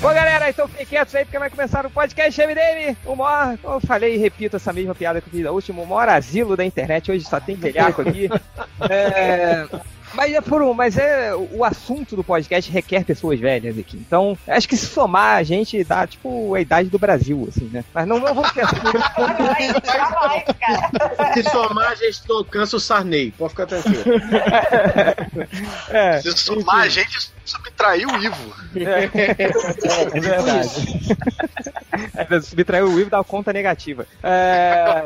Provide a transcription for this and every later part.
Bom, galera, então fiquem quietos aí, porque vai começar o podcast MDM. O maior, como eu falei e repito essa mesma piada que eu fiz da última, o maior asilo da internet. Hoje só tem velhaco aqui. É, mas é por um, mas é o assunto do podcast requer pessoas velhas aqui. Então, acho que se somar a gente dá tipo a idade do Brasil, assim, né? Mas não, não vamos. Jamais, cara. Se somar, a gente alcança o Sarney. Pode ficar tranquilo. É, Se somar, a gente subtraiu o Ivo. é verdade. É, subtraiu o Ivo da conta negativa. É,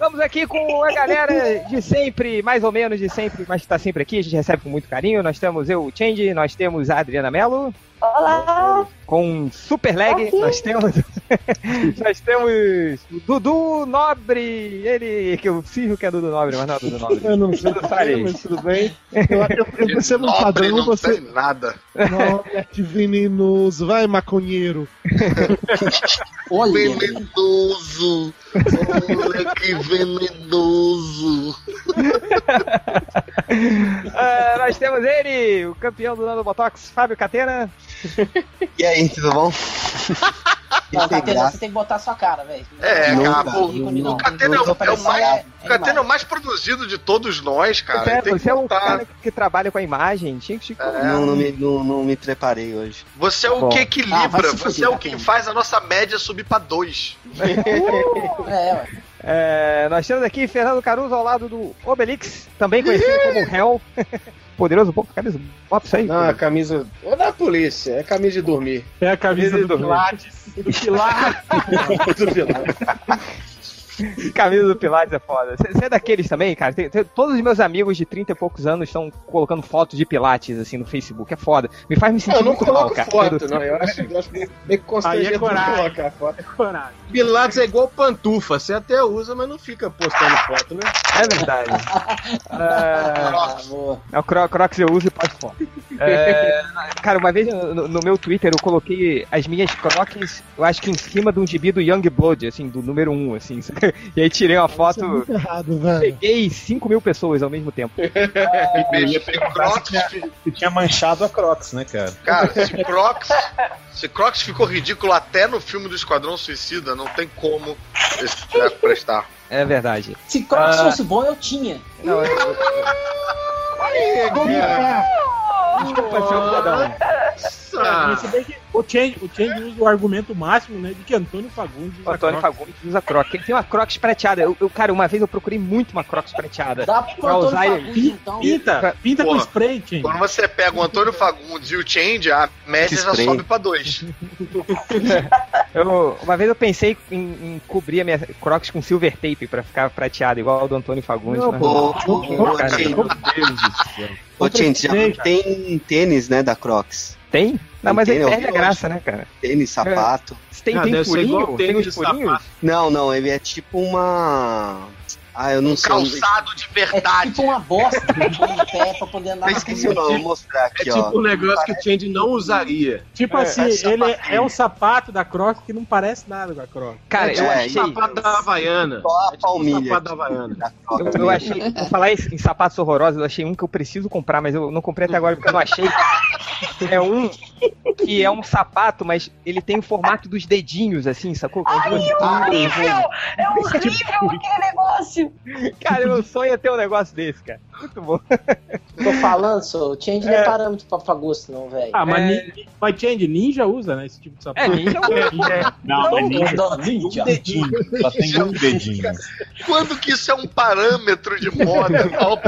Vamos aqui com a galera de sempre, mais ou menos de sempre, mas está sempre aqui, a gente recebe com muito carinho. Nós temos eu, o Change, nós temos a Adriana Mello. Olá! Com super lag, Aqui. nós temos. nós temos o Dudu Nobre, ele, que eu finjo que é Dudu Nobre, mas não é Dudu Nobre. Eu não sei, Fares. mas tudo bem. Eu, eu, eu percebo um Nobre padrão, não você. tem nada. Olha que venenoso, vai, maconheiro. Olha, Venenoso. Olha que venenoso. Ah, nós temos ele, o campeão do Nano Botox, Fábio Catena. e aí, tudo bom? Não, Catena, você tem que botar a sua cara, velho. É, Não cara, pô, o. Catena é o- é o mais. é Catena é o mais produzido de todos nós, cara. É, Tem que você é botar. cara que trabalha com a imagem, tinha que te É. Não, não, me, não, não me preparei hoje. Você é o Bom. que Ah, equilibra, se você é o Catena. que faz a nossa média subir pra 2. É, ué. É, nós temos aqui Fernando Caruso ao lado do Obelix, também conhecido como Hell. Poderoso pouco, camisa. Bota isso aí. Não, a camisa. Ou da polícia, é camisa de dormir. É a camisa Ele do dormiu. Pilates. Do Pilates. Camisa do Pilates é foda. Você é daqueles também, cara? Tem- tem- todos os meus amigos de 30 e poucos anos estão colocando fotos de Pilates, assim, no Facebook. É foda. Me faz me sentir Eu não muito mal, coloco cara. foto, não. Eu acho, eu acho meio constrangedor é colocar foto. Coragem. Pilates é igual pantufa. Você até usa, mas não fica postando foto, né? É verdade. É, Ah, boa. É o Cro Crocs eu uso e posto foto. É, cara, uma vez no, no meu Twitter eu coloquei as minhas Crocs, eu acho que em cima de um gibi do Young Blood, assim, do número 1, assim. E aí tirei uma Isso é foto, muito errado, velho. peguei 5 mil pessoas ao mesmo tempo. Crocs, que tinha manchado a Crocs, né, cara? cara, se Crocs, se Crocs ficou ridículo até no filme do Esquadrão Suicida, não tem como esse treco prestar. É verdade. Se Crocs Ah. fosse bom, eu tinha. Não, eu, eu, desculpa, seu fodão. Ah, o Change, o Change usa o argumento máximo, né, de que Antônio Fagundes O usa Antônio Crocs. Fagundes usa Crocs. Ele tem uma Crocs prateada. Eu, eu- cara, uma vez eu procurei muito uma Crocs prateada. Dá Pra Antônio usar ele. Fagundes, então. Pinta, pinta com Porra. spray, Change. Quando você pega o Antônio Fagundes e o Change, a média já sobe pra 2. Eu, uma vez eu pensei em, em cobrir a minha Crocs com silver tape pra ficar prateada, igual ao do Antônio Fagundes. Não, mas- Change, Meu Deus do céu. Ô, Change, já tem tênis, né, da Crocs. Tem? Não, mas aí Tem, eu perde a graça, né, cara? Tênis, sapato. Tem, Ah, tem ser igual furinho? Tem tênis de furinhos? sapato. Não, não, ele é tipo uma... Ah, eu não sei. Calçado de É verdade. tipo uma bosta no pé pra poder andar Eu esqueci rua. o nome, vou mostrar é aqui, tipo ó. um negócio que o Change não usaria. Tipo É, assim, é ele é, é um sapato da Crocs que não parece nada com a Crocs. Cara, eu É, achei. e- Sapato da Havaiana. Só a É tipo um palmilha. sapato da Havaiana. Eu, eu achei, vou falar em, em sapatos horrorosos, eu achei um que eu preciso comprar, mas eu não comprei até agora porque eu não achei. É um que é um sapato, mas ele tem o formato dos dedinhos, assim, sacou? Ai, é horrível! É horrível aquele negócio! Cara, meu sonho é ter um negócio desse, cara. Muito bom. Tô falando, o change não é parâmetro pra Fagusto, não, velho. Ah, mas, É. ni- mas Change Ninja usa, né, esse tipo de É, sapato. ninja Não, é ninja. Não, Tem um ninja. dedinho. Só tem um dedinho. Quando que isso é um parâmetro de moda? Não.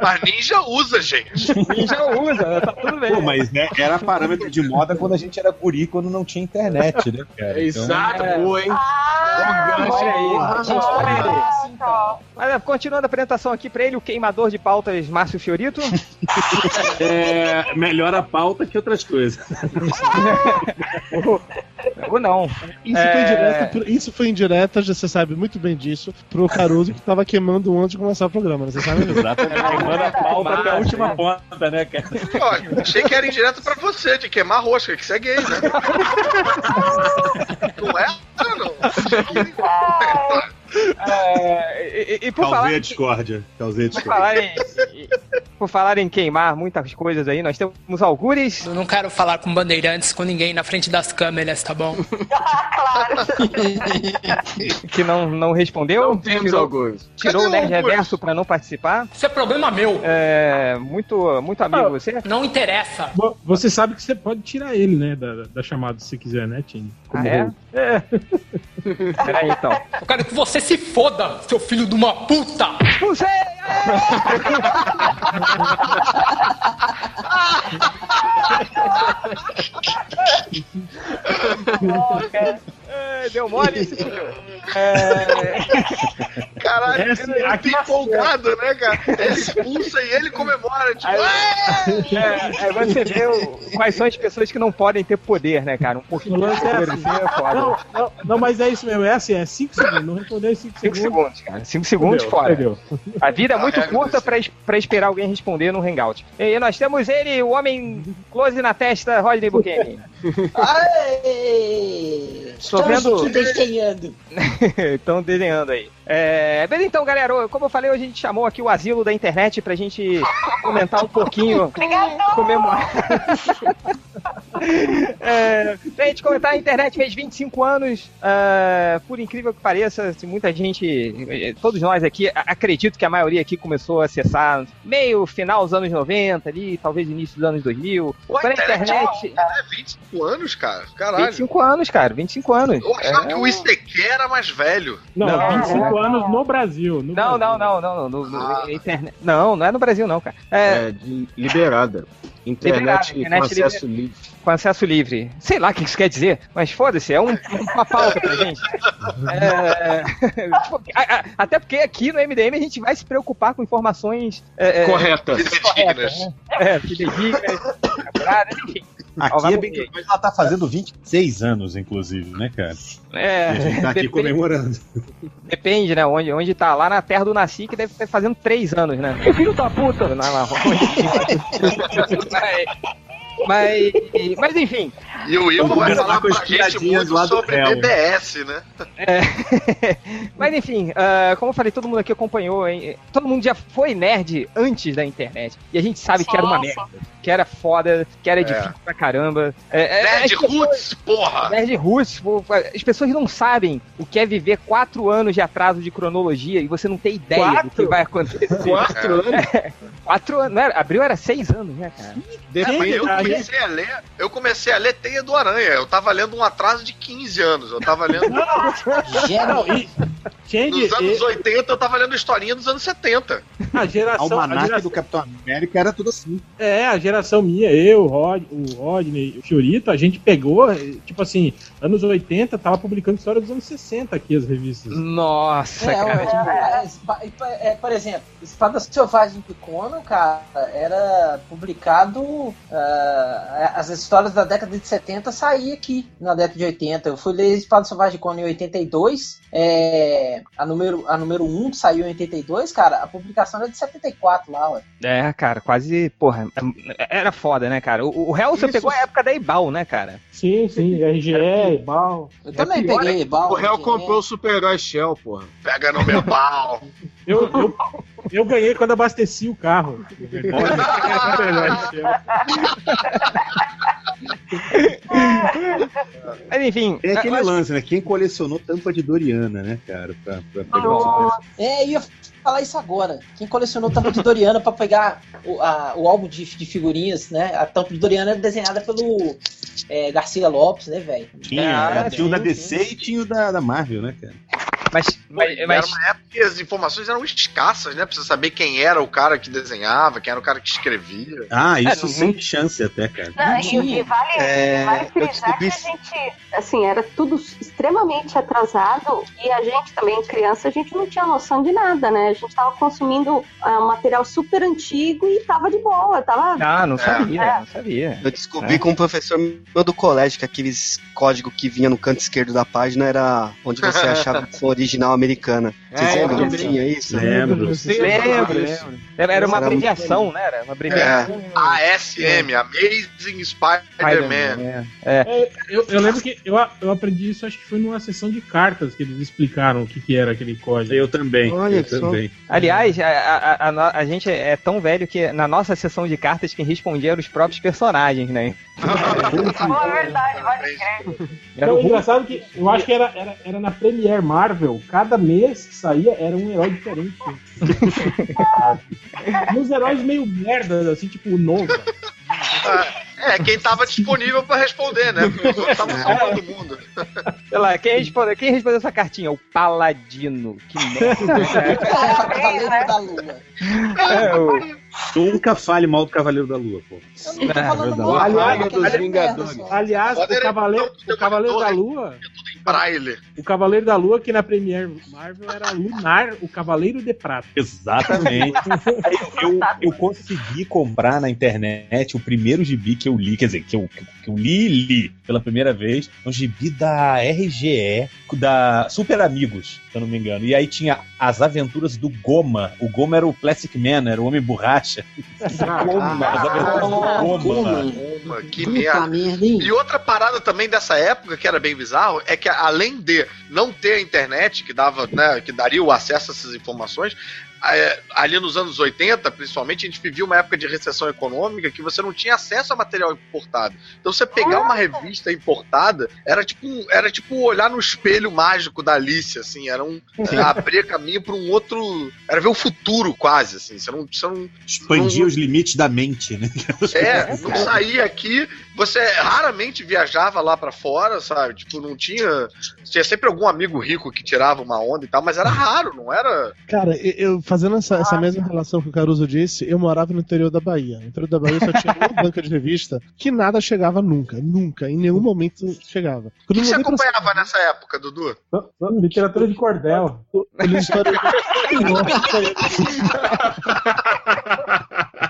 Mas ninja usa, gente. ninja usa, né? tá tudo bem. Pô, mas né, era parâmetro de moda quando a gente era guri, quando não tinha internet, né, cara? É Então, exato, é. boa, hein? Ah, Olha aí, ah, gente, então. Mas, é, continuando a apresentação aqui pra ele, o queimador de pautas Márcio Fiorito. é, melhor a pauta que outras coisas. Ou não. Isso, É. foi indireta, isso foi indireta, já você sabe muito bem disso, pro Caruso que tava queimando antes de começar o programa, né? Você sabe disso. Exatamente. Queimando a pauta até a última ponta, né, cara? Ó, achei que era indireto pra você, de queimar rosca, que você é gay, né? Não é? Não. É, e, e por falar Causei a em- discórdia. Causei a Por discórdia. falar, em, por falar em queimar muitas coisas aí, nós temos algures. Eu não quero falar com bandeirantes com ninguém na frente das câmeras, tá bom? que não, não respondeu. Não temos tirou, alguns. Tirou o Nerd? Reverso pra não participar. Isso é problema meu. É, muito, muito amigo você. Não interessa. Vo- Você sabe que você pode tirar ele, né, da, da chamada se quiser, né, Tim? Ah, é? É. Peraí então. Eu quero que você se foda, seu filho de uma puta! Não sei! É, deu mole. É, Caralho, Essa- ele é aqui- muito empolgado, né, cara? Ele expulsa e ele comemora. Tipo, "É!" é, é, você vê o- quais são as pessoas que não podem ter poder, né, cara? Um pouquinho de é poder assim. assim é foda. Não, não, não, mas é isso mesmo, é assim, é 5 segundos. Não respondeu em 5 5 segundos. segundos, cara. 5 segundos fora. fudeu. A vida é muito curta pra, es- pra esperar alguém responder no Hangout. E aí nós temos ele, o homem close na testa, Rodney Buchanan. Aê! Tô Estamos vendo- desenhando. Estão desenhando aí. É, beleza, então, galera, como eu falei, hoje a gente chamou aqui o asilo da internet pra gente comentar um pouquinho, comemorar. é, pra gente comentar, a internet fez 25 anos. é, por incrível que pareça, assim, muita gente, todos nós aqui, acredito que a maioria aqui começou a acessar meio final dos anos 90 ali, talvez início dos anos 2000. Pô, a internet internet. é 25 anos, cara. Caralho. 25 anos, cara, 25 anos. Eu achava É. que o ICQ era mais velho. Não, Não, 25 anos no Brasil. no Não, não, Brasil. não, não, no, no- Ah. internet. Não, não é no Brasil, não, cara. É, É, de liberada. Internet, Liberada, internet com acesso livre. com acesso livre. Sei lá o que isso quer dizer, mas foda-se, é um, uma pauta pra gente. É, tipo, a- a- até porque aqui no MDM a gente vai se preocupar com informações é, é, Correta. corretas, né? É, fidedignas, apuradas, enfim. Aqui é bem mas ela tá fazendo 26 anos, inclusive, né, cara? É, E a gente tá aqui depende, comemorando. depende, né? Onde, onde tá, lá na terra do Nasci, que deve estar fazendo três anos, né? Filho da puta! Na, na, mas, mas, mas enfim, E o Ivo vai falar com as pra gente piadinhas muito lá do sobre Fel. BBS, né? É. Mas enfim, ah, como eu falei, todo mundo aqui acompanhou, hein? todo mundo já foi nerd antes da internet. E a gente sabe que era uma merda, que era foda, que era difícil pra caramba. É, é, Nerd as pessoas- Roots, porra! Nerd Roots, pô, as pessoas não sabem o que é viver quatro anos de atraso de cronologia e você não tem ideia do que vai acontecer. Quatro anos. Quatro anos, não era, abril era seis anos, né, cara? É, mas eu comecei a ler, eu comecei a ler Teia do Aranha. Eu tava lendo um atraso de 15 anos. Eu tava lendo. Não, e, Change, Nos anos e- 80 eu tava lendo historinha dos anos 70. a geração, a Almanac geração- do Capitão América era tudo assim. É, a geração minha, eu, o Rod, o Rodney, o Fiorito, a gente pegou, tipo assim, anos 80, tava publicando história dos anos 60 aqui as revistas. Nossa, É, cara. é, é, espa- é, por exemplo, Espada Selvagem do Conan, cara, era publicado. ah, as histórias da década de 70 saíam aqui na década de 80. Eu fui ler Espada Selvagem do Conan em 82. é, a, número, a número 1 saiu em 82, cara. A publicação era de 74 lá, ué. É, cara, quase, porra, era foda, né, cara? O, o Hell você Isso. pegou a época da Ebal, né, cara? Sim, sim, RGE, Bal. Eu também pior peguei Bal. O réu né? comprou o super-herói Shell, porra. Pega no meu pau. Eu, eu, eu ganhei quando abasteci o carro. Mas enfim, Tem aquele acho- lance, né? Quem colecionou tampa de Doriana, né, cara? Pra, pra pegar Nossa. É, eu ia falar isso agora. Quem colecionou tampa de Doriana pra pegar o, a- o álbum de, de figurinhas, né? A tampa de Doriana era desenhada pelo é, Garcia Lopes, né, velho? Tinha, Ah, tinha o da DC sim. e tinha o da, da Marvel, né, cara? Mas, mas, Era mas uma época que as informações eram escassas, né? Pra você saber quem era o cara que desenhava, quem era o cara que escrevia. Ah, isso não- sem chance até, cara. Não, e, tinha. e vale, É, vale frisar que descobri a gente, assim, era tudo extremamente atrasado e a gente também, criança, a gente não tinha noção de nada, né? A gente tava consumindo um material super antigo e tava de boa, tava... ah, não sabia, É. não sabia. Eu descobri com um professor meu do colégio que aqueles códigos que vinha no canto esquerdo da página era onde você achava a versão original americana. Vocês É, lembram que tinha isso? Lembro. Lembro. Era era uma abreviação, né? Era uma abreviação. ASM, Amazing Spider-Man. É, é. Eu, eu lembro que eu, eu aprendi isso, acho que foi numa sessão de cartas que eles explicaram o que, que era aquele código. Eu também. Olha eu só. também. Aliás, a, a, a, a gente é tão velho que na nossa sessão de cartas quem respondia eram os próprios personagens, né? A verdade, vai crer. Era Então, é engraçado que eu acho que era, era, era na Premiere Marvel, cada mês saía era um herói diferente. e uns heróis meio merda, assim, tipo o Nova. É, quem tava disponível pra responder, né? Porque os outros estavam salvando o mundo. Sei lá, quem respondeu, quem respondeu essa cartinha? O Paladino. Que merda. Cavaleiro da Lua. é, o... Nunca fale mal do Cavaleiro da Lua, pô. Eu não tô É, falando verdade. mal, Aliás, dos é Vingadores. Aliás, o Cavaleiro, não, o Cavaleiro da Lua, Tudo em braille. o Cavaleiro da Lua, que na Premiere Marvel era Lunar, o Cavaleiro de Prata. Exatamente. Eu, eu consegui comprar na internet o primeiro gibi que eu li, quer dizer, que eu, que eu li e li pela primeira vez, um gibi da RGE, da Super Amigos, se eu não me engano. E aí tinha as aventuras do Goma. O Goma era o Plastic Man, era o Homem Borracha. Goma, Goma. Uma, que merda. merda? E outra parada também dessa época que era bem bizarro é que além de não ter a internet que dava, né, que daria o acesso a essas informações, ali nos anos 80, principalmente, a gente vivia uma época de recessão econômica que você não tinha acesso a material importado. Então você pegar uma revista importada era tipo um- era tipo olhar no espelho mágico da Alice, assim, era um abrir caminho para um outro, era ver o futuro quase, assim. Você não, você não Expandia os limites da mente, né? é, não saía aqui, você raramente viajava lá pra fora, sabe? Tipo, não tinha. Tinha sempre algum amigo rico que tirava uma onda e tal, mas era raro, não era. Cara, eu, fazendo essa, essa mesma relação que o Caruso disse, eu morava no interior da Bahia. No interior da Bahia só tinha uma banca de revista que nada chegava nunca, nunca, em nenhum momento chegava. O que, você mudei pra acompanhava nessa época, Dudu? Literatura de cordel. História...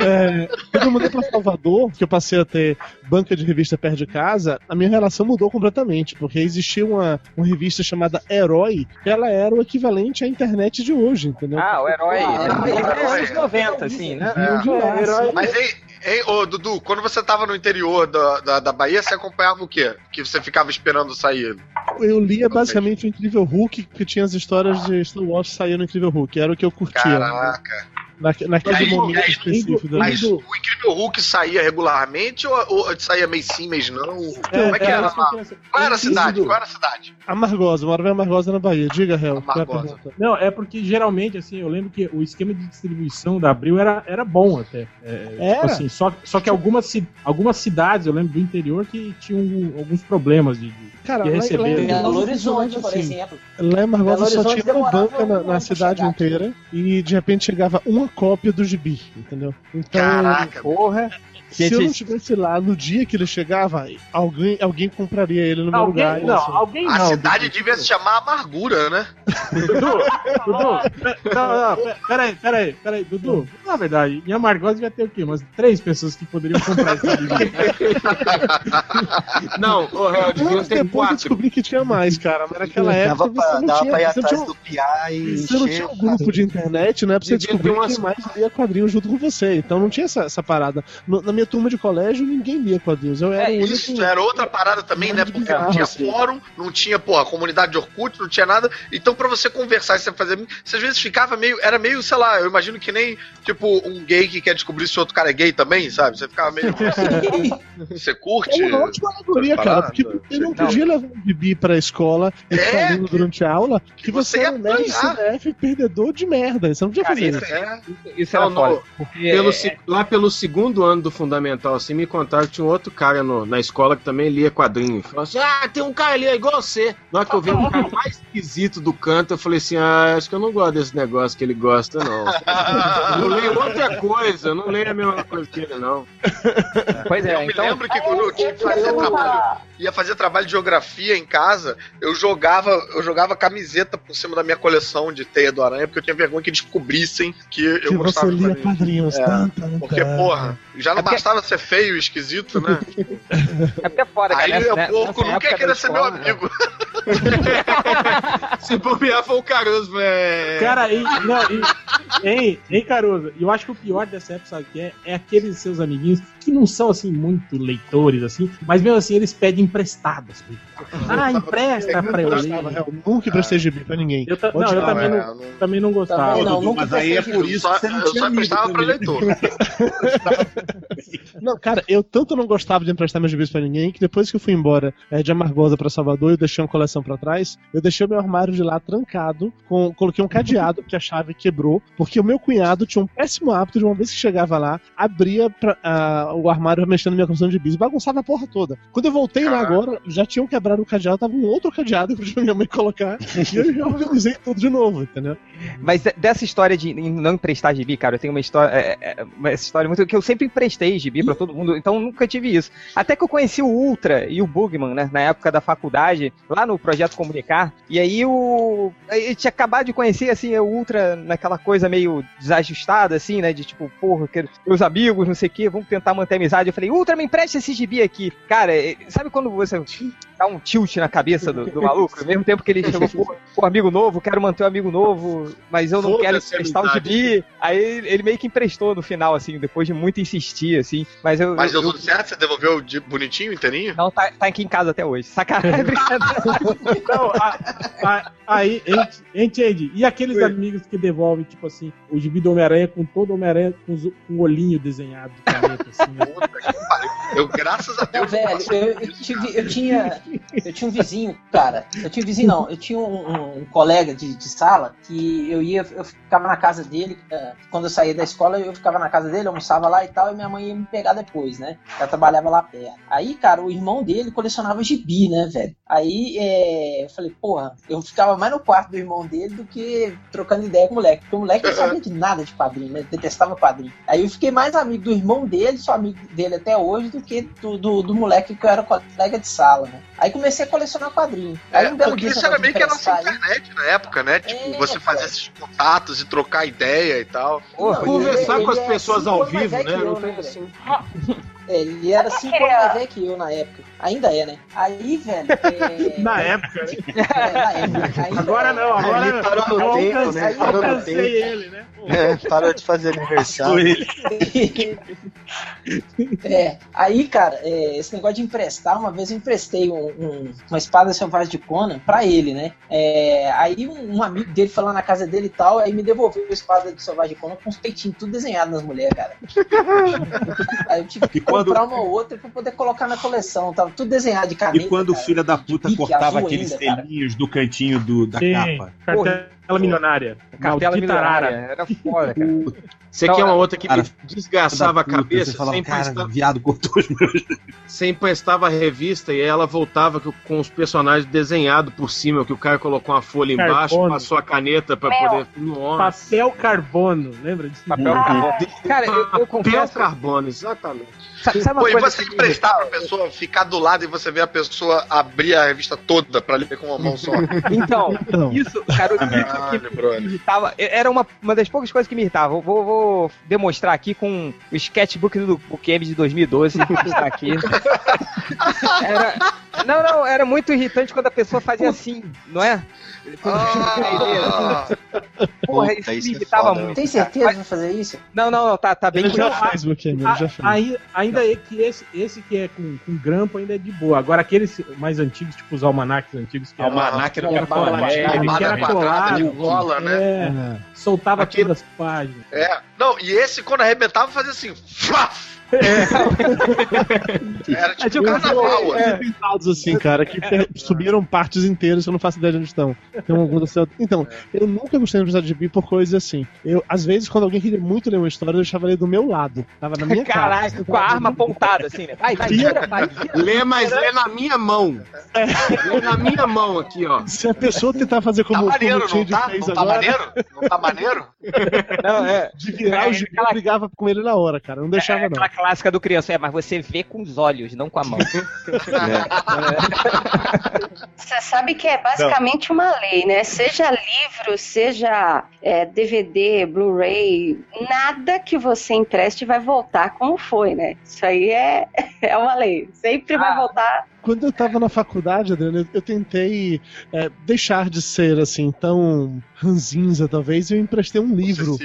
É, quando eu mudei pra Salvador, que eu passei a ter banca de revista perto de casa, a minha relação mudou completamente, porque existia uma, uma revista chamada Herói, que ela era o equivalente à internet de hoje, entendeu? Ah, o herói. Ah, é 90, assim, né? Vinham de lá, assim. Mas, hein, hein, ô, Dudu, quando você tava no interior da, da, da Bahia, você acompanhava o quê? Que você ficava esperando sair? Eu lia basicamente o Incrível Hulk, que tinha as histórias de Star Wars saíam no Incrível Hulk, era o que eu curtia. Caraca. Na, naquele aí, momento aí, específico Mas o Incrível Hulk saía regularmente ou, ou saía mês sim, mês não? Como é que era isso lá? queria saber. Qual era a cidade? Dudu. Qual era a cidade? Amargosa, morava em Amargosa na Bahia. Diga, Hel. é Amargosa. Não, é porque geralmente, assim, eu lembro que o esquema de distribuição da Abril era, era bom até. É, Era? tipo assim, só, só que algumas, algumas cidades, eu lembro do interior, que tinham alguns problemas de. de- Cara, Ia receber. lá, Belo Horizonte, por assim, exemplo. Lá em Amargosa Belo só tinha uma banca na, na cidade chegar inteira e de repente chegava uma cópia do gibi, entendeu? Então, Caraca. Porra. Se eu Gente, não estivesse lá no dia que ele chegava, alguém, alguém compraria ele no meu Alguém, lugar. e não, assim. alguém A não. cidade Dudu. devia se chamar Amargura, né? Dudu, Dudu, pe- não, não, pe- peraí, peraí, peraí, Dudu, na verdade, em Amargosa devia ter o quê? Umas três pessoas que poderiam comprar esse livro. Não, ô, ter depois eu quatro. descobri que tinha mais, cara. Mas naquela época Dava pra, você não dava tinha, pra ir não atrás do Piá e você não tinha um grupo de internet, né? Pra você descobrir umas- quem mais lia quadrinhos junto com você. Então não tinha essa, essa parada. Na minha turma de colégio, ninguém lia quadrinhos. Eu era É o único. isso, era outra parada também, né? Porque não tinha assim. fórum, não tinha, porra, comunidade de Orkut, não tinha nada. Então, pra você conversar e você fazer. Você às vezes ficava meio. Era meio, sei lá, eu imagino que nem, tipo, um gay que quer descobrir se outro cara é gay também, sabe? Você ficava meio. você curte. É uma ótima alegoria, cara, parada? porque eu não podia levar um bibi pra escola e ficar É, lendo durante a aula que você você ia era um nerd. CDF perdedor de merda. Você não podia Cara, fazer isso isso. É. Isso era Não, foda. no- Porque Pelo é- lá pelo segundo ano do fundamental, assim, me contaram que tinha um outro cara no- na escola que também lia quadrinho. Falou assim: ah, tem um cara ali é igual você. Na hora que eu vi o cara mais esquisito do canto, eu falei assim: ah, acho que eu não gosto desse negócio que ele gosta, não. Eu leio outra coisa, eu não leio a mesma coisa que ele, não. Pois é, Eu me então. lembro que quando eu tinha que fazer trabalho, ia fazer trabalho de geografia em casa, eu jogava, eu jogava camiseta por cima da minha coleção de teia do aranha, porque eu tinha vergonha que descobrissem que eu Que você gostava de lia quadrinhos. É, Porque, porra, já não É porque- bastava ser feio e esquisito, né? É porque é foda, cara. Aí nessa- o porco não época quer querer ser meu escola, amigo. Se bobear foi o Caruso, velho. Cara, e, não, e, hein, hein, Caruso? Eu acho que o pior dessa época, sabe que é? É aqueles seus amiguinhos que não são, assim, muito leitores, assim, mas mesmo assim eles pedem emprestado. Assim. Ah, empresta pra eu ler. Eu nunca emprestei gibi pra ninguém. Eu ta- Pode não, eu também é, não, também não gostava. Também não, Dudu, nunca mas aí é por isso Só, que você não eu tinha só amigo emprestava pra leitor. Não, cara, eu tanto não gostava de emprestar meus gibis pra ninguém que depois que eu fui embora é, de Amargosa pra Salvador, eu deixei uma coleção pra trás, eu deixei o meu armário de lá trancado, com, coloquei um cadeado porque a chave quebrou, porque o meu cunhado tinha um péssimo hábito de uma vez que chegava lá, abria pra- ah, o armário mexendo na minha coleção de gibis, bagunçava a porra toda. Quando eu voltei lá Caraca. agora, já tinham quebrado o cadeado, tava um outro cadeado pra minha mãe colocar, e eu já organizei tudo de novo, entendeu? Mas de- dessa história de não emprestar gibi, cara, eu tenho uma história, é, é, uma história muito que eu sempre emprestei gibi pra todo mundo, então nunca tive isso. Até que eu conheci o Ultra e o Bugman, né, na época da faculdade, lá no projeto Comunicar, e aí o eu tinha acabado de conhecer assim o Ultra naquela coisa meio desajustada assim, né, de tipo, porra, meus amigos, não sei o quê, vamos tentar manter amizade. Eu falei: "Ultra, me empresta esse gibi aqui". Cara, é- sabe quando você dá um tilt na cabeça do, do maluco, ao mesmo tempo que ele chegou, pô, pô, amigo novo, quero manter um amigo novo, mas eu não quero Foda-se a emprestar o gibi. Aí ele meio que emprestou no final, assim, depois de muito insistir, assim. Mas eu. Mas eu, deu tudo certo? Você devolveu de bonitinho, inteirinho? Não, tá, tá aqui em casa até hoje. Sacanagem. Não, a- aí, ent- entende? E aqueles amigos que devolvem, tipo assim, o gibi do Homem-Aranha com todo o Homem-Aranha com, com o olhinho desenhado de caneta, assim, né? Eu, graças a Não, Deus, velho, passei eu, eu, tive, eu tinha. Eu tinha um vizinho, cara. Eu tinha um vizinho, não. Eu tinha um, um- colega de, de sala que eu ia, eu ficava na casa dele. eh, Quando eu saía da escola, eu ficava na casa dele, almoçava lá e tal, e minha mãe ia me pegar depois, né? Ela trabalhava lá perto. Aí, cara, o irmão dele colecionava gibi, né, velho? Aí eh, eu falei, porra, eu ficava mais no quarto do irmão dele do que trocando ideia com o moleque. Porque o moleque não sabia de nada de quadrinho, né? Detestava quadrinho. Aí eu fiquei mais amigo do irmão dele, sou amigo dele até hoje, do que do, do, do moleque que eu era colega de sala, né? Aí comecei a colecionar quadrinho. Aí É, um belo porque isso era meio que a nossa aí- internet na época, né? Tipo, É, você fazer cara. esses contatos e trocar ideia e tal. Conversar ele- com as é pessoas ao vivo, né? velho? assim. É, ele era cinco anos mais velho que eu na época. Ainda é, né? Aí, velho. É... Na época, né? É, na época. Ainda Agora é. não, agora Ele parou no eu tempo, alcancei, né? Parou no tempo. ele, né? É, parou de fazer aniversário. ele. É, aí, cara, é, esse negócio de emprestar, uma vez eu emprestei um- um- uma espada selvagem de Conan pra ele, né? É, aí um, um amigo dele foi lá na casa dele e tal, aí me devolveu a espada de selvagem de Conan com os peitinhos tudo desenhado nas mulheres, cara. aí eu tive que quando- comprar uma outra pra poder colocar na coleção, tava tudo desenhado de caneta. E quando o cara. filho da puta cortava aqueles ainda, cara. selinhos do cantinho do, da Sim, capa. Cartela milionária. Cartela milionária. Era foda, cara. Você Não, quer uma outra que Cara, me desgraçava a cabeça? Você falava, cara, emprestava, viado cortou os meus. você emprestava a revista e aí ela voltava com, os personagens desenhados por cima, que o cara colocou uma folha embaixo, Carbono. passou a caneta pra poder. Nossa. Papel carbono, lembra disso? Papel carbono. Cara, eu, eu Papel confesso. carbono, exatamente. Sabe, Pô, e você que- emprestar pra pessoa ficar do lado e você ver a pessoa abrir a revista toda pra ler com uma mão só. Então, Então. isso, cara, isso Caralho, que me irritava. Era uma, uma das poucas coisas que me irritava. Vou, vou demonstrar aqui com o sketchbook do Bookend de 2012, que está aqui. Era, não, não, era muito irritante quando a pessoa fazia assim, não é? Ah, Porra, Puta, isso me é irritava foda. muito. Tem certeza de vai fazer isso? Não, não, não, tá, tá bem Ele já fez, ele Ah, já fez. aí- ainda é que esse, esse que é com, com grampo ainda é de boa. Agora aqueles mais antigos, tipo os almanacs antigos, que era, Almanac era era colado, né? era de colado, cola, né? é, É. soltava Aquele- todas as páginas. É. Não, e esse quando arrebentava fazia assim. Faf! Era tipo tipo, carnaval, Tem assim. pintados assim, cara, que subiram partes inteiras que eu não faço ideia de onde estão. Tem algum desse- Então, eu nunca gostei de precisar de gibi por coisas assim. Eu, às vezes, quando alguém queria muito ler uma história, eu deixava ele do meu lado. Tava na minha cara. Caralho, com a arma apontada, assim, né? Vai, vai, vira, vai. Lê, mas lê na minha mão. Lê na minha mão aqui, ó. Se a pessoa tentar fazer Tá como, como maneiro, o Tid tá? fez Não tá agora, maneiro? Não tá maneiro? Não, é. de virar o gibi, eu brigava com ele na hora, cara. Não deixava, É não. aquela clássica do criança, é, mas você vê com os olhos, não com a mão. Você sabe que é basicamente uma lei, né? Seja livro, seja é, DVD, Blu-ray, nada que você empreste vai voltar como foi, né? Isso aí é, é uma lei. Sempre vai Ah. voltar Quando eu tava na faculdade, Adriano, eu, tentei é, deixar de ser assim, tão ranzinza, talvez, e eu emprestei um livro.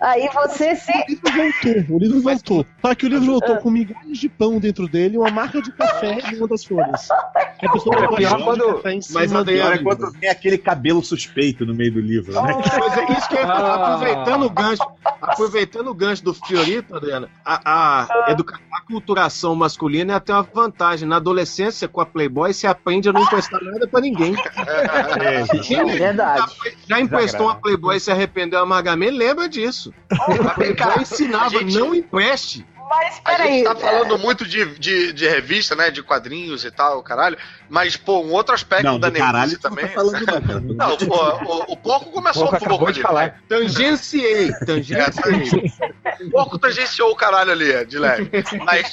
Aí você se. O livro voltou, o livro voltou. Só que o livro voltou com migalhas de pão dentro dele e uma marca de café em uma das folhas. A pessoa É a pior quando- café em Mas, cima Adriano, do Agora, quando tem aquele cabelo suspeito no meio do livro, né? Pois é, isso que eu ia falar, Ah. aproveitando o gancho, aproveitando o gancho do Fiorito, Adriana, a, a, educa- a culturação masculina é até uma vantagem. Na adolescência, com a Playboy, você aprende a não emprestar nada pra ninguém. É verdade. Já emprestou uma Playboy e se arrependeu amargamente, lembra disso. A Playboy ensinava, gente- não empreste. Mas A peraí. gente tá falando muito de, de, de revista, né? De quadrinhos e tal, caralho. Mas, pô, um outro aspecto Não, da tu não também. tá falando não. Não, pô, o, o porco começou Porco um de ali. falar. Tangenciei, tangenciei. O porco tangenciou o caralho ali, de leve. Mas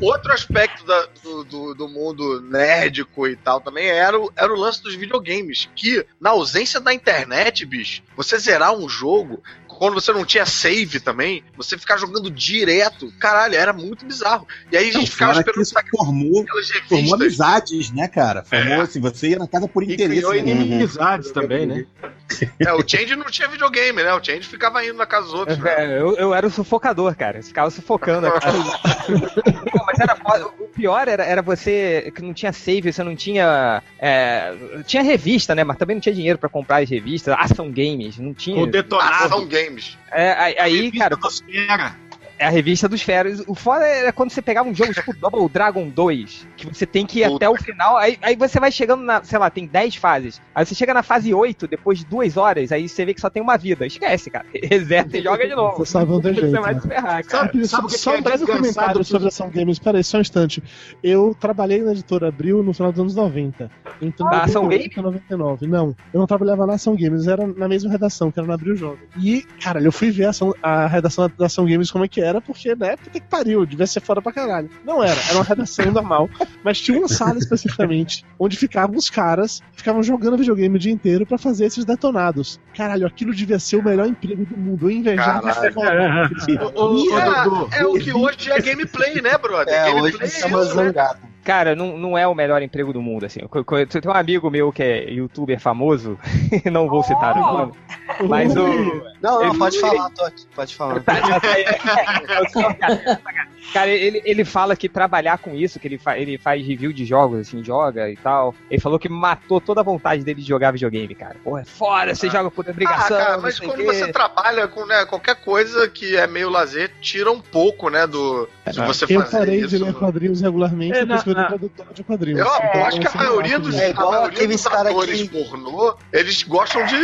outro aspecto da- do, do, do mundo nerdico e tal também era o, era o lance dos videogames. Que, na ausência da internet, bicho, você zerar um jogo. Quando você não tinha save também, você ficar jogando direto. Caralho, era muito bizarro. E aí a gente Não, ficava esperando isso sacar formou, formou amizades, né, cara? Formou assim, você ia na casa por E interesse. criou né? inimizades também, né? É, o Change não tinha videogame, né? O Change ficava indo na casa dos outros. né? É, eu, eu era o sufocador, cara. Eu ficava sufocando a cara. Pô, mas era foda. O pior era, era você que não tinha save, você não tinha. é, tinha revista, né? Mas também não tinha dinheiro pra comprar as revistas. Ação Games, não tinha. O detonado. Ação Games. É, aí, aí, cara, Fera. É a revista dos feras. O foda era quando você pegava um jogo tipo Double Dragon 2, que você tem que ir Puta. até o final, aí, aí você vai chegando na, sei lá, tem 10 fases. Aí você chega na fase 8, depois de duas horas, aí você vê que só tem uma vida. Esquece, cara. Reseta e joga de novo. Você sabe onde é jeito, Você vai né? se ferrar, cara. Sabe, sabe o que só é um breve comentário sobre ação games. Peraí, só um instante. Eu trabalhei na editora Abril no final dos anos 90. Então, Na Ação 98 a 99. Não, eu não trabalhava na Ação Games, era na mesma redação, que era na Abril Jovem. E, cara, eu fui ver a, ação- a redação da Ação Games como é que era, porque na época que pariu, devia ser fora pra caralho. Não era, era uma redação normal, mas tinha uma sala especificamente onde ficavam os caras, ficavam jogando videogame o dia inteiro pra fazer esses detonados. Caralho, aquilo devia ser o melhor emprego do mundo. Eu invejava. Ô, ô, E ô, é, Dudu, é o que hoje é gameplay, né, brother? É, gameplay hoje é isso, né? Cara, não, não é o melhor emprego do mundo, assim. Tem um amigo meu que é youtuber famoso, não vou citar o nome, mas o. Não, não, Ele- pode falar, tô aqui, pode falar. Cara, ele, ele fala que trabalhar com isso, que ele, fa ele faz review de jogos, assim, joga e tal. Ele falou que matou toda a vontade dele de jogar videogame, cara. Porra, é fora, você joga por Ah, obrigação. cara, não mas quando você trabalha com né, qualquer coisa que é meio lazer, tira um pouco, né, do. De você Eu fazer parei isso. de ler quadrinhos regularmente É, depois que eu produtor de quadrinhos. Eu Então, acho que a maioria dos, É igual a maioria dos cara atores que- pornô, eles gostam de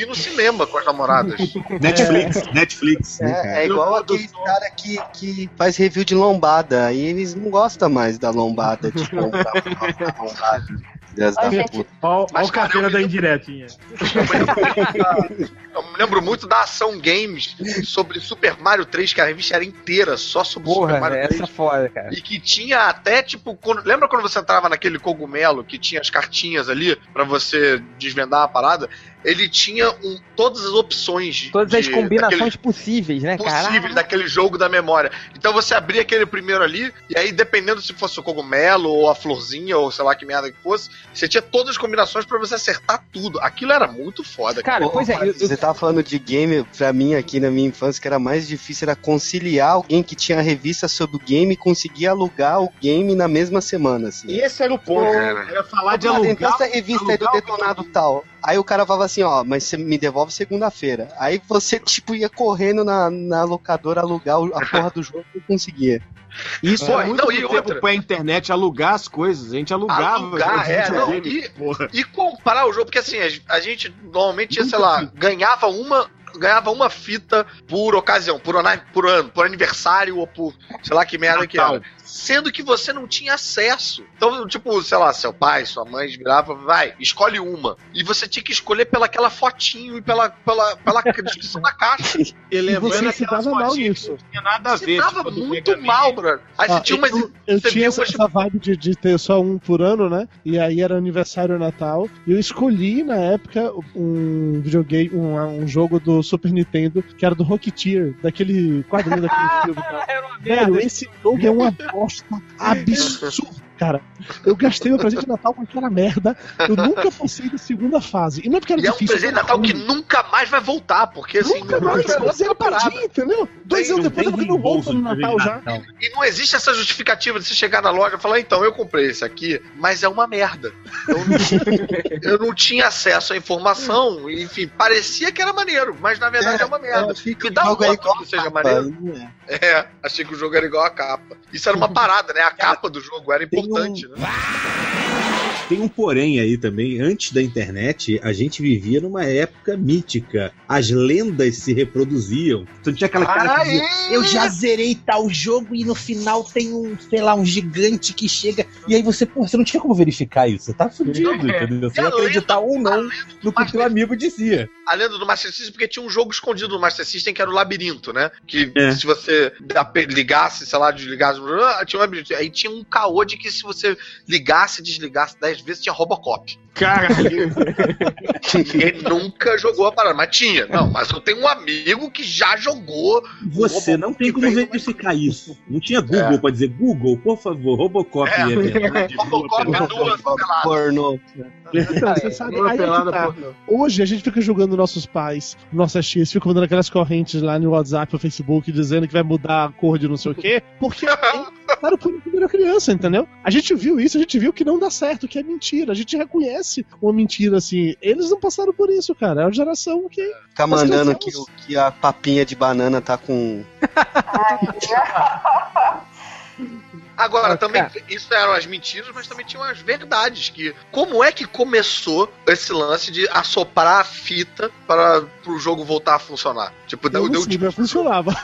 ir no cinema com as namoradas. Netflix, Netflix. né, cara? É, é igual aquele cara que, que faz review de lombada, e eles não gostam mais da lombada, de lombada. Filhas da Ai, gente. puta. Mas, o carteira eu- da indiretinha. Eu me lembro muito da Ação Games sobre Super Mario 3, que a revista era inteira só sobre Super Porra, Mario 3. essa é foda, cara. E que tinha até, tipo, quando- lembra quando você entrava naquele cogumelo que tinha as cartinhas ali pra você desvendar a parada? Ele tinha um- todas as opções de, Todas as combinações daquele- possíveis, né, cara? possíveis daquele jogo da memória. Então você abria aquele primeiro ali, e aí, dependendo se fosse o cogumelo ou a florzinha, ou sei lá que merda que fosse, você tinha todas as combinações pra você acertar tudo. Aquilo era muito foda. Cara, Ô, pois é, eu- eu- Você tava falando de game, pra mim aqui na minha infância, que era mais difícil era conciliar alguém que tinha revista sobre o game e conseguir alugar o game na mesma semana, assim. E esse era o ponto. Cara. Era falar de Mas alugar. então essa revista aí do alugar o detonado tal. Aí o cara falava assim, ó, mas você me devolve segunda-feira. Aí você, tipo, ia correndo na, na locadora alugar a porra do jogo e conseguia. Isso Pô, é muito não, e tempo outra? pra internet alugar as coisas. A gente alugava. Alugar, é, não, e, e comprar o jogo, porque assim, a, gente normalmente tinha, sei lá, ganhava uma. Ganhava uma fita por ocasião, por, por ano, por aniversário ou por sei lá que merda que Natal. era. Sendo que você não tinha acesso. Então, tipo, sei lá, seu pai, sua mãe virava, vai, escolhe uma. E você tinha que escolher pela aquela fotinho e pela, pela, pela descrição da caixa. E E lembrando você se dava mal nisso. não tinha nada a Você ver. tava tipo, do muito Mega mal, brother. Aí Ó, você tinha umas. eu, eu você tinha essa, umas- essa vibe de, de ter só um por ano, né? E aí era aniversário Natal. E eu escolhi, na época, um videogame, um, um jogo do Super Nintendo, que era do Rocketeer, daquele quadrinho daquele filme. Era uma Velho, esse jogo é uma bosta absurda. Cara. Eu gastei meu presente de Natal com aquela merda. Eu nunca passei da segunda fase. E não é porque era E é um difícil. presente de Natal que nunca mais vai voltar, porque assim. Nunca mais, eu zero perdi, entendeu? Dois anos depois eu não volto reembolso no Natal já. Natal. E não existe essa justificativa de você chegar na loja e falar, então, eu comprei esse aqui, mas é uma merda. Eu não, eu não tinha acesso à informação, enfim, parecia que era maneiro, mas na verdade é, uma merda. Me dá um é igual que seja capa, maneiro. é. É, achei que o jogo era igual a capa. Isso era uma parada, né? A capa do jogo era Tem um- importante, né? Tem um porém aí também. Antes da internet, a gente vivia numa época mítica. As lendas se reproduziam. Então tinha aquela cara que dizia, eu já zerei tal jogo e no final tem um, sei lá, um gigante que chega. E aí você, pô, você não tinha como verificar isso. Você tá fudido, entendeu? Você a vai acreditar lenda- ou não no que o teu amigo dizia. a lenda do Master System, porque tinha um jogo escondido no Master System que era o labirinto, né? Que É. se você ligasse, sei lá, desligasse, tinha um labirinto. Aí tinha um caô de que se você ligasse e desligasse 10 vezes, tinha Robocop. Caralho. Ninguém nunca jogou a parada, mas tinha. Não, mas eu tenho um amigo que já jogou. Você não tem como verificar isso. Não tinha Google pra dizer, Google, por favor, Robocop É. é verdade. Robocop é duas peladas. Pornô. Então, você sabe, aí é tá. Hoje a gente fica julgando nossos pais, nossas tias, fica mandando aquelas correntes lá no WhatsApp ou Facebook dizendo que vai mudar a cor de não sei o quê, porque passaram por quando era criança, entendeu? A gente viu isso, a gente viu que não dá certo, que é mentira. A gente reconhece uma mentira assim. Eles não passaram por isso, cara. É uma geração que. Ficar Nós mandando que, o- que a papinha de banana tá com. Agora, Ah, também, cara. isso eram as mentiras, mas também tinham as verdades. Que como é que começou esse lance de assoprar a fita para o jogo voltar a funcionar? Tipo, Eu deu, deu tipo. mas funcionava.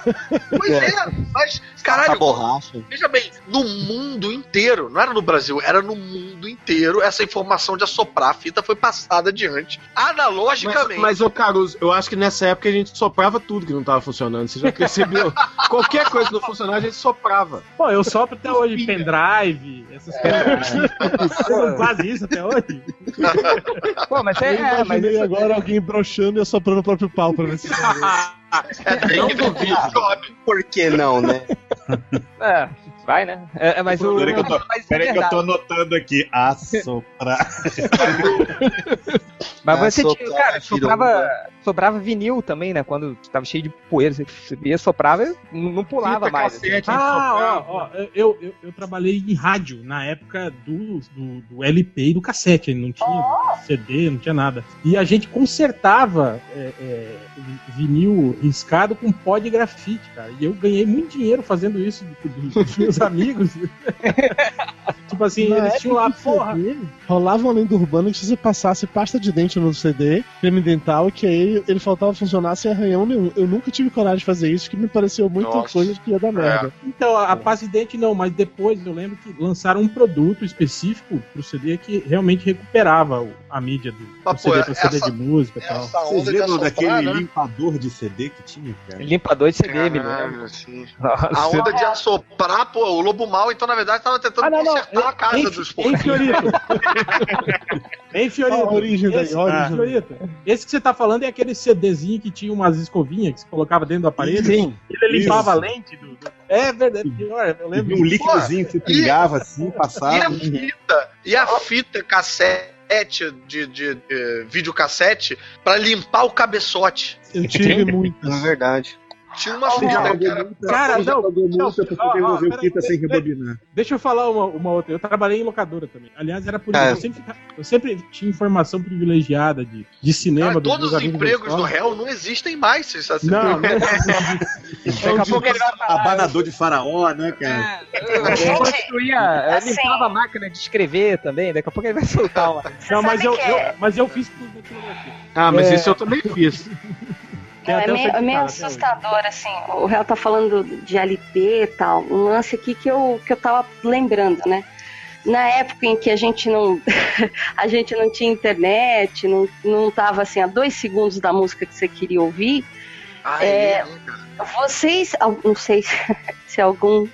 Pois é, mas, a caralho, borracha. Veja bem, no mundo inteiro, não era no Brasil, era no mundo inteiro, essa informação de assoprar a fita foi passada adiante, Mas, analogicamente. mas, ô Caruso, eu acho que nessa época a gente soprava tudo que não tava funcionando. Você já percebeu? Qualquer coisa que não funcionava, a gente soprava. Pô, eu sopro até hoje pendrive, essas coisas. Vocês não fazem isso até hoje? Pô, mas Eu é, é mas imaginei agora alguém broxando e assoprando o próprio pau pra ver se. é bem que duvido. Por que não, né? é, vai, né? É, é, mas o. Peraí que eu tô- é Peraí que eu tô anotando aqui. Assoprar. Mas você tinha, cara, virou sobrava, vinil também, né? Quando tava cheio de poeira, você ia soprava e não pulava Fita mais. assim. cassete, Ah, soprava. ó, ó, eu, eu, eu trabalhei em rádio na época do, do, do LP e do cassete, não tinha CD, não tinha nada. E a gente consertava é, é, vinil riscado com pó de grafite, cara. E eu ganhei muito dinheiro fazendo isso do- do- dos meus amigos. tipo assim, Na eles tinham lá, porra. CD, Rolava uma lenda urbana que se você passasse pasta de dente no CD, creme dental, que aí ele faltava funcionar sem arranhão nenhum. Eu nunca tive coragem de fazer isso, que me pareceu muita Nossa. coisa que ia dar merda. Então, a, a pasta de dente não, mas depois eu lembro que lançaram um produto específico pro CD que realmente recuperava o- a mídia do, do Ah, pô, CD pra CD essa- de música e tal. Essa Vocês lembram daquele né? limpador de CD que tinha, cara? Limpador de CD, me lembro. Assim. A onda de assoprar, pô, o Lobo Mal, então, na verdade, tava tentando Ah, não, não. consertar a casa Hein, dos hein, Fiorito? hein, Fiorito? A origem daí, esse, a origem. ah, Fiorito, esse que você tá falando é aquele CDzinho que tinha umas escovinhas que você colocava dentro do aparelho. Sim. Ele limpava a lente do. do- É verdade, pior, eu E lembro. um líquidozinho que você pingava assim, E a passava. fita, e a fita cassete de, de, de videocassete pra limpar o cabeçote. Eu tive muito. É verdade. Tinha uma fita, cara. Cara, não, sem rebobinar. Deixa eu falar uma, uma outra. Eu trabalhei em locadora também. Aliás, era por isso. É. Eu, sempre, eu sempre tinha informação privilegiada de, de cinema. Cara, dos todos os empregos do réu não existem mais, vocês sabem. Não, não. Daqui a pouco ele vai falar. Abanador de faraó, né, cara? É, eu construía, eu assim- limpava a máquina de escrever também, daqui a pouco ele vai soltar uma. Não, mas eu, que é- eu- mas eu fiz tudo Ah, mas É. isso eu também fiz. Não, é meio, é meio hoje. assustador, assim. O réu tá falando de LP e tal. Um lance aqui que eu, que eu tava lembrando, né? Na época em que a gente não, a gente não tinha internet, não, não tava assim a dois segundos da música que você queria ouvir, Ah, É, é, né, vocês, não sei se se algum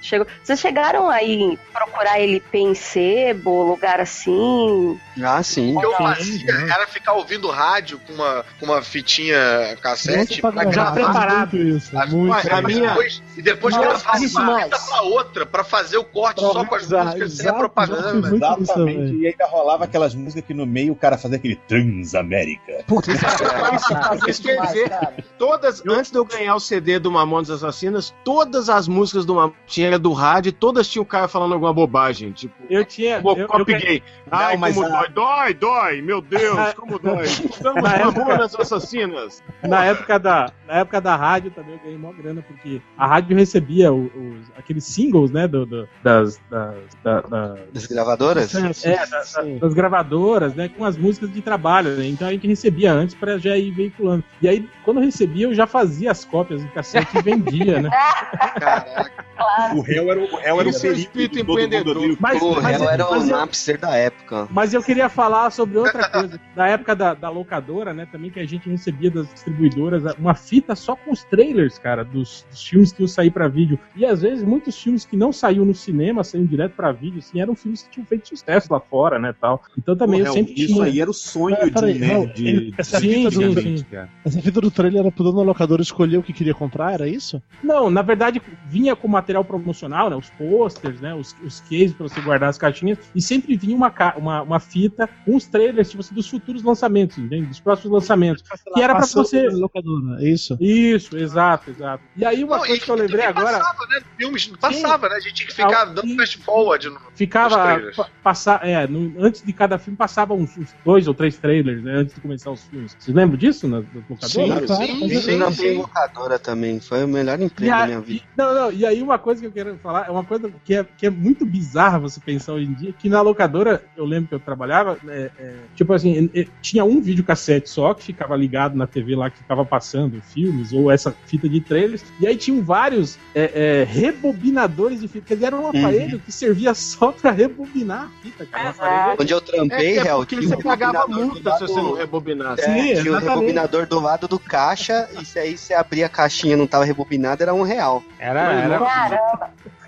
chegou. Vocês chegaram aí procurar LP em sebo, lugar assim? Ah, sim. O que eu fazia era ficar ouvindo rádio com uma, com uma fitinha cassete pra pra Já gravar. preparado. Muito isso, muito. A mas minha- depois, e depois isso uma mais. fita pra outra pra fazer o corte Pra só com as músicas sem a propaganda. muito Exatamente. também. E ainda rolava aquelas músicas que no meio o cara fazia aquele Transamérica. Putz, isso Isso isso quer dizer-. Todas, antes de eu ganhar o CD do Mamonas Assassinas, todas as músicas do Mamonas tinha do rádio, e todas tinham o cara falando alguma bobagem, tipo, Eu tinha. eu- eu- Robocop gay. Ai, Não, mas como a- dói, dói, dói, meu Deus, como dói. Somos Na época- Mamonas Assassinas. Na época, da, na época da rádio também eu ganhei mó grana, porque a rádio recebia o- os, aqueles singles, né, do, do- das, das, da- da- Das gravadoras? é, da- da- das gravadoras, né, com as músicas de trabalho, né, então a gente recebia antes pra já ir veiculando. E aí, quando eu recebia, eu já fazia as cópias em cassete e vendia, né. Caraca. Claro. O réu era o, o, réu era o é perito espírito do empreendedor. odeia o Mas, Pô, mas, ela era o mas Napster da época. Mas eu queria falar sobre outra coisa. Da época da, da locadora, né? Também que a gente recebia das distribuidoras uma fita só com os trailers, cara, dos, dos filmes que iam sair pra vídeo. E às vezes muitos filmes que não saíam no cinema, saíam direto pra vídeo, assim, eram filmes que tinham feito sucesso lá fora, né? Tal. Então também eu Réu, sempre Isso tinha. aí era o sonho Ah, de Réu, nerd. ele- essa Sim, fita do- sim, sim. cara. Essa fita do trailer era pro dono da locadora escolher o que queria comprar, era isso? Não, na verdade vinha com material promocional, né? Os posters, né? Os, os cases pra você guardar as caixinhas. E sempre vinha uma, uma, uma fita com os trailers, tipo assim, dos futuros lançamentos, entende? Dos próximos lançamentos. Que era pra Passando você. na locadora, é isso? Isso, exato, exato. E aí uma Não, coisa que eu lembrei agora. Passava, né? Filmes não passava, né? A gente tinha que ficar dando sim. fast forward. No... Ficava. Passar, é, no- antes de cada filme passava uns, uns dois ou três trailers, né? Antes de começar os filmes. Vocês lembram disso nas, nas locadoras? Sim, Claro, sim, sim, sim. tenho locadora também. Foi o melhor emprego a- da minha vida. e- não, não, e aí uma coisa que eu quero falar é uma coisa que é, que é muito bizarra você pensar hoje em dia, que na locadora, eu lembro que eu trabalhava, é, é, tipo assim, tinha um videocassete só que ficava ligado na TV lá que ficava passando filmes, ou essa fita de trailers, e aí tinham vários é, é, rebobinadores de fita, quer dizer, era um aparelho que servia só pra rebobinar a fita, cara. Um aparelho- Onde eu trampei, É, é porque você um pagava rebobinador multa se você não rebobinasse. É, Sim, tinha o exatamente. rebobinador do lado do caixa, e se aí você abria a caixinha e não tava rebobinado, era um real. Era, era, Caramba.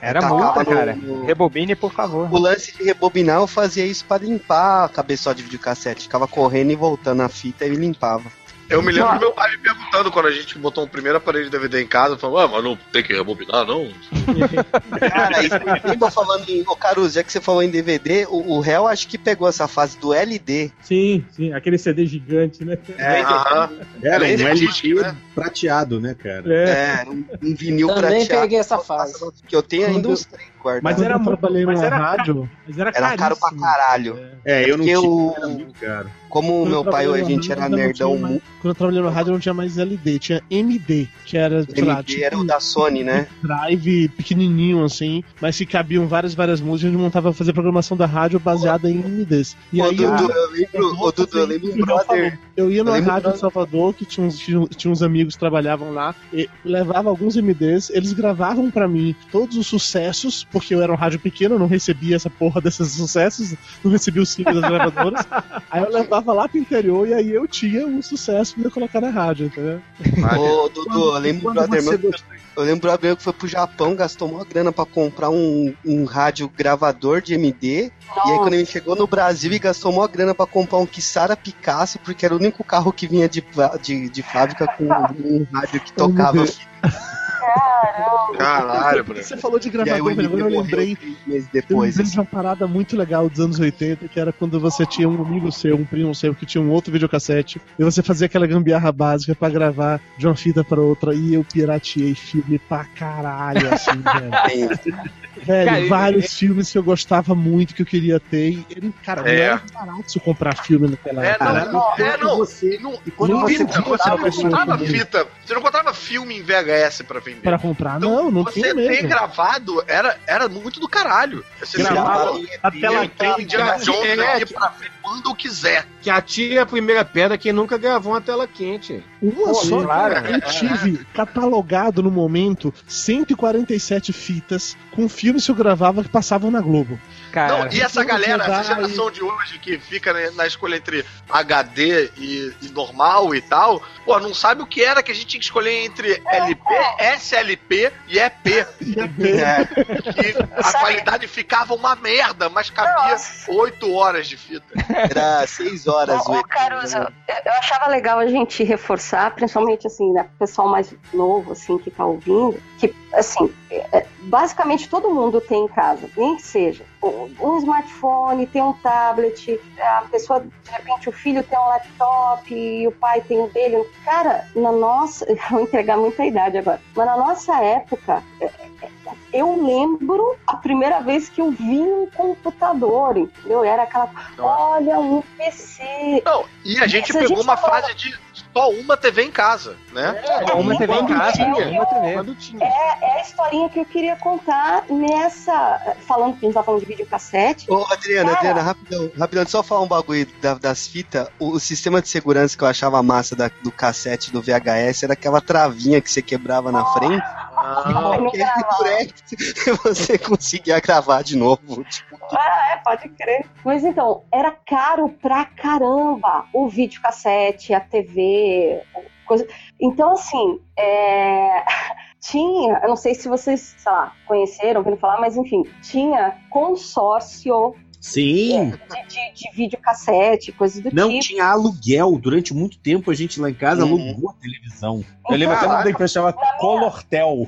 Era Tacava multa, cara. no- Rebobine, por favor. O lance de rebobinar, eu fazia isso pra limpar a cabeçote de videocassete. Ficava correndo e voltando a fita e limpava. Eu me lembro do meu pai me perguntando quando a gente botou um primeiro aparelho de DVD em casa, falou, ah, mas não tem que rebobinar, não? Cara, isso lembra falando em. Ô, Caruso, já que você falou em DVD, o, o réu acho que pegou essa fase do LD. Sim, sim, aquele CD gigante, né? É, Aham. Era um disco, né? prateado, né, cara? É. é, um, um vinil Também prateado. peguei essa fase. Que eu tenho ainda uns três Mas era eu muito- trabalhei mas era rádio, Mas era, Era caro pra caralho. É. É, eu não tinha, caro. Como o Quando meu eu pai ou a gente era nerdão, mais- Quando eu trabalhei na rádio não tinha mais LD, tinha MD, que era, sei lá, MD tipo era o da Sony, né? drive pequenininho assim, mas que cabiam várias, várias músicas, a gente montava fazer programação da rádio baseada em MDs. E Ô, aí Dudu, eu, eu lembro, ô, Dudu, eu lembro um brother. Eu ia numa rádio em do- Salvador que tinha uns, tinha, uns amigos que trabalhavam lá, e levava alguns MDs, eles gravavam pra mim todos os sucessos, porque eu era um rádio pequeno, eu não recebia essa porra desses sucessos, não recebia os singles das gravadoras. aí eu levava lá pro interior e aí eu tinha um sucesso pra eu colocar na rádio, entendeu? Ô, Dudu, eu lembro Quando brother você meu. Eu lembro meu que foi pro Japão, gastou uma grana pra comprar um, um rádio gravador de MD. E aí, quando ele chegou no Brasil e gastou uma grana pra comprar um Kissara Picasso, porque era o único carro que vinha de, de, de fábrica com um rádio que tocava. Caralho, Bruno. Você falou de aí, gravador, agora eu MD lembrei meses Eu depois. lembrei de uma parada muito legal dos anos 80, que era quando você tinha um amigo seu, um primo seu, que tinha um outro videocassete, e você fazia aquela gambiarra básica pra gravar de uma fita pra outra, e eu pirateei filme pra caralho, assim, velho. Velho, Cara, vários filmes que eu gostava muito, que eu queria ter, e, ele, cara, não É. era barato se eu comprar filme naquela É, época. não, é, não. você- E não, e quando não, você fita, você comprava não pessoa comprava comum. fita, você não comprava filme em VHS pra vender. Pra comprar, Então, não, não você tinha mesmo. gravado era, era muito do caralho. Você Gravava gravava a tela tem Indiana Jones é, pra ver quando quiser. Que atire a primeira pedra quem nunca gravou uma tela quente. Uma só, claro, cara. Eu tive catalogado no momento 147 fitas com filmes que eu gravava que passavam na Globo. Cara, Não, e essa galera, essa geração de hoje que fica né, na escolha entre HD e, e normal e tal, pô, não sabe o que era que a gente tinha que escolher entre LP, SLP e EP. Que a qualidade ficava uma merda, mas cabia oito horas de fita. Era seis horas Ô, Caruso, eu, eu achava legal a gente reforçar, principalmente assim, né, o pessoal mais novo, assim, que tá ouvindo, que, assim, é, basicamente todo mundo tem em casa, nem que seja um, um smartphone, tem um tablet, a pessoa, de repente, o filho tem um laptop e o pai tem o dele. Cara, na nossa, eu vou entregar muita idade agora, mas na nossa época, é, é, eu lembro a primeira vez que eu vi um computador, entendeu? Era aquela, olha, um PC. Não, e a gente a pegou gente uma falando- fase de só uma TV em casa, né? Uma TV em casa, tinha, uma TV. Quando tinha. É, é a historinha que eu queria contar nessa. Falando que a gente tá falando de videocassete. Ô, Adriana, Cara. Adriana, rapidão, rapidão, só falar um bagulho da- das fitas. O, o sistema de segurança que eu achava massa da- do cassete do VHS era aquela travinha que você quebrava na frente. Ah, não aí, você conseguia gravar de novo. Tipo, Ah, é, pode crer. Mas então, era caro pra caramba o videocassete, a TV, coisa. Então, assim, é, tinha, eu não sei se vocês, sei lá, conheceram, ouviram falar, mas enfim, tinha consórcio Sim. de, de, de videocassete, coisas do Não tipo. tinha aluguel. Durante muito tempo a gente lá em casa Uhum. alugou a televisão. Eu lembro até quando a empresa chamava Colortel.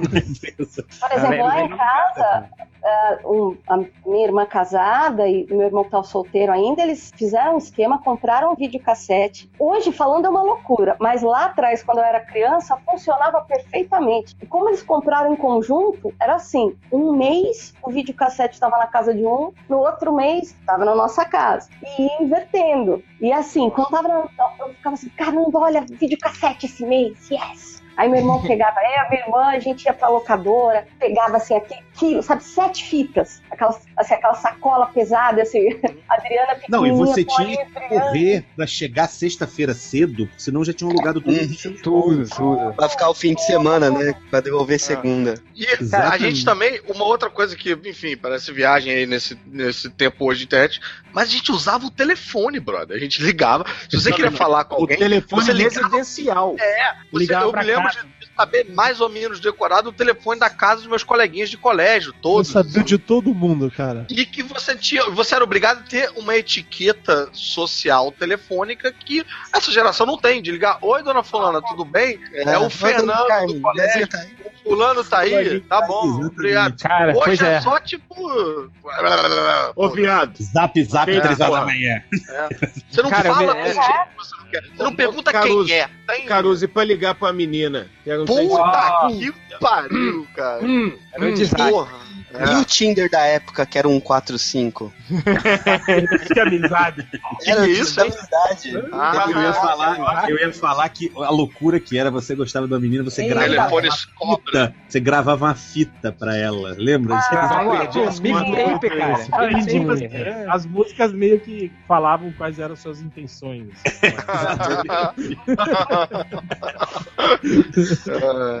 Por exemplo, lá em casa, ah, um- a minha irmã casada e meu irmão que tá solteiro ainda, eles fizeram um esquema, compraram um videocassete. Hoje, falando, é uma loucura, mas lá atrás, quando eu era criança, funcionava perfeitamente. E como eles compraram em conjunto, era assim: um mês o videocassete estava na casa de um, no outro mês estava na nossa casa. E ia invertendo. E assim, quando tava na, eu ficava assim: caramba, olha, videocassete esse mês, yes! Aí meu irmão pegava, eu, a minha irmã, a gente ia pra locadora, pegava assim, aquele quilo, sabe, sete fitas, aquela, assim, aquela sacola pesada, assim, a Adriana Não, e você a tinha que brilhante. correr pra chegar sexta-feira cedo, senão já tinham alugado tudo. Uhum. Tudo, tudo. Pra ficar o fim de semana, né? Pra devolver segunda. E a Exatamente. gente também, uma outra coisa que, enfim, parece viagem aí nesse, nesse tempo hoje de internet, mas a gente usava o telefone, brother. A gente ligava. Se você queria falar com O alguém, telefone você ligava- residencial. você, ligava eu pra me lembro casa. de saber mais ou menos decorado o telefone da casa dos meus coleguinhas de colégio, Eu todos. sabia de todo mundo, cara. E que você tinha, você era obrigado a ter uma etiqueta social telefônica que essa geração não tem, de ligar, oi dona fulana, tudo bem? É, o Oi, Fernando do colégio, Brasil tá o fulano tá aí, tá bom, Exatamente. obrigado. Cara, Hoje pois é é. só tipo. Ô, viado. Zap, zap, três horas da manhã. Você não Cara, fala eu- com o que você não não pergunta Caruso, quem é. Tem... Caruso, e pra ligar pra menina? Puta que pariu, cara. Hum, Era um hum, desastre. Porra. E É. o Tinder da época, que era um 45? Que amizade. Era que isso, hein? amizade. Ah, Eu ia, falar, eu ia falar que a loucura que era você gostava da menina, você gravava Telefone uma fita, você gravava uma fita pra ela, lembra? Você Ah, pô, mixtape, cara. Ah, e, tipo, assim, as músicas meio que falavam quais eram suas intenções.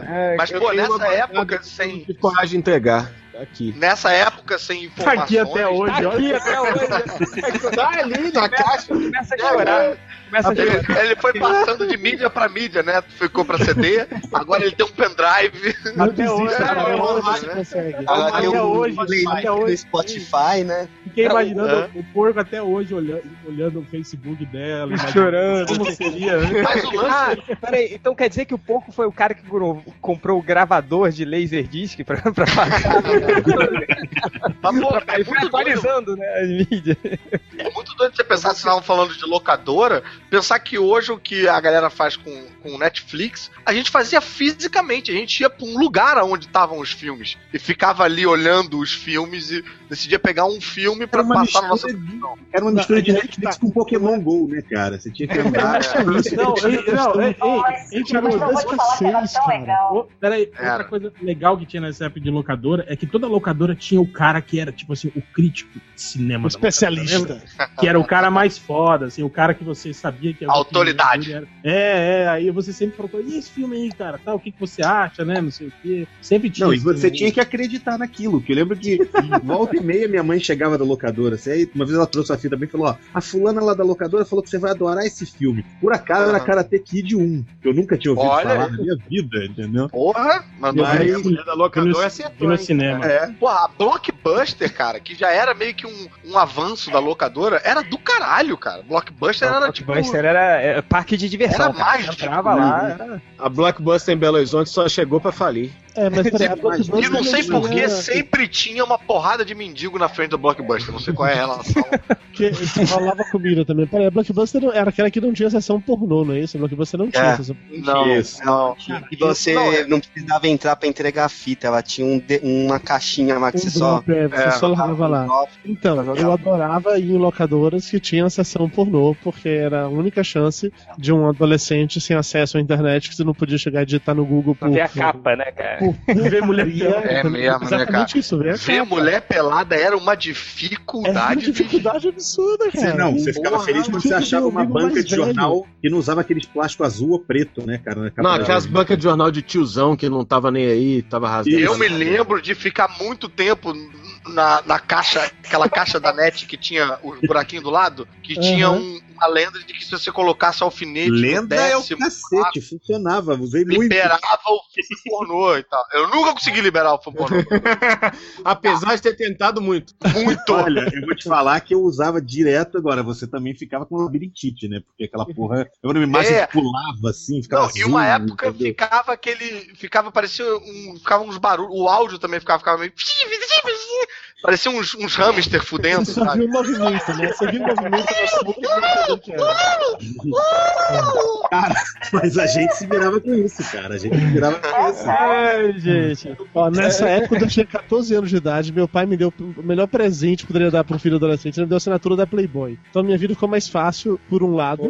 É, Mas, pô, nessa época, sem. coragem de entregar. Tá Aqui. Nessa época, sem Tá informações. aqui até hoje, Aqui olha. até hoje. Tá ali na caixa. Começa a chorar. A. Ele, ele foi passando de mídia pra mídia, né? Ficou pra CD, agora ele tem um pendrive. Até hoje, Cara, até eu- hoje. né? consegue. Agora Até o hoje, até hoje. no Spotify, né? Fiquei imaginando É. o porco até hoje olhando, olhando o Facebook dela, Chorando. Como seria. Mas o lance. Ah, peraí, então quer dizer que o porco foi o cara que comprou o gravador de Laserdisc pra, pra pagar? Mas, pô, é muito doido, atualizando, né, as mídias. é muito doido você pensar, se estavam falando de locadora, pensar que hoje o que a galera faz com, com Netflix, a gente fazia fisicamente. A gente ia pra um lugar onde estavam os filmes. E ficava ali olhando os filmes e decidia pegar um filme uma passar na nossa. de, era uma mistura de Netflix com Pokémon GO, né, cara? Você tinha que andar. Não, ei, não, ei, ei, Mas, ei, falar que era tão legal. Ô, Peraí, Era. outra coisa legal que tinha nessa época de locadora é que toda locadora tinha o cara que era, tipo assim, o crítico de cinema. Locadora, especialista. lembra? que era o cara mais foda, assim, o cara que você sabia que... Autoridade. Era... É, é, aí você sempre falou, e esse filme aí, cara, tal, o que, que você acha, né, não sei o quê. Sempre tinha Não, e você tinha aí. que acreditar naquilo. Que eu lembro que volta e meia minha mãe chegava da locadora. Assim, aí uma vez ela trouxe a fita também e falou: Ó, a fulana lá da locadora falou que você vai adorar esse filme. Por acaso era Aham. Karate Kid 1, que eu nunca tinha ouvido Olha falar aí. na minha vida, entendeu? Porra, mandou Mas- bem. A mulher da locadora no, acertou. e no cinema. É. Porra, a Blockbuster, cara, que já era meio que um, um avanço da locadora, era do caralho, cara. Blockbuster era tipo. Blockbuster era é, parque de diversão. Era Você entrava lá, era... A Blockbuster em Belo Horizonte só chegou pra falir. É, mas peraí, a E Blockbuster não sei porquê, sempre tinha uma porrada de mendigo na frente do Blockbuster. Não sei qual é a relação. Porque rolava comida também. Peraí, a Blockbuster não- era aquela que não tinha sessão pornô, não é isso? A Blockbuster não tinha É. sessão Não, Isso. não. E você Não, é- não precisava entrar pra entregar a fita, ela tinha um de- uma caixinha lá que Um você só. é, você é, só largava lá. Então, eu adorava ir em locadoras que tinham sessão pornô, porque era a única chance de um adolescente sem acesso à internet que você não podia chegar e digitar no Google Pra por. ver a capa, né, cara? Ver mulher pelada. É mesmo, né, Exatamente cara? isso, ver mulher pelada era uma É uma dificuldade. de- dificuldade absurda, Você, cara. não, você ficava Porra, feliz quando tinha você achava um uma banca de jornal que não usava aqueles plástico azul ou preto, né, cara? Não, aquelas bancas de jornal de tiozão que não tava nem aí, tava rasgando. Eu me lembro de ficar muito tempo na, na caixa, aquela caixa da net que tinha o buraquinho do lado, que tinha Uhum. um- uma lenda de que se você colocasse alfinete no Lenda é o cacete, funcionava, usei muito. liberava o filme pornô e tal. Eu nunca consegui liberar o filme pornô. Apesar de ter tentado muito. Muito. Olha, eu vou te falar que eu usava direto agora. Você também ficava com labirintite, né? Porque aquela porra. Eu uma imagem É. que pulava assim, ficava Não, e uma época entendeu? ficava aquele. Ficava, parecia um. Ficava uns barulhos. O áudio também ficava, ficava meio. Parecia uns, uns hamster fudendo, Você só sabe? viu o movimento, né? Você viu o movimento da o que era. Mas a gente se virava com isso, cara. A gente se virava com isso. Ai, gente. Ó, nessa época, quando eu tinha 14 anos de idade, meu pai me deu o melhor presente que poderia dar para um filho adolescente. Ele me deu a assinatura da Playboy. Então minha vida ficou mais fácil, por um lado.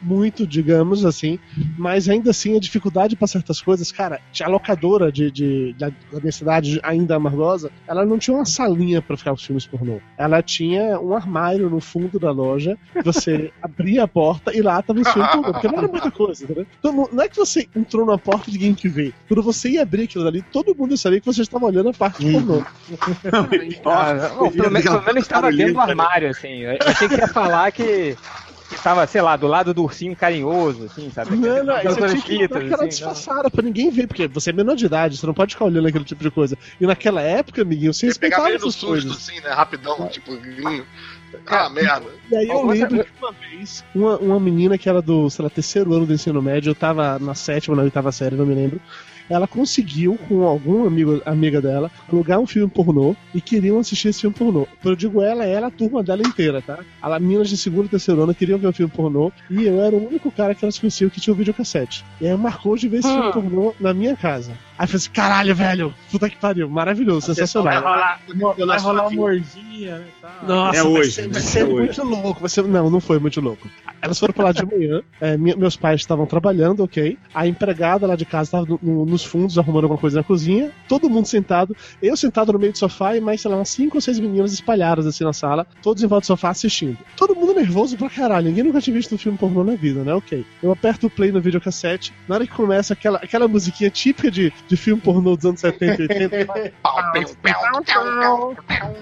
Muito, digamos assim. Mas ainda assim, a dificuldade para certas coisas, cara, a locadora de, de- da, da minha cidade, ainda amargosa, ela não tinha uma salinha para ficar os filmes pornô. Ela tinha um armário no fundo da loja, você abria a porta e lá tava os filmes pornô. Porque não era muita coisa, entendeu? Mundo- não é que você entrou na porta e ninguém que vê. Quando você ia abrir aquilo ali, todo mundo sabia que você estava olhando a parte pornô. Ah, bom, pelo, menos, pelo menos estava dentro do armário, assim. Eu achei que ia falar que, que tava, sei lá, do lado do ursinho carinhoso, assim, sabe? Não, não, você tinha que fitas, dar aquela assim, não. disfarçada pra ninguém ver, porque você é menor de idade, você não pode ficar olhando aquele tipo de coisa. E naquela época, amiguinho, você respeitava ele no essas susto, coisas. assim, né? Rapidão, tipo, gringo. Ah, merda. E aí eu lembro que uma vez, uma, uma menina que era do, sei lá, terceiro ano do ensino médio, eu tava na sétima, na oitava série, não me lembro. Ela conseguiu, com algum amigo, amiga dela, alugar um filme pornô e queriam assistir esse filme pornô. Eu digo ela, ela, a turma dela inteira, tá? As meninas de segundo e terceiro ano queriam ver o filme pornô e eu era o único cara que elas conheciam que tinha o videocassete. E aí marcou de ver esse filme pornô na minha casa. Aí eu falei assim, caralho, velho, puta que pariu, maravilhoso, Vai sensacional. rolar, Eu vai rolar uma orgia, né? Tá. Nossa, É vai hoje, ser, né? vai ser É hoje. muito louco. Vai ser... Não, não foi muito louco. Elas foram pra lá de manhã, é, meus pais estavam trabalhando, ok. A empregada lá de casa estava no- no- nos fundos arrumando alguma coisa na cozinha, todo mundo sentado, eu sentado no meio do sofá e mais, sei lá, umas cinco ou seis meninas espalhadas assim na sala, todos em volta do sofá assistindo. Todo mundo nervoso pra caralho, ninguém nunca tinha visto um filme pornô na vida, né? Ok. Eu aperto o play no videocassete, na hora que começa aquela, aquela musiquinha típica de, de filme pornô dos anos 70 e 80, Pau, pau, pau, pau, pau.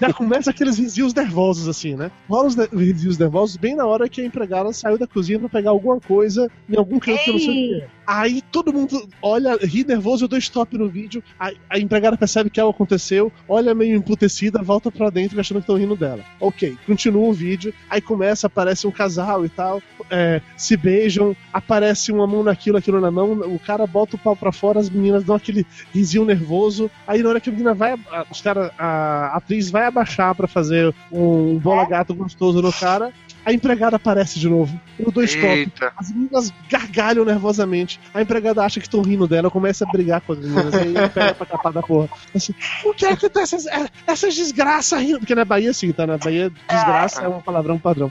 Já começa aqueles risinhos nervosos, assim, né? Rola os risinhos nervosos bem na hora que a empregada saiu da cozinha pra pegar alguma coisa em algum canto que eu não sei o que é. Aí todo mundo olha, ri nervoso, eu dou stop no vídeo, a, a empregada percebe que algo aconteceu, olha meio emputecida, volta pra dentro achando que estão rindo dela. Ok, continua o vídeo, aí começa, aparece um casal e tal, é, se beijam, aparece uma mão naquilo, aquilo na mão, o cara bota o pau pra fora, as meninas dão aquele risinho nervoso, aí na hora que a menina vai, a, os cara, a atriz vai abaixar pra fazer um bola gato gostoso no cara, A empregada aparece de novo. Eu dou stop. As meninas gargalham nervosamente. A empregada acha que estão rindo dela, começa a brigar com as meninas. Aí pega pra capar da porra. Assim, o que é que tá essas, é, essas desgraças rindo? Porque na Bahia, sim, tá? Na Bahia, desgraça é um palavrão padrão.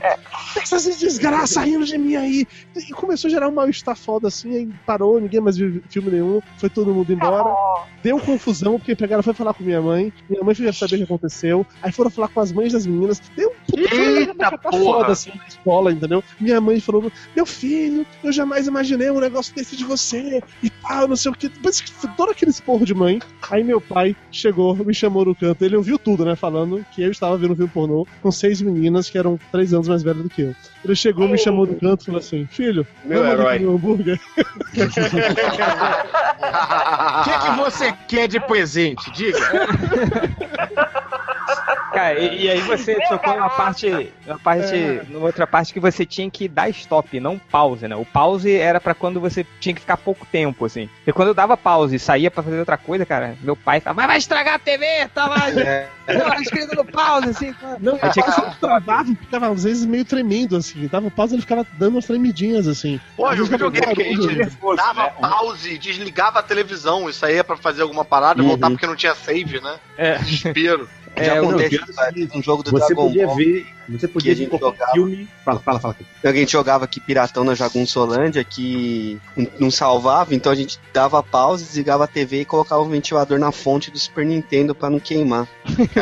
Essas desgraças rindo de mim aí. E começou a gerar um mal-estar foda assim, aí parou, ninguém mais viu filme nenhum, foi todo mundo embora. Deu confusão, porque a empregada foi falar com minha mãe, minha mãe foi saber o que aconteceu, aí foram falar com as mães das meninas, deu um puta Eita, porra. foda assim na escola, entendeu? Minha mãe falou: Meu filho, eu jamais imaginei um negócio desse de você e tal, não sei o que. Foi todo aquele esporro de mãe, aí meu pai chegou, me chamou no canto, ele ouviu tudo, né? Falando que eu estava vendo um filme pornô com seis meninas que eram três anos mais velhas do que eu. Ele chegou, me chamou no canto e falou assim: Filho, Meu herói. um hambúrguer. O que, que você quer de presente? Diga. Cara, e, e aí você tocou numa parte, numa parte, numa outra parte que você tinha que dar stop, não pause, né? O pause era pra quando você tinha que ficar pouco tempo, assim. E quando eu dava pause e saía pra fazer outra coisa, cara, meu pai falava, mas vai estragar a TV, tá lá, tá escrito no pause, assim. cara." Não, Eu tinha que eu travava, ficava às vezes meio tremendo, assim. Dava pausa, ele ficava dando umas tremidinhas, assim. Pô, e dava videogame que a gente dava pause, desligava a televisão, isso aí é pra fazer alguma parada e Uhum. voltar porque não tinha save, né? É. Desespero. Já É, o- aconteceu um jogo do Você Dragon podia Ball. ver. Você que podia a ver jogava. filme. Fala, fala, fala. A gente jogava aqui Piratão na Jagunçolândia que não- não salvava, então a gente dava pausa, desligava a TV e colocava o ventilador na fonte do Super Nintendo pra não queimar.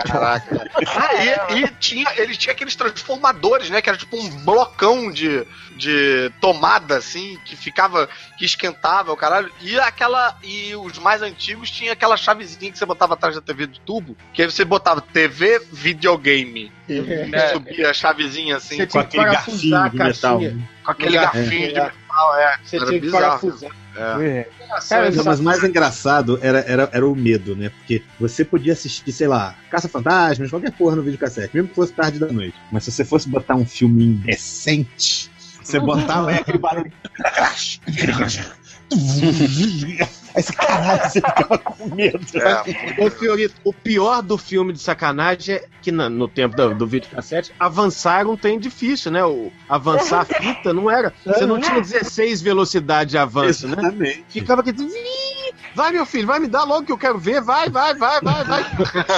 Caraca. Ah, e, e tinha, ele tinha aqueles transformadores, né? Que era tipo um blocão de, de tomada, assim, que ficava, que esquentava o caralho. E aquela. E os mais antigos tinha aquela chavezinha que você botava atrás da TV do tubo, que aí você botava TV videogame. E subia a chavezinha assim, Você Com tinha que aquele garfinho de metal. com aquele É. garfinho de metal, é. Você era tinha que parafusar. É. Cara, Não, mas mais engraçado era, era, era o medo, né? Porque você podia assistir, sei lá, Caça-Fantasmas, qualquer porra no videocassete, mesmo que fosse tarde da noite. Mas se você fosse botar um filme indecente, você botava é, aquele barulho. Aí você, caralho, você ficava com medo. É. Ô, Fiorito, o pior do filme de sacanagem é que na- no tempo do, do videocassete, avançar era um trem difícil, né? O, avançar a fita não era. Você não tinha 16 velocidade de avanço, né? Exatamente. Ficava aqui. "Ih, Vai, meu filho, vai me dar logo que eu quero ver. Vai, vai, vai, vai, vai.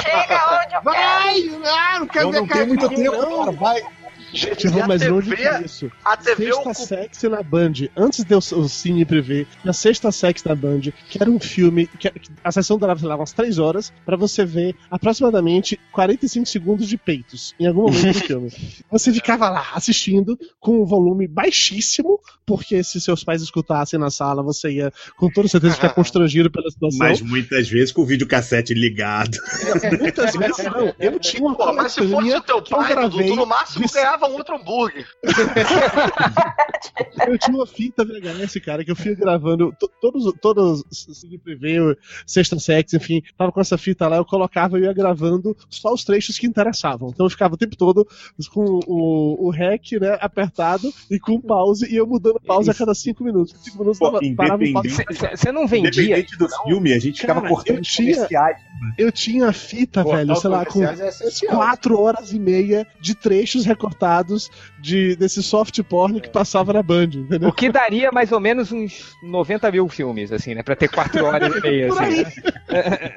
Chega onde eu Vai! Ah, não quero Eu ver não cara tenho muito tempo, não. cara, vai. Gente, E vamos a mais TV longe que isso. A TV Sexta ocupa. Sex na Band, antes de eu o Cine Privé, na Sexta Sex na Band, que era um filme, que a sessão durava, sei lá, umas 3 horas, pra você ver aproximadamente 45 segundos de peitos, em algum momento do filme. Você ficava lá assistindo com um volume baixíssimo, porque se seus pais escutassem na sala, você ia com toda certeza ficar constrangido pela situação. Mas muitas vezes com o videocassete ligado. Muitas vezes não. Eu tinha uma Pô, mas se fosse o teu eu pai, Dudu, gravei tu no máximo de- ganhava um outro hambúrguer. Eu tinha uma fita VHS, cara, que eu fui gravando to- todos, todos Cine Preview, Sexta Sex, enfim, tava com essa fita lá, eu colocava e ia gravando só os trechos que interessavam. Então eu ficava o tempo todo com o, o REC, né, apertado e com pause, e eu mudando pause a cada cinco minutos. Cinco minutos Pô, dava- parava Você não vendia. Independente do filme, a gente ficava Cara, cortando eu tinha- comerciais. Eu tinha a fita, velho, sei lá, com é quatro horas e meia de trechos recortados de, desse soft porn que passava na Band, entendeu? O que daria mais ou menos uns 90 mil filmes, assim, né? Pra ter 4 horas e meia, assim. né?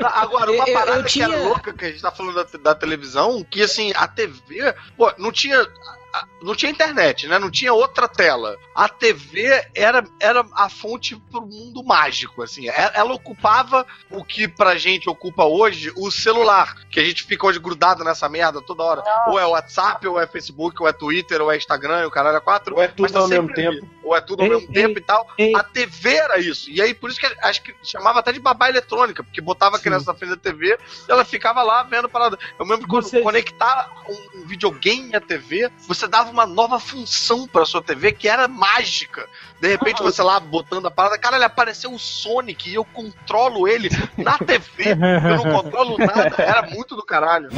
Agora, uma Eu- eu parada que tinha- era louca que a gente tá falando da, da televisão, que assim, a TV, pô, não tinha. a- Não tinha internet, né? Não tinha outra tela. A TV era, era a fonte pro mundo mágico, assim. Ela, ela ocupava o que pra gente ocupa hoje, o celular. Que a gente fica hoje grudado nessa merda toda hora. Ou é WhatsApp, ou é Facebook, ou é Twitter, ou é Instagram, o caralho é quatro. Ou é tudo Mas tá ao mesmo ali. tempo. Ou é tudo ao Ei, mesmo tempo e tal. ei. A TV era isso. E aí, por isso que acho que chamava até de babá eletrônica, porque botava a criança na frente da TV e ela ficava lá vendo parada. Eu lembro que quando Você- conectar um, um videogame à TV, você dava uma nova função pra sua TV que era mágica. De repente, você lá botando a parada, cara, ele apareceu o Sonic e eu controlo ele na TV. eu não controlo nada. Era muito do caralho.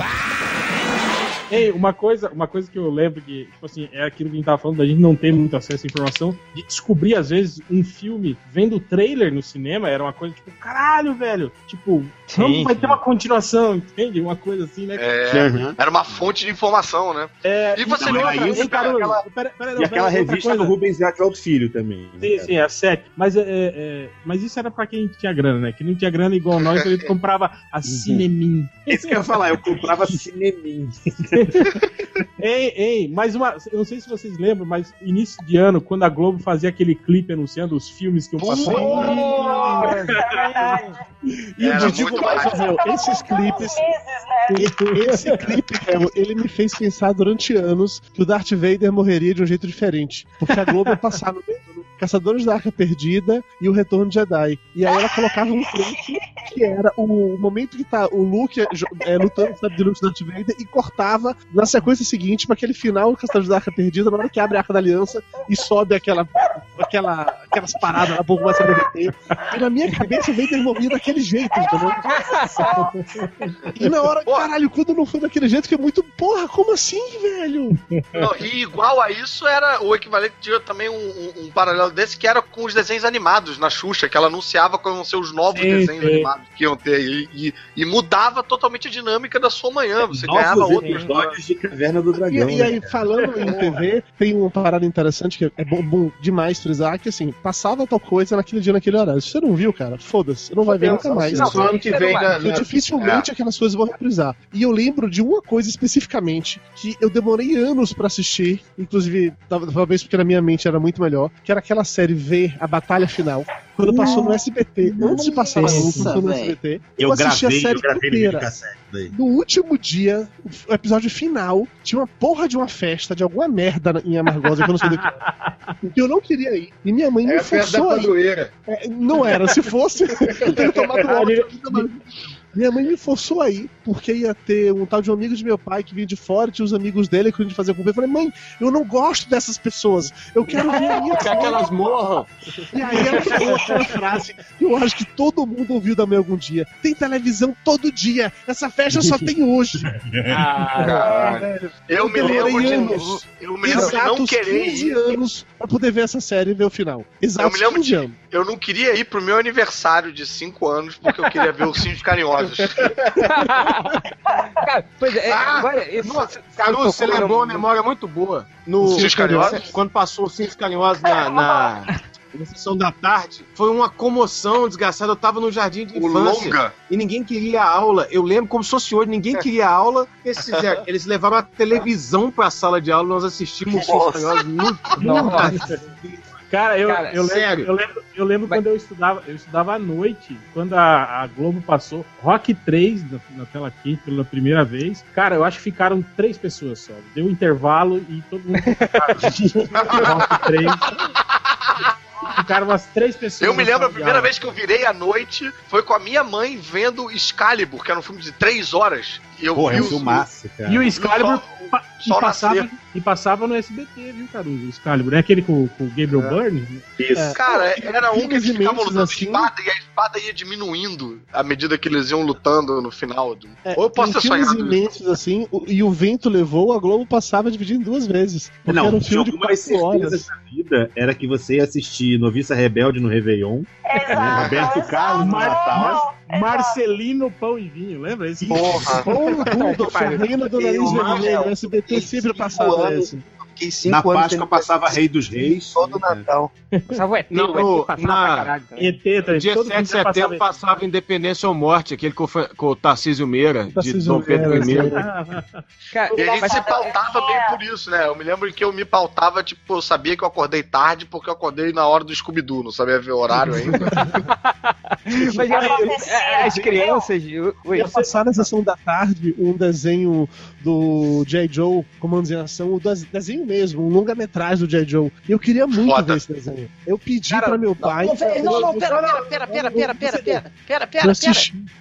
Ei, uma coisa, uma coisa que eu lembro que, tipo assim, é aquilo que a gente tava falando, da gente não ter muito acesso à informação, de descobrir, às vezes, um filme vendo o trailer no cinema, era uma coisa tipo, caralho, velho. Tipo, vamos, vai ter uma continuação, entende? Uma coisa assim, né? É, Uhum. Era uma fonte de informação, né? É, E você então, lembra aí, isso, Caruso, aquela- pera- pera- não, E aquela pera- revista coisa. do Rubens Jacques Filho também. né, Sim, cara? sim, a sete. Mas, é, é, é, mas isso era pra quem tinha grana, né? Que não tinha grana igual nós, a gente comprava a Cinemin. Isso que eu ia falar, eu comprava cinemin. Ei, ei, mais uma. Eu não sei se vocês lembram, mas início de ano, quando a Globo fazia aquele clipe anunciando os filmes que iam passar. E Era eu digo muito mais. Rafael, esses clipes. Né? Esse clipe, Rafael, ele me fez pensar durante anos que o Darth Vader morreria de um jeito diferente. Porque a Globo ia passar no meio do Caçadores da Arca Perdida e o Retorno de Jedi. E aí ela colocava um trecho que era o momento que tá o Luke é, é, lutando sabe, de do Darth Vader e cortava na sequência seguinte para aquele final do Caçadores da Arca Perdida, na hora que abre a Arca da Aliança e sobe aquela, aquela, aquelas paradas lá, pouco começa a derreter. E na minha cabeça o Vader morria daquele jeito, entendeu? E na hora, caralho, quando não foi daquele jeito, que é muito, porra, como assim, velho? Não, e igual a isso era o equivalente tinha também um, um- um paralelo desse que era com os desenhos animados na Xuxa, que ela anunciava como iam ser os novos Sim, desenhos sim. animados que iam ter e, e- e mudava totalmente a dinâmica da sua manhã. Você ganhava Novos outros episódios de Caverna do E, Dragão. e aí, né? falando em TV, tem uma parada interessante que é bom, bom demais frisar, que assim, passava tal coisa naquele dia, naquele horário. Se você não viu, cara, foda-se, você não vai ver nunca mais. Só ano que vem na- dificilmente aquelas coisas vão reprisar. E eu lembro de uma coisa especificamente que eu demorei anos pra assistir, inclusive, tal- talvez porque na minha mente era muito melhor, que era aquela série V, A Batalha Final, quando passou no SBT, antes de passar na Globo, Nossa, passou no. SBT. Eu assisti a gravei, série eu gravei no inteira. No último dia, o episódio final, tinha uma porra de uma festa, de alguma merda em Amargosa, que eu não sei do que. era, Que eu não queria ir. E minha mãe me É a festa da forçou a ir. É, não era, se fosse, eu teria tomado ódio. Minha mãe me forçou a ir, porque ia ter um tal de um amigo de meu pai que vinha de fora, tinha os amigos dele que a gente fazia com ele. Eu falei, mãe, eu não gosto dessas pessoas. Eu quero ver a minha Quer que elas morram. e aí ela falou aquela frase que eu acho que todo mundo ouviu da mãe algum dia. Tem televisão todo dia. Essa festa só tem hoje. Caralho. Eu me demorei lembro de, anos. eu me lembro de não Exatos querer 15 ir. anos pra poder ver essa série e ver o final. Exatos Eu me lembro 15 de- anos. Eu não queria ir pro meu aniversário de 5 anos porque eu queria ver Ursinhos Carinhosos. Cara, pois é, Ah, agora, isso, Nossa, Caruso, você lembrou uma memória muito boa. No, Carinhosos? Quando passou os Cintos Carinhosos na, na, na sessão da tarde, foi uma comoção desgraçada. Eu tava no jardim de O infância longa. e ninguém queria aula. Eu lembro como se fosse hoje, ninguém queria aula. Eles, fizeram- eles levaram a televisão pra sala de aula, nós assistimos os Cintos Carinhosos muito. Nossa. Cara, eu, Cara, eu, lembro, sério. eu lembro, eu lembro Vai- quando eu estudava, eu estudava à noite, quando a, a Globo passou Rock 3 na, na tela quente pela primeira vez. Cara, eu acho que ficaram três pessoas só. Deu um intervalo e todo mundo Rock 3. Ficaram umas três pessoas. Eu me lembro a primeira vez que eu virei à noite foi com a minha mãe vendo Excalibur, que era um filme de 3 horas. E eu Porra, é vi um o- filmaço, cara. E o Excalibur pa- e, passava, e passava no SBT, viu, Caruso? O Excalibur. É aquele com, com o Gabriel Byrne? Isso. Cara, era um que eles ficavam lutando assim. espada e a espada ia diminuindo à medida que eles iam lutando no final. Do... É, Ou eu posso ter sonhado. imensos assim, o- e o vento levou, a Globo passava dividindo em duas vezes. Porque era Não, um filme de quatro horas. da vida era que você ia assistir Noviça Rebelde no Réveillon, né? Exato, Roberto exato. Carlos no Mar- Natal. Marcelino Pão e Vinho, lembra esse? Porra. A reina do nariz vermelho, o SBT sempre passava esse. Fiquei cinco Na anos Páscoa passava Rei dos Reis. todo Natal. Passava o ET, Não, o no- ET passava na- pra caralho também. ET, também. Dia todo 7 de setembro passava passava Independência ou Morte, aquele com, com o Tarcísio Meira, de Tarcísio Dom Pedro Meira, I. E a gente se pautava bem por isso, né? Eu me lembro que eu me pautava, tipo, eu sabia que eu acordei tarde porque eu acordei na hora do Scooby-Doo, não sabia ver o horário ainda. mas, é, as crianças. Oi, Ia passar na sessão da tarde um desenho do J. Joe, Comandos em Ação, o des- desenho mesmo, um longa-metragem do J. Joe. E eu queria muito Foda. ver esse desenho. Eu pedi Cara, pra meu pai. Não, velho, não, não, pera, pera, pera, pera, pera, pera, pera, pera, pera,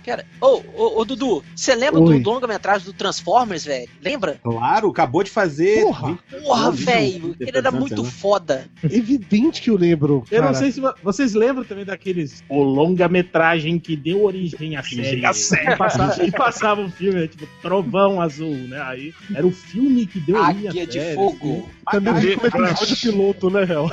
pera. Ô, ô, ô, Dudu, você lembra Oi. do longa-metragem do Transformers, velho? Lembra? Claro, acabou de fazer. Porra. Porra, velho, ele era muito não. foda. Evidente que eu lembro. Eu não sei se vo- vocês lembram também daqueles o longa-metragem que deu origem à série. à série. E passava, e passava um filme, né, tipo Trovão Azul, né? Aí era o filme que deu Águia linha de séria, fogo. Também vi como episódio piloto, né, Hel?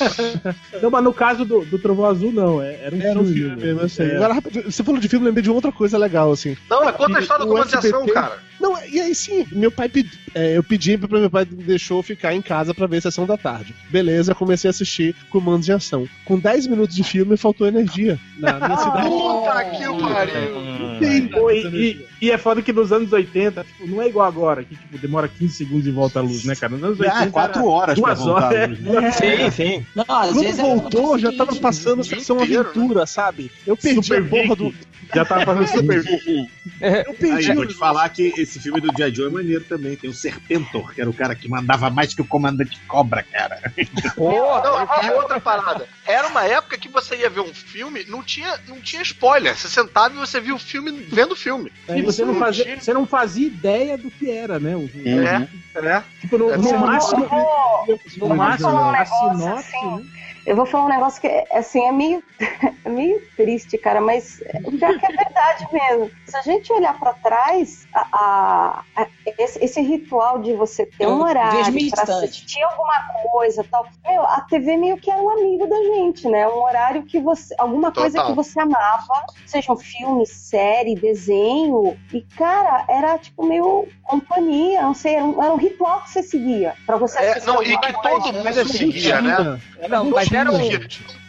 Assim. Não, mas no caso do, do Trovão Azul, não. é- Era um Era um filme. filme mesmo, assim. É. Agora, rapidinho, você falou de filme, eu lembrei de outra coisa legal, assim. Não, mas conta a história do o comando de ação, SBT cara. Não, e aí sim, meu pai pedi, é, eu pedi pra meu pai deixou eu ficar em casa pra ver a sessão da tarde. Beleza, comecei a assistir Comandos de Ação. Com 10 minutos de filme, faltou energia na minha cidade. Puta que pariu. Sim, Pô, e, e- é foda que nos anos 80, tipo, não é igual agora, que tipo, demora 15 segundos e volta a luz, né, cara? Nos anos 80. Ah, quatro era horas pra duas voltar horas. a luz, né? Sim, sim. Não, às Quando vezes é voltou, já tava passando sessão inteiro, aventura, sabe? Eu perdi Super a porra Vic. do. Já tava fazendo super Eu perdi Aí, vou te falar que esse filme do G.I. Joe é maneiro também. Tem o Serpentor, que era o cara que mandava mais que o comandante Cobra, cara. Não, e outra parada. Era uma época que você ia ver um filme, não tinha, não tinha spoiler. Você sentava e você via o filme vendo o filme. E você não, fazia, tinha. você não fazia ideia do que era, né? O, É, é. Tipo, no, É, no máximo, Eu no vou máximo falar um a negócio sinopse, assim. né? Eu vou falar um negócio que, é, assim, é meio, é meio triste, cara, mas o pior que é verdade mesmo. Se a gente olhar pra trás, a, a- a- esse, esse ritual de você ter Eu um horário distante. assistir alguma coisa tal, meu, a TV meio que era um amigo da gente, né? Um horário que você, alguma coisa Total. que você amava, seja um filme, série, desenho, e cara, era tipo meio companhia, não sei, era um, era um ritual que você seguia pra você É, assistir não, e que coisa. todo mundo seguia, né? Não, mas era um.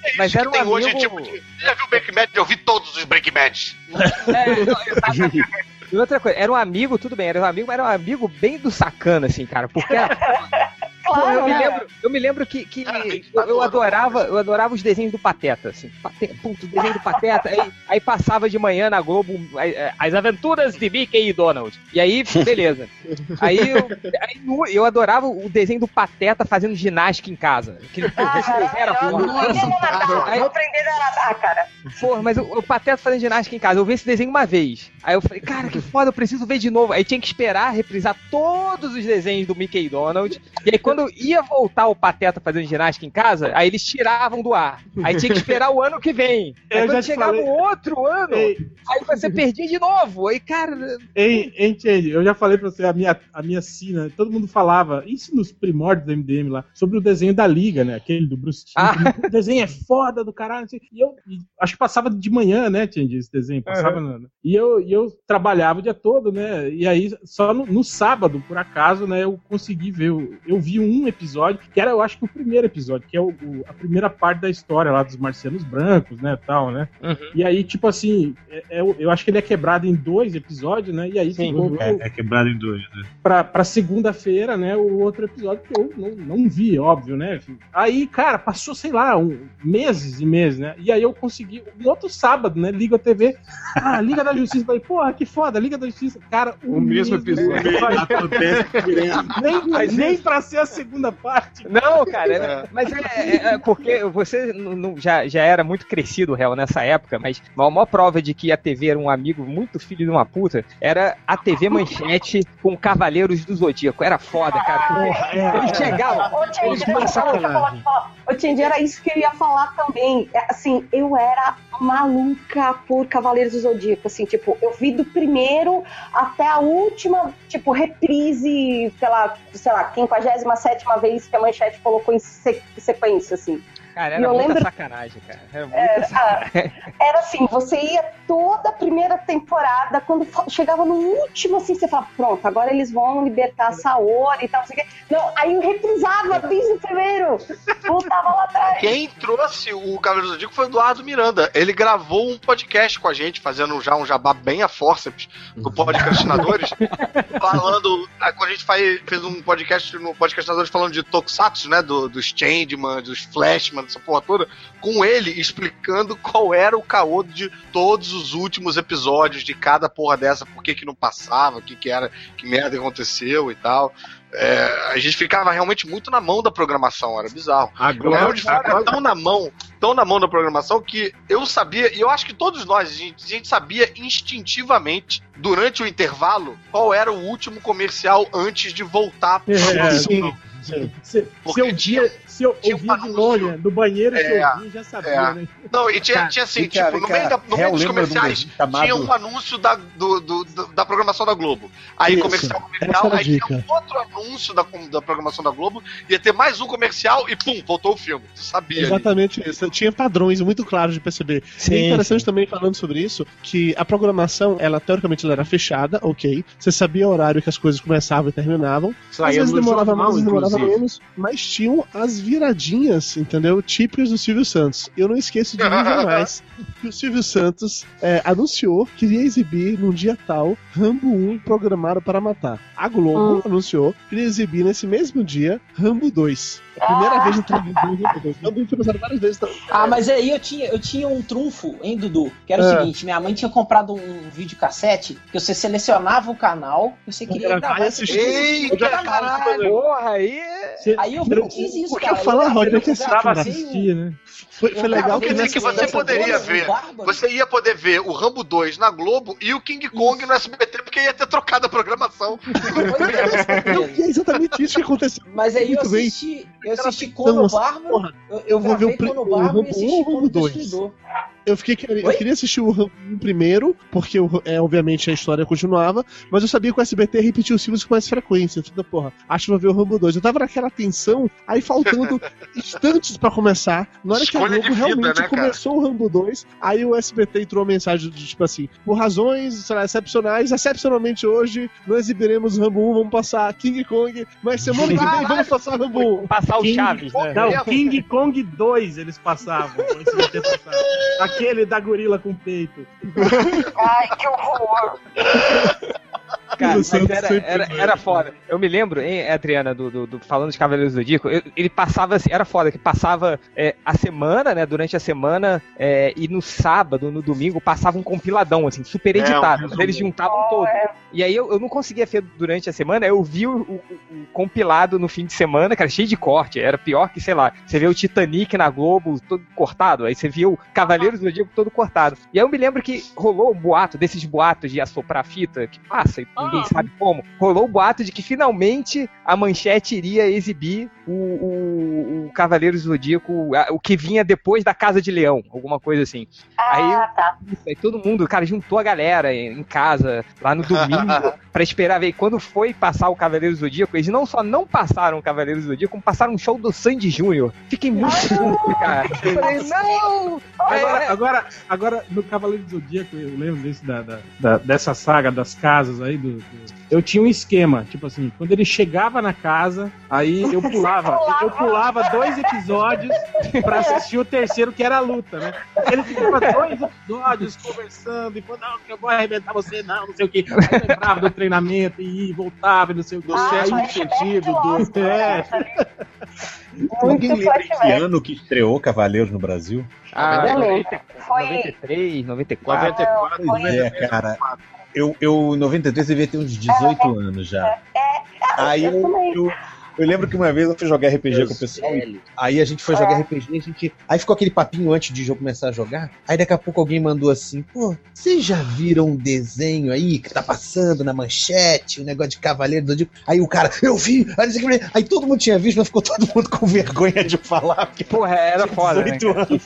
É Mas era um tem hoje, amigo- tipo, de- já viu Breaking Bad? Eu vi todos os Breaking Bad. É, não, exatamente. E outra coisa, era um amigo, tudo bem, era um amigo, mas era um amigo bem do sacana, assim, cara. Porque era, Claro, eu, me né? lembro, eu me lembro que, que Cara, eu, eu adorava, eu adorava os desenhos do Pateta, assim. Pateta, puto, desenho do Pateta. Aí, aí passava de manhã na Globo é, as aventuras de Mickey e Donald. E aí, beleza. Aí eu, aí no- eu adorava o desenho do Pateta fazendo ginástica em casa. Aquele Ah, era eu foda. aprendi a nadar, Aí- eu aprendi a nadar, cara. Porra, mas o, o Pateta fazendo ginástica em casa, eu vi esse desenho uma vez. Aí eu falei, cara, que foda, eu preciso ver de novo. Aí tinha que esperar reprisar todos os desenhos do Mickey e Donald. E aí quando ia voltar o Pateta fazendo ginástica em casa, aí eles tiravam do ar. Aí tinha que esperar o ano que vem. Aí Eu quando chegava falei. o outro ano, Ei, aí você perdia de novo. Aí, cara, Ei, hein, Change, eu já falei pra você a minha, a minha sina, todo mundo falava, isso nos primórdios do MDM lá, sobre o desenho da Liga, né? Aquele do Bruce Timm. Ah. O desenho é foda do caralho. E eu e acho que passava de manhã, né, Change, esse desenho. Passava na- e, eu, e eu trabalhava o dia todo, né? E aí, só no, no sábado, por acaso, né, eu consegui ver. o- Eu vi um episódio, que era, eu acho que o primeiro episódio, que é o- o- a primeira parte da história lá dos marcianos brancos, né? Tal, né? E aí, tipo assim, é- é o- eu acho que ele é quebrado em dois episódios, né? E aí Sim. É, é quebrado em dois, né? pra, pra segunda-feira, né? O outro episódio que eu não, não vi, óbvio, né? Aí, cara, passou, sei lá, um, meses e meses, né? E aí eu consegui, um outro sábado, né? Liga a TV. Ah, Liga da Justiça. Falei, porra, que foda, Liga da Justiça. Cara, O mesmo episódio. Acontece direto. Nem, nem pra ser a segunda parte. Não, cara, é- mas é, é- é porque você não- já, já era muito crescido, réu, nessa época, mas a maior prova de que a TV era um amigo muito filho de uma puta era a TV Manchete com Cavaleiros do Zodíaco. Era foda, cara. é, Eles chegavam, eles passavam. Ô, Tindy, era isso que eu ia falar também. É, Assim, eu era maluca por Cavaleiros do Zodíaco. Assim, tipo, eu vi do primeiro até a última, tipo, reprise, pela, sei lá, 57 vez que a manchete colocou em se- sequência, assim. Cara, E era eu muita lembro- sacanagem, cara. Era muita sacanagem. Era assim, você ia toda a primeira temporada, quando chegava no último, assim, você fala, pronto, agora eles vão libertar a Saori e tal, não sei o quê. Não, aí eu reprisava desde o primeiro. Voltava lá atrás. Quem trouxe o Cavaleiro do Zodíaco foi o Eduardo Miranda. Ele gravou um podcast com a gente, fazendo já um jabá bem a forceps do podcastinadores, falando. Quando a gente faz- fez um podcast no podcastinadores falando de Tokusatsu, né? Do, dos Changeman, dos Flashman, dessa porra toda, com ele explicando qual era o caô de todos os últimos episódios de cada porra dessa, por que que não passava, o que que era, que merda aconteceu e tal. É, a gente ficava realmente muito na mão da programação, era bizarro. Agora, Agora, fica tão na mão, tão na mão da programação que eu sabia, e eu acho que todos nós, a gente, a gente sabia instintivamente, durante o intervalo, qual era o último comercial antes de voltar pro É, Sim. Sim. Se, Porque eu via, se eu tinha um ouvia de anúncio. longe, do banheiro que É, eu vi, já sabia, é. né? Não, e tinha, tinha assim, tipo, no meio, da, no meio dos de um comerciais, chamado- tinha um anúncio da, do, do- do- da programação da Globo. Aí Isso, comercial, comercial, aí tinha dica. um outro anúncio da, da programação da Globo, ia ter mais um comercial e pum, voltou o filme. Tu sabia. ali. Exatamente isso. Tinha padrões muito claros de perceber. Sim, e é interessante sim. também falando sobre isso, que a programação, ela teoricamente ela era fechada, ok. Você sabia o horário que as coisas começavam e terminavam. Às vezes demorava jornal, mais, às vezes demorava menos, mas tinham as viradinhas, entendeu? Típicas do Silvio Santos. Eu não esqueço de mim jamais que o Silvio Santos é, anunciou que iria exibir num dia tal Rambo 1 programado para matar. A Globo anunciou que iria exibir nesse mesmo dia Rambo 2. A primeira vez na televisão Rambo 2. Rambo 1 foi lançado várias vezes também. Ah, mas aí eu tinha, eu tinha um trunfo, hein, Dudu? Que era o É. seguinte: minha mãe tinha comprado um videocassete que você selecionava o canal e você queria Gravar e esse. Eita, caralho! Porra, aí. Você, Aí eu Eu- fiz isso, o que cara. eu falo, eu Roger, que eu esse precisava gravei assistir, né? Foi, foi eu legal que Quer dizer nessa que você poderia ver. Você ia poder ver o Rambo 2 na Globo e o King Kong no SBT, porque ia ter trocado a programação. É, Não, e é exatamente isso que aconteceu. Mas aí eu Muito bem. assisti, eu assisti Então, Conan assim, Bárbaro, eu, eu eu vou ver o Conan Bárbaro Rambo e assisti Conan? Destruidor. Eu fiquei querendo, eu queria assistir o Rambo 1 primeiro, porque o- é, obviamente a história continuava, mas eu sabia que o SBT repetia os filmes com mais frequência. Eu falei, porra, acho que vou ver o Rambo 2. Eu tava naquela tensão, aí faltando instantes pra começar. Na hora Escolha que a Globo vida, realmente né, começou o Rambo 2, aí o SBT entrou a mensagem de tipo assim: por razões sei lá, excepcionais, excepcionalmente hoje, não exibiremos o Rambo 1, vamos passar King Kong, mas semana que vem vamos passar Rambo 1. Passar o King- Chaves, né? Não, King Kong 2 eles passavam. o SBT passava. Aquele da gorila com peito. Ai, que horror. Cara, era, era, era foda. Eu me lembro, hein, Adriana, do, do, do- falando de Cavaleiros do Zodíaco, eu- ele passava assim, era foda, que passava é, a semana, né, durante a semana, é, e no sábado, no domingo, passava um compiladão, assim, super É, um editado. resumo. eles juntavam todo. E aí eu, eu não conseguia ver durante a semana, eu vi o, o- o compilado no fim de semana, cara, cheio de corte. Era pior que, sei lá, você vê o Titanic na Globo todo cortado, aí você via o Cavaleiros do Zodíaco todo cortado. E aí eu me lembro que rolou um boato, desses boatos de assoprar fita, que passa e ninguém sabe como. Rolou o boato de que finalmente a manchete iria exibir o, o, o Cavaleiros do Zodíaco, o que vinha depois da Casa de Leão, alguma coisa assim. Aí Ah, tá. isso, aí todo mundo, cara, juntou a galera em casa, lá no domingo, pra esperar ver. E quando foi passar o Cavaleiro do Zodíaco, eles não só não passaram o Cavaleiro do Zodíaco, como passaram um show do Sandy Júnior. Fiquei muito puto, cara. Eu falei, não! Agora, agora, agora, no Cavaleiro do Zodíaco, eu lembro desse, da, da- da- dessa saga das casas aí. Do, do- eu tinha um esquema, tipo assim, quando ele chegava na casa, aí eu pulava. eu pulava dois episódios pra assistir o terceiro, que era a luta, né? Ele ficava dois episódios conversando, e falando, não, que eu vou arrebentar você, não, não sei o quê. Aí eu lembrava do treinamento e ia, voltava, e não sei o quê. Do sétimo mas sentido, do. É. Alguém lembra que ano que estreou Cavaleiros no Brasil? Ah, Eu lembro. 90, Foi 93, 94. 94. Foi- É, cara. Eu, eu, em 93, devia ter uns 18 anos já. Aí eu eu. Eu, lembro que uma vez eu fui jogar RPG com o pessoal. e Aí a gente foi jogar RPG, a gente. Aí ficou aquele papinho antes de eu começar a jogar. Aí daqui a pouco alguém mandou assim: pô, vocês já viram um desenho aí que tá passando na manchete, um negócio de Cavaleiro do Zodíaco? Aí o cara, eu vi! Aí, todo mundo tinha visto, mas ficou todo mundo com vergonha de falar, porque Porra, era foda, né? 18 anos.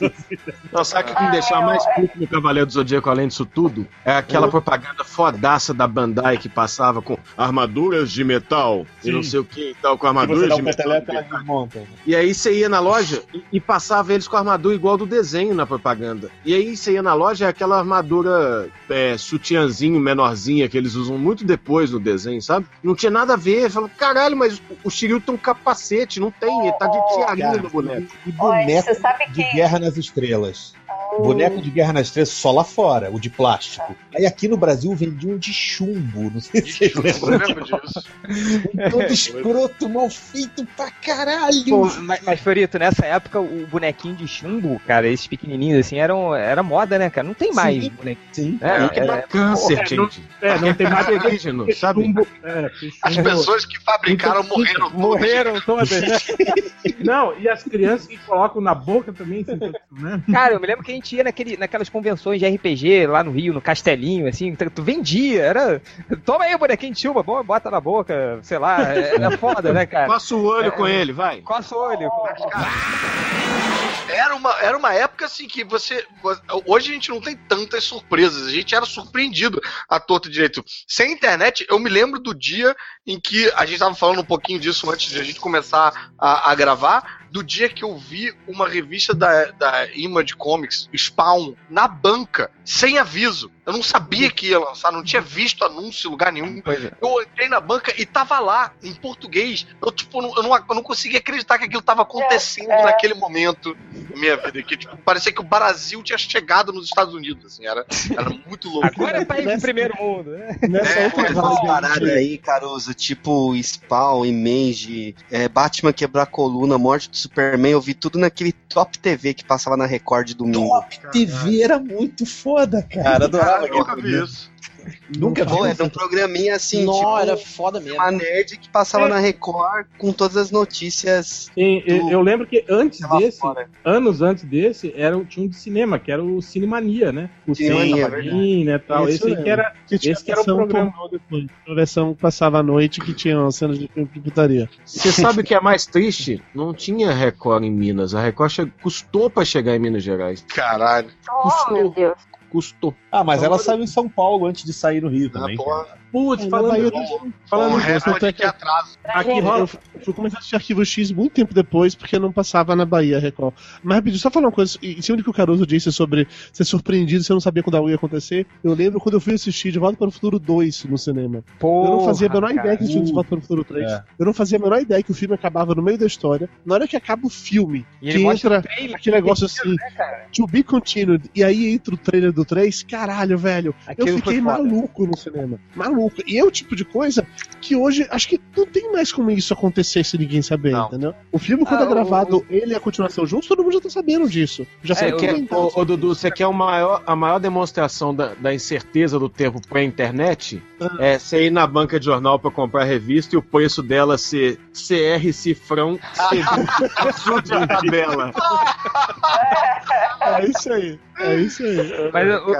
Não, sabe o que me deixava mais puto no Cavaleiro do Zodíaco, além disso tudo? É aquela propaganda fodaça da Bandai que passava com armaduras de metal e Sim. não sei o que e tal, com dá de um metal. desmonta. E aí você ia na loja e, e passava eles com a armadura igual do desenho na propaganda. E aí você ia na loja, é aquela armadura é, sutiãzinho, menorzinha, que eles usam muito depois no desenho, sabe? Não tinha nada a ver. Falou, caralho, mas o Shiryu tem um capacete, não tem, ele tá de tiarinha Cara, no boneco. E Olha, boneco você sabe de que. Guerra nas Estrelas. Boneco de Guerra nas Estrelas só lá fora, o de plástico. Aí aqui no Brasil vendiam de chumbo, não sei se vocês Eu lembram. lembro disso. Todo escroto, mal feito pra caralho. Pô, mas, mas, Fiorito, nessa época o bonequinho de chumbo, cara, esses pequenininhos assim, eram, era moda, né, cara? Não tem mais Sim. bonequinho. Sim. É, É, que dá câncer, é, não- gente. É, não tem mais Cancerígeno, sabe? chumbo. É, As pessoas que fabricaram morreram todas. todas, né? Não, e as crianças que colocam na boca também, assim, né? Cara, eu me lembro que a gente ia naquele, naquelas convenções de RPG lá no Rio, no Castelinho, assim, tu, tu vendia, era. Toma aí o bonequinho de chuva, bom, bota na boca, sei lá, era foda, né, cara? Passa o olho É, com ele, vai. Coça o olho. Era uma, era uma época assim que você. Hoje a gente não tem tantas surpresas. A gente era surpreendido à torta e direito. Sem internet, eu me lembro do dia em que a gente tava falando um pouquinho disso antes de a gente começar a, a gravar. Do dia que eu vi uma revista da, da Image Comics, Spawn, na banca, sem aviso. Eu não sabia que ia lançar, não tinha visto anúncio em lugar nenhum. é. Eu entrei na banca e tava lá, em português. Eu, tipo, não, eu, não, eu não conseguia acreditar que aquilo tava acontecendo naquele momento da minha vida. Que, tipo, parecia que o Brasil tinha chegado nos Estados Unidos, assim. Era, era muito louco. Agora é país de primeiro mundo, né? Nessa É, outra paradas aí, aí, Caruso, tipo Spawn, Image, é, Batman quebrar a coluna, Morte Superman, eu vi tudo naquele Top TV que passava na Record de domingo. Top TV era muito foda, cara. Adorava Cara, eu nunca vi isso. Nunca vi. Era um programinha assim, Não, tipo, era foda mesmo. uma nerd que passava na Record com todas as notícias. Sim, eu, Do- eu lembro que antes desse, fora. anos antes desse, era, um- tinha um de cinema, que era o Cinemania, né? O Sim, Cinema é né, tal. Isso Esse mesmo. que era, Que tinha esse que era o programa. depois. A versão que passava à noite que tinha uma cena de filme de putaria. Você sabe o que é mais triste? Não tinha Record em Minas. A Record custou pra chegar em Minas Gerais. Caralho. Oh, meu Deus. Custou. Ah, mas ela saiu em São Paulo antes de sair no Rio Ah, também. porra. cara. Putz, É, falando, Bahia falando, Falando Não, o recorde tanto é que que- atraso. aqui Eu, eu fui começar a assistir Arquivo X muito tempo depois, porque não passava na Bahia, Record. Mas rapidinho, só falar uma coisa, em cima do que o Caruso disse sobre ser surpreendido, você não sabia quando algo ia acontecer. Eu lembro quando eu fui assistir De Volta para o Futuro 2 no cinema. eu não fazia a menor ideia que existia De Volta para o Futuro 3. É. Eu não fazia a menor ideia que o filme acabava no meio da história. Na hora que acaba o filme, E ele que mostra entra trailer, aquele negócio assim, to be continued, e aí entra o trailer do 3, caralho, velho. Aquilo eu fiquei maluco no cinema. Maluco. E é o tipo de coisa que hoje acho que não tem mais como isso acontecer se ninguém saber, Não. entendeu? O filme, quando Ah, é o- gravado, ele e a continuação juntos, todo mundo já tá sabendo disso. Já Você sabe quem tá. ô, ô, Dudu, você quer o maior, a maior demonstração da, da incerteza do tempo pré-internet? É você ir na banca de jornal pra comprar a revista e o preço dela ser CR cifrão azul de tabela. É isso aí. É isso aí. Mas, ô,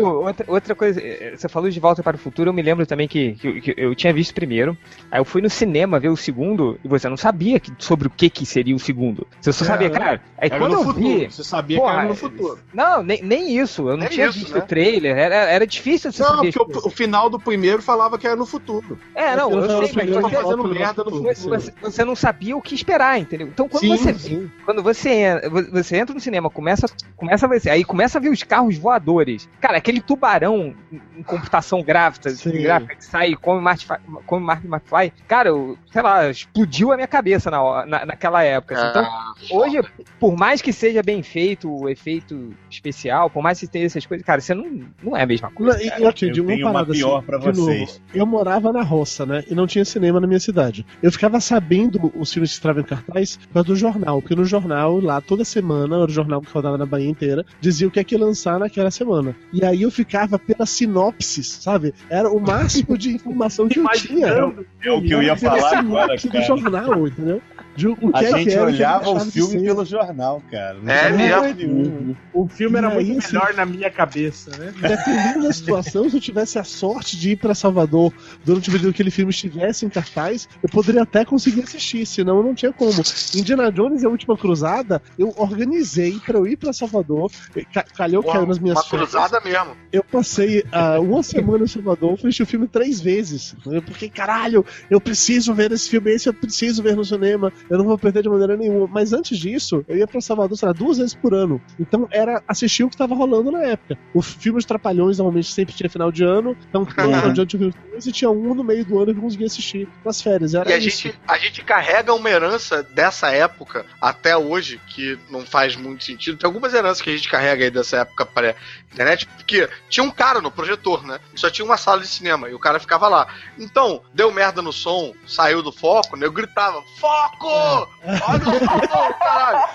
outra, outra coisa, eh, você falou de Volta para o Futuro, eu me lembro também que, que- que eu tinha visto primeiro, aí eu fui no cinema ver o segundo, e você não sabia que- sobre o que que seria o segundo. Você só É, sabia, é. cara, aí Era quando no eu futuro. vi... Você sabia Porra, que era no futuro. Não, nem, nem isso, eu não Nem tinha isso, visto né? o trailer, era, era difícil você Não, saber. porque o, o final do primeiro falava que era no futuro. É, não, eu o sei, mas você, fazendo do merda no futuro. você, você- não sabia o que esperar, entendeu? Então quando Sim, você sim. quando você, você entra no cinema, começa, começa a ver, aí começa a ver os carros voadores. Cara, aquele tubarão em- computação gráfica, gráfica que sai e come Marty, come Marty McFly, cara, eu, sei lá, explodiu a minha cabeça na, na, naquela época. assim. Então, Ah, hoje, por mais que seja bem feito o efeito especial, por mais que tenha essas coisas, cara, você não, não é a mesma coisa. Não, e, cara. Eu de uma tenho uma parada pior assim, pra de novo, vocês. eu morava na roça, né? E não tinha cinema na minha cidade. Eu ficava sabendo os filmes que estavam em cartaz por causa do jornal, porque no jornal, lá toda semana, era o jornal que rodava na Bahia inteira, dizia o que é que ia lançar naquela semana. E aí eu ficava pela sinopses, sabe? Era o máximo de informação que eu tinha. É o que eu ia falar agora, sinopse do cara. jornal, entendeu? De o que A é que gente era que eu olhava o que filme pelo jornal, cara. Não É mesmo. O filme era muito assim, melhor na minha cabeça, né? Dependendo da situação, se eu tivesse a sorte de ir pra Salvador durante o período que aquele filme estivesse em cartaz, eu poderia até conseguir assistir, senão eu não tinha como. Indiana Jones e a Última Cruzada, eu organizei pra eu ir pra Salvador, ca- calhou, caiu nas minhas uma férias. cruzada mesmo. Eu passei ah, uma semana em Salvador, fui assistir o filme três vezes. Porque, caralho, eu preciso ver esse filme, esse eu preciso ver no cinema, eu não vou perder de maneira nenhuma. Mas antes disso, eu ia pra Salvador, sei lá, duas vezes por ano. Então era assistir o que tava rolando na época. O filme dos Trapalhões normalmente sempre tinha final de ano, então todo Uhum. final de ano tinha filme e tinha um no meio do ano que eu conseguia assistir nas férias. Era E a isso. gente, a gente carrega uma herança dessa época até hoje, que não faz muito sentido. Tem algumas heranças que a gente carrega aí dessa época pré-internet, porque tinha um cara no projetor, né? Só tinha uma sala de cinema e o cara ficava lá. Então, deu merda no som, saiu do foco, nego gritava: Foco! Olha o som, caralho!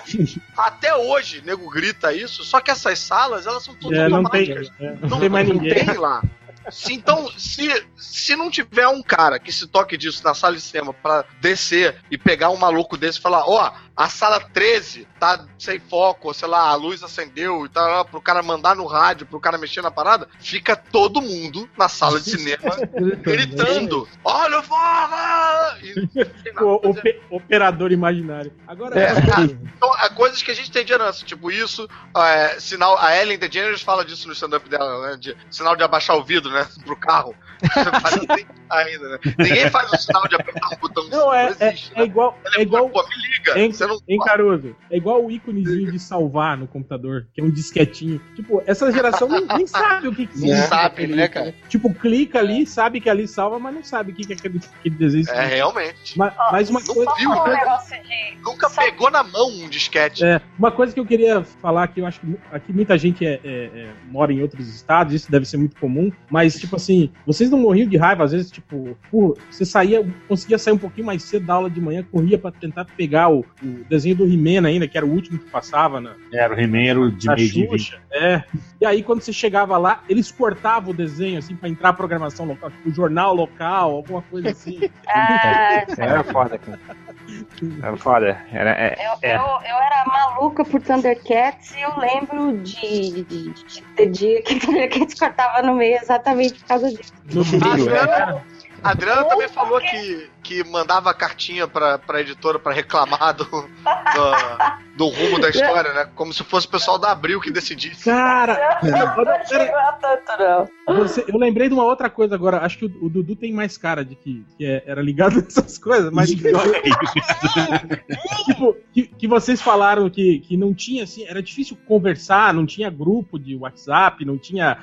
Até hoje, nego grita isso, só que essas salas, elas são todas É, não tem, é, não tem mais ninguém. tem lá. Se, então, se, se não tiver um cara que se toque disso na sala de cinema pra descer e pegar um maluco desse e falar, ó, a sala 13 tá sem foco, ou sei lá, a luz acendeu e tá pro cara mandar no rádio, pro cara mexer na parada, fica todo mundo na sala de cinema gritando: Olha o fogo! E, o, ope- operador imaginário. Agora, É. Então, há coisas que a gente tem de herança, tipo isso, é, sinal, a Ellen DeGeneres fala disso no stand-up dela, né, de sinal de abaixar o vidro, né, pro carro. Assim ainda, né? Ninguém faz o sinal de apertar o botão. Não, é, é, existe, é igual. É igual Pô, me liga, você não hein, Caruso? É igual o íconezinho de salvar no computador, que é um disquetinho. Tipo, essa geração nem, nem sabe o que, que Não sabe, né, cara? Tipo, clica ali, sabe que ali salva, mas não sabe o que, que aquele, aquele desenho É, realmente. Mas, mas uma coisa. viu, Um né? de. Nunca pegou na mão um disquete. É, uma coisa que eu queria falar que eu acho que aqui muita gente é- é- é, mora em outros estados, isso deve ser muito comum, mas tipo assim, vocês não morriam de raiva, às vezes, tipo, pô, você saía, conseguia sair um pouquinho mais cedo da aula de manhã, corria pra tentar pegar o, o desenho do He-Man ainda, que era o último que passava na, Era o He-Man, era o de meio de. É. E aí, quando você chegava lá, eles cortavam o desenho, assim, pra entrar a programação local, tipo, jornal local, alguma coisa assim. Ah, Era foda, cara. Era foda. Era, é, eu, é. eu, eu era maluca por Thundercats e eu lembro de, de, de ter dia que Thundercats cortava no meio exatamente por causa disso. No é. não. A Adriana também falou que, que mandava cartinha pra, pra editora pra reclamar do, do, do rumo da história, né? Como se fosse o pessoal da Abril que decidisse. Cara, Não chegou a tanto, não. você- eu lembrei de uma outra coisa agora. Acho que o, o Dudu tem mais cara de que, que é- era ligado nessas coisas, mas tipo, que, que vocês falaram que, que não tinha assim, era difícil conversar, não tinha grupo de WhatsApp, não tinha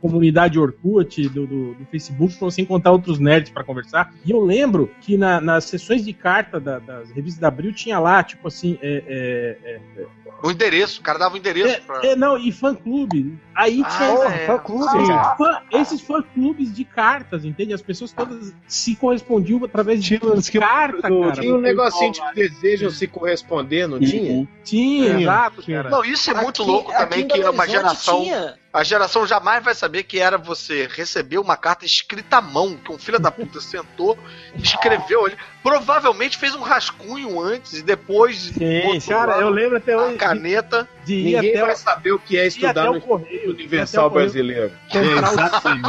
comunidade Orkut do, do, do Facebook pra você encontrar outros nerds pra conversar. E eu lembro que na- nas sessões de carta da- das revistas da Abril tinha lá, tipo assim, é, é, é, O endereço, o cara dava o endereço pra. é, não, e fã clube. Aí Ah, tinha é. Fã clube, Sim, cara. fã- esses fã clubes de cartas, entende? As pessoas todas se correspondiam através de Tinha carta, do- cara. Tinha um negocinho de que desejam se corresponder, não tinha? Tinha, Tinha, exato, cara. Não, isso é muito Aqui- louco aqui também, que é uma geração. tinha. A geração jamais vai saber que era você receber uma carta escrita à mão, que um filho da puta sentou, escreveu ali. Provavelmente fez um rascunho antes e depois Sim, Cara, eu lembro até a hoje de, caneta. de ir Ninguém até, vai o- saber o que é estudar no o correio. Universal Brasileiro. Exatamente.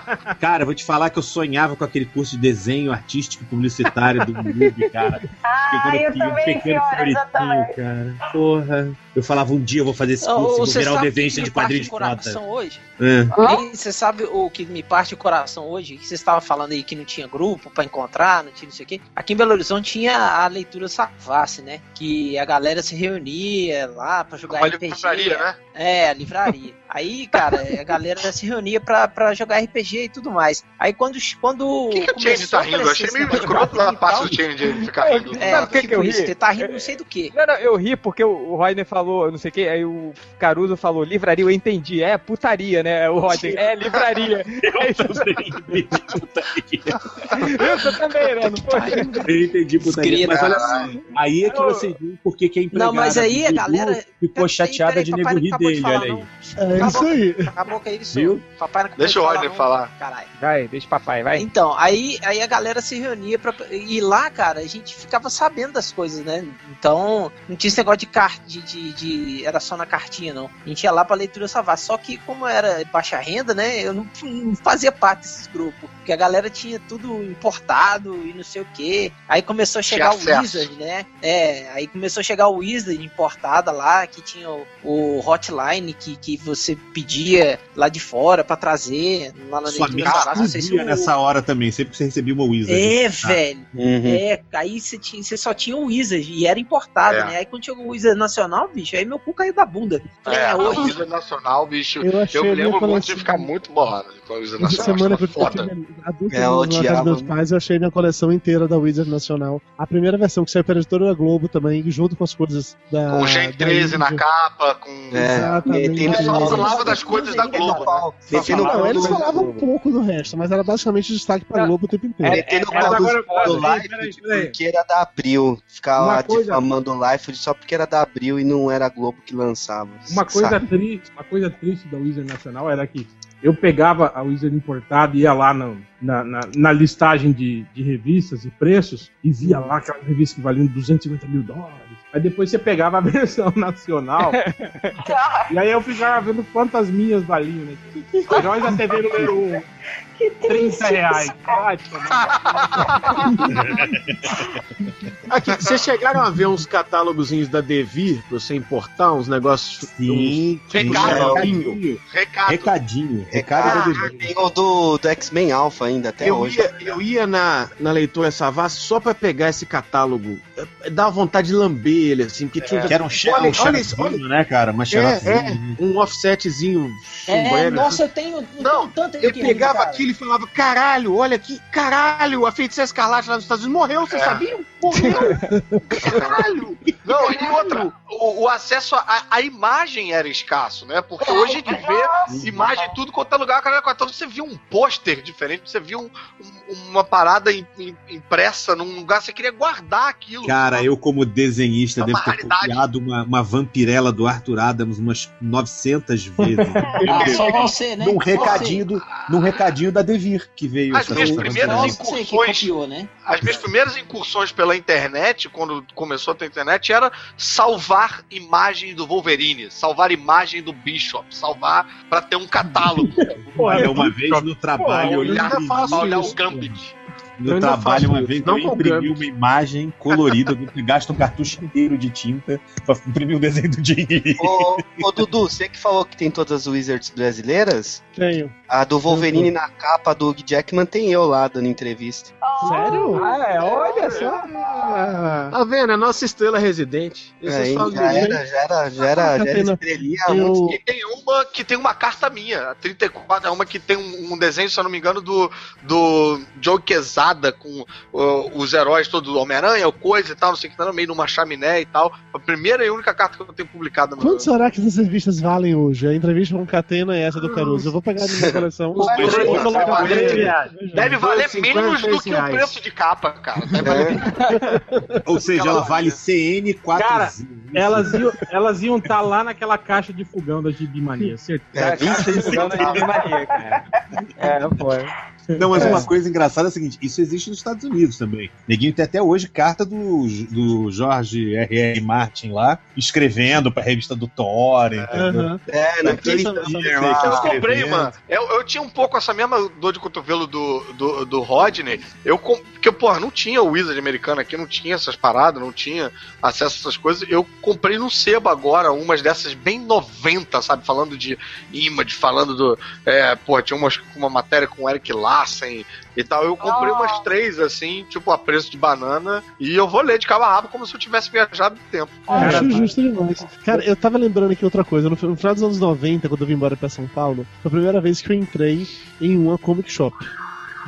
Cara, eu vou te falar que eu sonhava com aquele curso de desenho artístico publicitário do MUB, cara. Ah, eu também, senhora, exatamente. cara. Porra. Eu falava, um dia eu vou fazer esse curso, vou Você virar um desenhista de quadrinho de coração hoje? É. E Você sabe o que me parte o coração hoje? Que você estava falando aí que não tinha grupo pra encontrar, não tinha não sei o quê. Aqui em Belo Horizonte tinha a leitura Savassi, né? Que a galera se reunia lá pra jogar Uma RPG. livraria, né? É, a livraria. Aí, cara, a galera se reunia pra, pra jogar RPG e tudo mais. Aí quando. quando Por que, que o Change tá rindo? Eu achei meio escroto da parte do Change ele ficar rindo. É, Sabe por que tipo que eu isso, ri? você tá rindo não sei do que. Não, não, eu ri porque o o Rodney falou, não sei o que, aí o Caruso falou livraria, eu entendi. É putaria, né? O Rodney, é livraria. Isso também, né? Não foi? Eu entendi, putaria. Mas olha só, aí é que você viu porque que a empregada Não, mas aí a galera. Ficou chateada de nego rir dele, olha aí. É isso aí. A boca aí, Viu? Papai não Deixa o Rodney falar. Caralho. Vai, deixa o papai, vai. Então, aí, aí a galera se reunia pra. E lá, cara, a gente ficava sabendo das coisas, né? Então, não tinha esse negócio de carta, de, de, de- Era só na cartinha, não. A gente ia lá pra leitura salvar. Só que, como era baixa renda, né? Eu não, não fazia parte desses grupos. Porque a galera tinha tudo importado e não sei o quê. Aí começou a chegar o. Wizard, né? É, aí começou a chegar o Wizard importada lá, que tinha o, o hotline que, que você pedia lá de fora pra trazer. Lá na Sua se explodia o- nessa hora também, sempre que você recebia uma Wizard. é, Tá. velho. Uhum. É, aí você, tinha, você só tinha o Wizard e era importado, É. né? Aí quando chegou o Wizard nacional, bicho, aí meu cu caiu da bunda. Falei, É, é, hoje. Luísa Nacional, bicho. Eu achei Eu me lembro muito coleção- de ficar muito bolado com a Essa Nacional. semana eu foda. adulto É, eu na casa dos meus pais, eu achei minha coleção inteira da Wizard Nacional. A primeira versão que saiu pela editora Globo também, junto com as coisas da. Com o Gen da 13 na capa, com. É, Exatamente. só pau- falava das coisas da Globo, né? Metendo Não, pau eles falavam um pouco do resto, mas era basicamente destaque pra Não. Globo o tempo inteiro. Metendo É, é, pau no peraí, Life peraí, peraí. porque era da Abril. Ficava Uma coisa- difamando o Life só porque era da Abril e não era a Globo que lançava. Uma coisa Sabe? triste, uma coisa triste da Wizard Nacional era que eu pegava a Wizard importada e ia lá no, na, na, na listagem de, de revistas e preços e via lá aquela revista que valia 250 mil dólares. Aí depois você pegava a versão nacional e aí eu ficava vendo quantas minhas valiam, né? Joias da TV número 1. Que 30 reais. Ótimo. Aqui, vocês chegaram a ver uns catálogozinhos da Devir pra você importar uns negócios? Sim, uns- Recado. recadinho. Recado. Recadinho. Recado da Ah, Devir. tem o do, do X-Men Alpha ainda, até Eu hoje. ia, eu ia na, na leitura Savassi só pra pegar esse catálogo. É, Dava vontade de lamber ele, assim, porque tinha. Que era um, che- Olha- um né, cara? Uma É, é, um offsetzinho É, nossa, eu tenho, eu Não, tenho tanto Ele adquirido, pegava aquilo e falava: caralho, olha aqui, caralho, a feiticeira escarlate lá nos Estados Unidos morreu, vocês É. sabiam? Morreu! caralho! Não, e outra, o, o acesso à imagem era escasso, né? Porque hoje a gente vê imagem em tudo quanto é lugar, cara, quando você via um pôster diferente, você via um- um- uma parada im- im- impressa num lugar, você queria guardar aquilo. Cara, eu como desenhista É devo uma ter raridade. copiado uma, uma vampirela do Arthur Adams umas 900 vezes. Ah, só você, né? num, recadinho do, num recadinho da Devir, que veio As minhas primeiras que incursões. copiou, né? As minhas primeiras incursões pela internet, quando começou a ter internet, era salvar imagem do Wolverine, salvar imagem do Bishop, salvar pra ter um catálogo. Olha, uma vez no trabalho, faço pra olhar isso. o Gambit. Eu no trabalho, uma vez não eu imprimi uma imagem colorida, eu gasto um cartucho inteiro de tinta pra imprimir o desenho do Jim Lee. Ô, ô, Dudu, você que falou que tem todas as Wizards brasileiras, Tenho. a do Wolverine na capa do Hugh Jackman tem eu lá dando entrevista. Sério? Ah, é, olha só. Ah, Tá vendo? É nossa estrela residente. É, falam já de- era, já era, já era, já era estrelinha eu- E tem uma que tem uma carta minha, a 34, é uma que tem um, um desenho, se eu não me engano, do, do Joe Quesada com uh, os heróis todos do Homem-Aranha, o coisa e tal, não sei o que, tá no meio de uma chaminé e tal. A primeira e única carta que eu tenho publicada no Quanto será que essas revistas valem hoje? A entrevista com Catena e essa do Caruso. Eu vou pegar na minha coleção. Os dois colocar valer-. Deve valer 50 menos do que o preço de capa, cara. Deve valer Ou seja, ela vale CN 4 Cara, Elas iam elas iam estar lá naquela caixa de fogão da Gibi Mania, certeza. É, caixa de fogão na Gibi Mania, cara. É, foi. Não, mas uma coisa engraçada é a seguinte: isso existe nos Estados Unidos também. Neguinho tem até hoje carta do, do Jorge R.R. Martin lá, escrevendo pra revista do Thor. entendeu? Aham. É, naquele Year Eu lá, comprei, mano. Eu, eu tinha um pouco essa mesma dor de cotovelo do, do, do Rodney. Eu, porque, porra, não tinha o Wizard americano aqui, não tinha essas paradas, não tinha acesso a essas coisas. Eu comprei no sebo agora, umas dessas bem 90, sabe? Falando de image, falando do. É, porra, tinha umas, uma matéria com o Eric Larsen e tal. Eu comprei umas três, assim, tipo, a preço de banana. E eu vou ler de cabo a rabo como se eu tivesse viajado no tempo. Eu acho justo demais. Cara, eu tava lembrando aqui outra coisa. No final dos anos 90, quando eu vim embora pra São Paulo, foi a primeira vez que eu entrei em uma comic shop.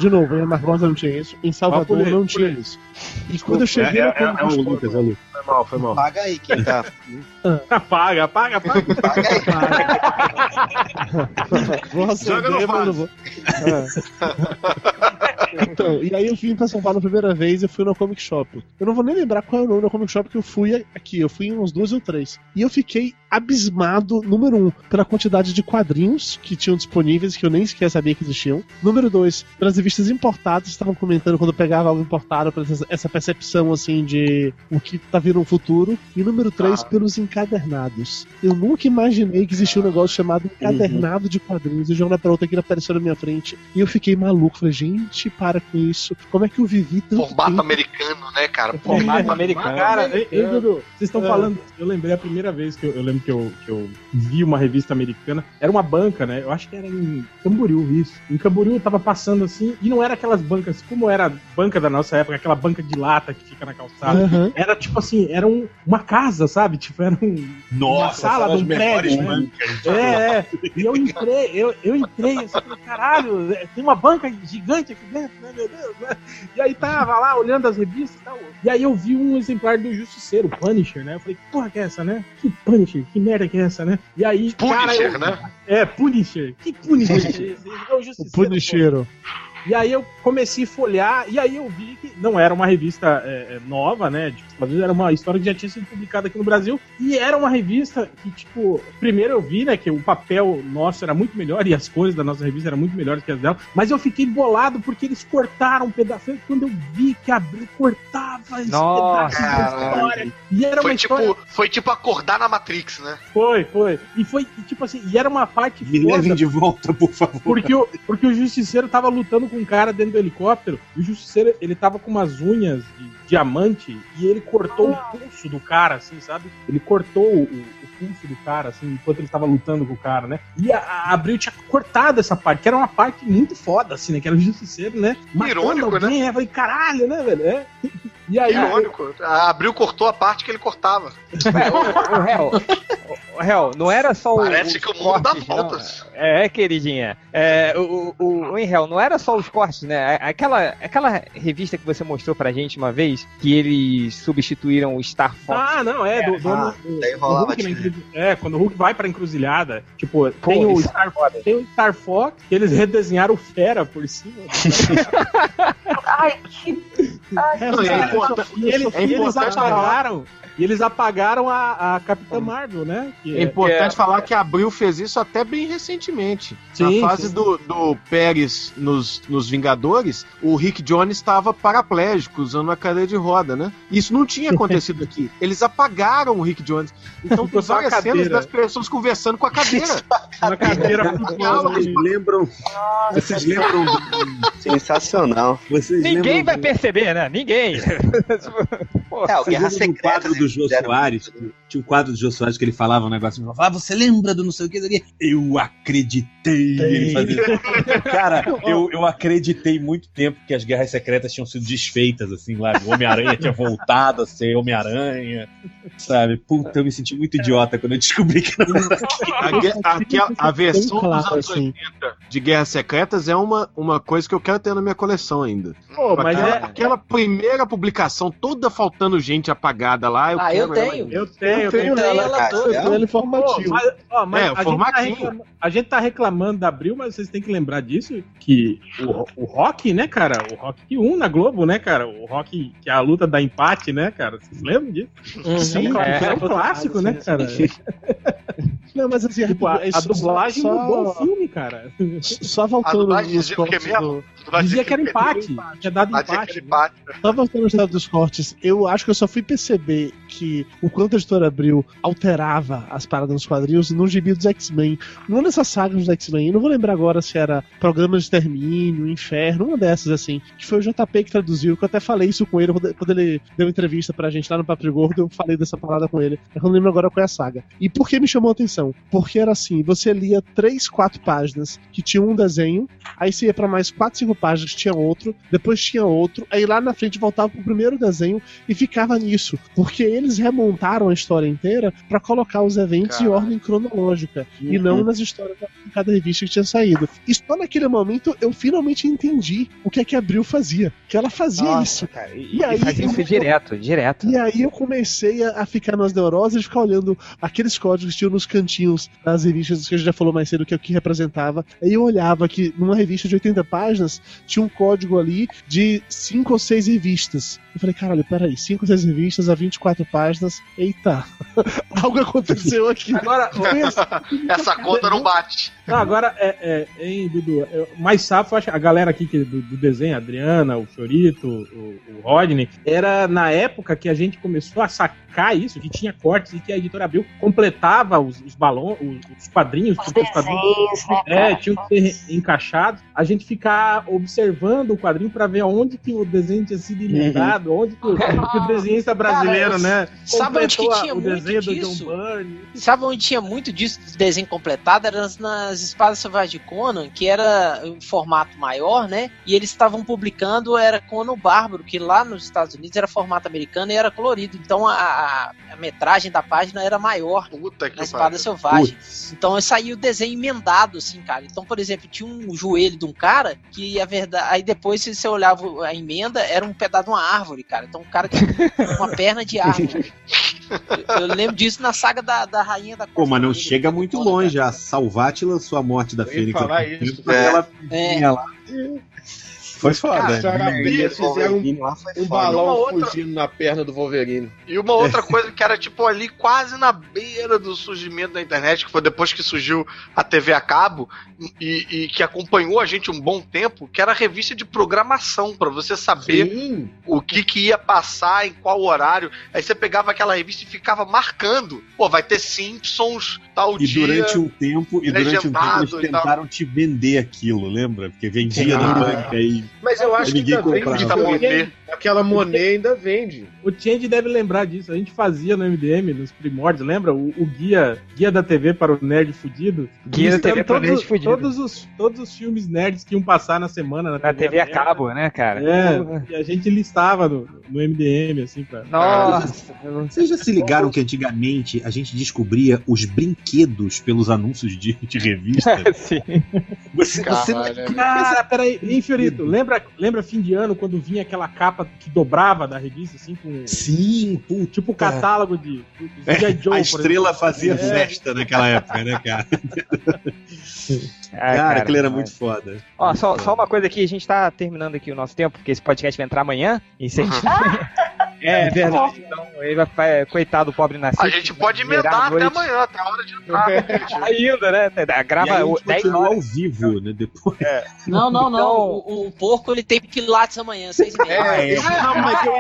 De novo, em Marcosa não tinha isso, em Salvador aí, não tinha isso. E quando eu cheguei É, na é, é comic o. Lucas, é o Lucas. Foi mal, foi mal. Paga aí quem tá. Paga, paga, paga. Paga aí. Vou acender, mas não vou. É. Então, e aí eu vim pra São Paulo a primeira vez e fui no Comic Shop. Eu não vou nem lembrar qual é o nome da Comic Shop que eu fui aqui. Eu fui em uns dois ou três. E eu fiquei abismado, número um, pela quantidade de quadrinhos que tinham disponíveis, que eu nem sequer sabia que existiam. Número dois, pelas revistas importadas, estavam comentando quando eu pegava algo importado, por essa- percepção assim de o que tá vindo no futuro. E número três, Ah. pelos encadernados. Eu nunca imaginei que existia um negócio chamado encadernado de quadrinhos. E hora pra outra aquilo apareceu na minha frente. E eu fiquei maluco. Falei, gente, para com isso. Como é que eu vivi tanto Formato tempo? americano, né, cara? Formato americano. Cara, ei, ei, Dudu, vocês estão É. falando. Eu lembrei a primeira vez que eu, eu lembro que eu, que eu vi uma revista americana. Era uma banca, né? Eu acho que era em Camboriú, isso. Em Camboriú eu tava passando assim, e não era aquelas bancas, como era a banca da nossa época, aquela banca de lata que fica na calçada. Aham. Era tipo assim, era um- uma casa, sabe? Tipo, era um. Nossa, sala são as de um melhores prédio, né? É, é. E eu entrei, eu, eu entrei assim, falei, caralho, é, tem uma banca gigante aqui dentro, né, meu Deus, né? E aí tava lá olhando as revistas e tal. E aí eu vi um exemplar do Justiceiro, Punisher, né? Eu falei, que porra que é essa, né? Que Punisher, que merda que é essa, né? E aí, cara, Punisher, eu- né? É, Punisher. Que Punisher? é esse? É o O Justiceiro. Punicheiro. pô. E aí eu comecei a folhear, e aí eu vi que não era uma revista é, é, nova, né? Tipo, às vezes era uma história que já tinha sido publicada aqui no Brasil, e era uma revista que, tipo, primeiro eu vi, né, que o papel nosso era muito melhor e as cores da nossa revista eram muito melhores que as dela, mas eu fiquei bolado porque eles cortaram um pedaço. Quando eu vi que abriu, cortava esse Nossa, pedaço da história. E era Foi uma história. tipo, foi tipo acordar na Matrix, né? Foi, foi. E foi, e, tipo assim, e era uma parte Me foda, levem de volta, por favor. porque o, porque o justiceiro tava lutando com um cara dentro do helicóptero, e o justiceiro, ele tava com umas unhas de diamante, e ele cortou o pulso do cara, assim, sabe? Ele cortou o, o pulso do cara, assim, enquanto ele tava lutando com o cara, né? E a, a Abril tinha cortado essa parte, que era uma parte muito foda, assim, né? Que era o justiceiro, né? Matando Irônico, alguém, né? Eu falei, caralho, né, velho? É. E aí, Irônico. A Abril cortou a parte que ele cortava. O réu, o réu, não era só o. Parece que o mundo dá cortes, não. voltas. É, queridinha. É, o, o, o, não era só os cortes, né? Aquela, aquela revista que você mostrou pra gente uma vez, que eles substituíram o Star Fox. Ah, não, é, do, do, Ah, do- do Hulk encruzi- É, quando o Hulk vai pra encruzilhada, tipo, Pô, tem, o é Star, tem o Star Fox, que eles redesenharam o Fera por cima. Ai, que. Ai, É, Não, e é cara, importa- e eles, é eles importante falar- apagaram. E eles apagaram a, a Capitã Marvel, né? Que É importante É. falar que a Abril fez isso até bem recentemente. Sim, Na fase sim. do, do Pérez nos, nos Vingadores, o Rick Jones estava paraplégico, usando uma cadeira de roda, né? Isso não tinha acontecido aqui. Eles apagaram o Rick Jones. Então tem a várias cenas cadeira. das pessoas conversando com a cadeira. na cadeira. Vocês lembram. Vocês lembram. Sensacional. Vocês Ninguém lembram vai do- perceber, né? Ninguém. 这是什么 Pô, É, o Guerra Secreta. quadro do Jô Soares? né? Tinha um quadro do Jô Soares que ele falava um negócio. Ele falava, ah, você lembra do não sei o que? isso aqui?" Eu acreditei. Cara, eu, eu acreditei muito tempo que as guerras secretas tinham sido desfeitas, assim, lá. O Homem-Aranha tinha voltado a ser Homem-Aranha. Sabe? Puta, eu me senti muito idiota quando eu descobri que não. A, gue- aquela- a versão claro, dos anos assim. 80 de Guerras Secretas é uma, uma coisa que eu quero ter na minha coleção ainda. Pô, mas aquela, é. aquela primeira publicação toda faltando gente apagada lá. Eu Ah, eu quero ela tenho. Eu tenho, eu tenho tenho. ela ela toda. Eu tenho ele Pô, informativo. mas, ó, mas É, o a, gente tá a gente tá reclamando da Abril, mas vocês têm que lembrar disso, que o, o Rock, né, cara? O Rock 1 na Globo, né, cara? O Rock, que é a luta da empate, né, cara? Vocês lembram disso? Sim, é, é. um clássico, né, cara? Não, mas assim, Tipo, a, é a dublagem só, mudou o filme, cara. Só voltando nos dizia o que cortes do, Dizia que era empate, tinha dado né? empate. Só voltando no estado dos cortes, eu acho que eu só fui perceber que o quanto a editora Abril alterava as paradas nos quadrinhos no gibi dos X-Men. Não nessas sagas dos X-Men, não vou lembrar agora se era Programa de Extermínio, Inferno, uma dessas assim, que foi o JP que traduziu, que eu até falei isso com ele quando ele deu uma entrevista pra gente lá no Papo Gordo, eu falei dessa parada com ele. Eu não lembro agora qual é a saga. E por que me chamou a atenção? Porque era assim, você lia três, quatro páginas que tinham um desenho, aí você ia pra mais quatro, cinco páginas que tinha outro, depois tinha outro, aí lá na frente voltava pro primeiro desenho e ficava nisso, porque eles remontaram a história inteira pra colocar os eventos em Caralho. ordem cronológica e Uhum. não nas histórias da de cada revista que tinha saído. E só naquele momento eu finalmente entendi o que é que a Abril fazia, que ela fazia isso. cara. E E, aí, fazia isso eu- direto, direto. E aí eu comecei a, a ficar nas neuroses e ficar olhando aqueles códigos que tinham nos cantinhos das revistas que a gente já falou mais cedo, que é o que representava. Aí eu olhava que numa revista de 80 páginas tinha um código ali de 5 ou 6 revistas. Eu falei, caralho, peraí, 5 ou 6 revistas a 24 páginas. Eita, algo aconteceu aqui. Agora. Essa conta não bate. Não, agora, é, é, hein, Dudu, eu- mais safo, acho, a galera aqui que, do, do desenho, a Adriana, o Fiorito, o, o Rodney, era na época que a gente começou a sacar isso, que tinha cortes e que a editora Abril completava os, os balões, os, os quadrinhos, Os porque os quadrinhos desenhos, né, é, tinham que ser encaixados, a gente ficar observando o quadrinho pra ver onde que o desenho tinha sido emendado, onde que o, que o desenhista brasileiro, né, Sabe onde tinha o muito desenho do disso? John Byrne. Sabe onde tinha muito disso de desenho completado? Era nas, nas Espadas Selvagens de Conan, que era em formato maior, né? E eles estavam publicando, era Conan o Bárbaro, que lá nos Estados Unidos era formato americano e era colorido. Então a, a- a metragem da página era maior Puta que na Espada pariu. Selvagem. Então saí o desenho emendado, assim, cara. Então, por exemplo, tinha um joelho de um cara que a verdade. Aí depois, se você olhava a emenda, era um pedaço de uma árvore, cara. Então o cara tinha uma perna de árvore. Eu, lembro disso na saga da, da Rainha da Pô, mas não Costa chega Rica, muito longe. cara. A Salvati lançou a morte da Eu Fênix. falar isso. É. Ela É. lá. Foi foda. Cara, eles fizeram um, lá foi um balão Uma outra- fugindo na perna do Wolverine. E uma outra coisa que era tipo ali quase na beira do surgimento da internet, que foi depois que surgiu a TV a cabo e, e que acompanhou a gente um bom tempo, que era a revista de programação, pra você saber Sim. o que, que ia passar, em qual horário. Aí você pegava aquela revista e ficava marcando. Pô, vai ter Simpsons, tal E dia. durante um tempo, e durante um tempo eles tentaram te vender aquilo, lembra? Porque vendia na banca aí. Mas eu acho que ainda vende. Tá né? Aquela Monet ainda vende. O Change deve lembrar disso. A gente fazia no MDM, nos primórdios, lembra? O, o guia, guia da TV para o nerd fudido. Guia da TV para o todos, nerd fudido. Todos os, todos os filmes nerds que iam passar na semana na, Na TV a aberta. cabo, né, cara? É, e a gente listava no, no MDM, assim, pra. Nossa. Vocês já se ligaram que antigamente a gente descobria os brinquedos pelos anúncios de, de revista? Sim. Você, você não Caralho, Cara, peraí, hein, Fiorito? Lembra, lembra fim de ano quando vinha aquela capa que dobrava da revista, assim, com. Sim, puta. Tipo o catálogo de. de G.I. Joe, a estrela exemplo. fazia É. festa naquela época, né, cara? Ai, cara, aquilo era muito foda. Ó, só, só uma coisa aqui, a gente tá terminando aqui o nosso tempo, porque esse podcast vai entrar amanhã. E se a gente... é verdade. Então, ele vai, vai. Coitado do pobre nascido. A gente pode emendar até amanhã, tá a hora de entrar. Ainda, né? e Grava aí a o- gente 10 continuou horas. ao vivo, né? Depois. Não, não, não. Então- O, o porco ele tem pilates amanhã, seis e meia. É, eu, não, mas eu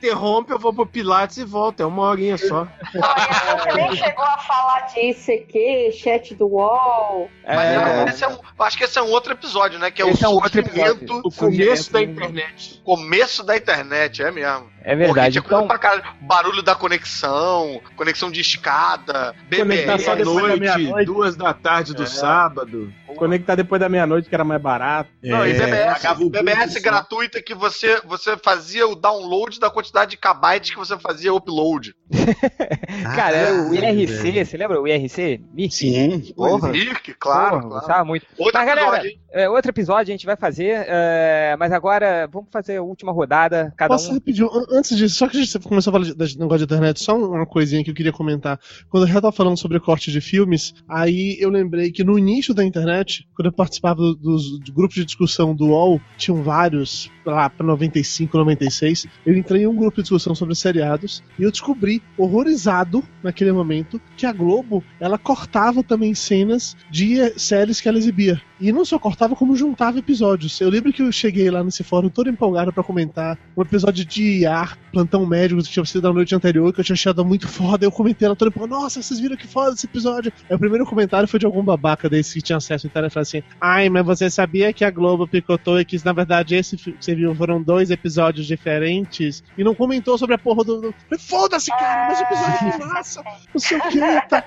interrompo, eu vou pro Pilates e volto. É uma horinha só. Olha, você nem chegou a falar de ICQ, chat do UOL. Mas É, esse é um- acho que esse é um outro episódio, né? Que é Esse é o um outro episódio. surgimento, O começo da internet. começo da internet, é mesmo. É verdade. Porque Então, pra caralho. Barulho da conexão, conexão de escada, Conectar BBS. só depois da Noite, meia-noite. duas da tarde do É. sábado. Conectar depois da meia-noite, que era mais barato. Não, e É, BBS, o BBS só. gratuita que você, você fazia o download da quantidade de kbytes que você fazia upload. cara, era o Caralho, IRC, velho. você lembra o IRC? Mirk? Sim, porra. Mirk, claro, Porra, claro. muito. Outro Mas, galera? É, outro episódio a gente vai fazer, é, mas agora vamos fazer a última rodada, cada Posso um. rapidinho, an- antes disso, só que a gente começou a falar de negócio de internet, só uma coisinha que eu queria comentar. Quando eu já tava falando sobre corte de filmes, aí eu lembrei que no início da internet, quando eu participava do- dos de grupos de discussão do UOL, tinham vários, lá pra 95, 96, eu entrei em um grupo de discussão sobre seriados e eu descobri, horrorizado naquele momento, que a Globo, ela cortava também cenas de eh, séries que ela exibia. E não só cortava, como juntava episódios. Eu lembro que eu cheguei lá nesse fórum todo empolgado pra comentar um episódio de ar, plantão médico, que tinha sido da noite anterior, que eu tinha achado muito foda. Eu comentei lá todo empolgado, nossa, vocês viram que foda esse episódio. Aí o primeiro comentário foi de algum babaca desse que tinha acesso à internet e falou assim: Ai, mas você sabia que a Globo picotou e que na verdade esse que você viu foram dois episódios diferentes? E não comentou sobre a porra do. do... Foda-se, cara, mas o episódio é massa, não sei o que, tá.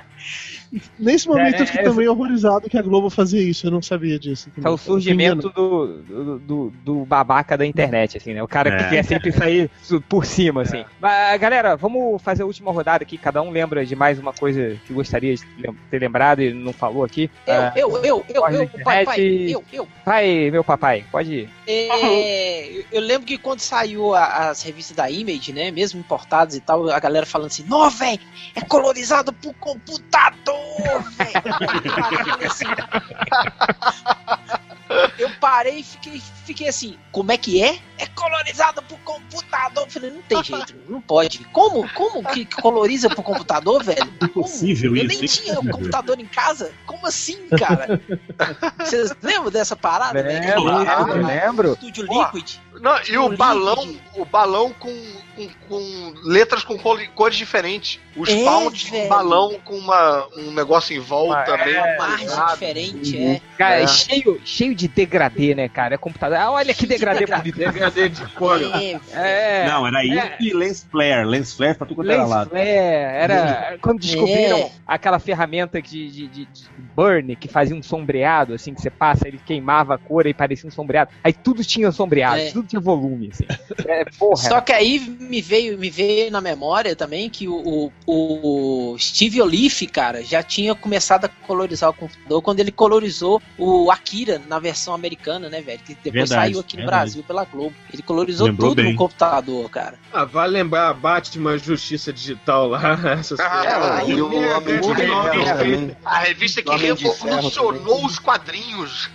Nesse momento É, eu fiquei é, também horrorizado que a Globo fazia isso, eu não sabia disso. É o surgimento do, do, do- do babaca da internet, assim, né? O cara que É. quer sempre sair por cima, assim. Mas, galera, vamos fazer a última rodada aqui. Cada um lembra de mais uma coisa que gostaria de ter lembrado e não falou aqui. Ah, Eu, eu, eu, eu, Pode eu, internet pai, pai, eu, eu. Vai, meu papai, pode ir. É, eu- eu lembro que quando saiu a- as revistas da Image, né, mesmo importadas e tal, a galera falando assim, não, velho, é colorizado por computador, velho. Eu assim, Eu parei e fiquei, fiquei assim, como é que é? É colorizado por computador. Eu falei, não tem jeito, não pode. Como? Como que coloriza por computador, velho? Como? Impossível Eu isso, nem tinha um computador em casa. Como assim, cara? Vocês lembram dessa parada? Lembro, Ah, lembro. Estúdio Liquid. Não, e o balão, o balão com, com, com letras com cor- cores diferentes. Os É, pau tinham um balão com uma, um negócio em volta, meio Uma margem diferente, é. Cara, É. cheio, cheio de degradê, né, cara? É computador. Ah, olha que Cheio de degradê degradê. bonito. Degradê de cor. É, É. Não, era isso É. e lens flare. Lens flare pra tudo quanto era Lens lado. flare, era quando descobriram É. aquela ferramenta de, de, de- de burn que fazia um sombreado, assim, que você passa, ele queimava a cor e parecia um sombreado. Aí tudo tinha sombreado, É. tudo tinha volume, assim. É, porra. Só que aí me veio, me veio na memória também que o, o, o Steve Olive, cara, já tinha começado a colorizar o computador quando ele colorizou o Akira na versão americana, né, velho? Que depois Verdade, saiu aqui no verdade. Brasil pela Globo. Ele colorizou Lembrou tudo bem. no computador, cara. Ah, vai lembrar Batman Justiça Digital lá, essas Ah, coisas. e o Homem de Ferro. A revista que Homem revolucionou os quadrinhos.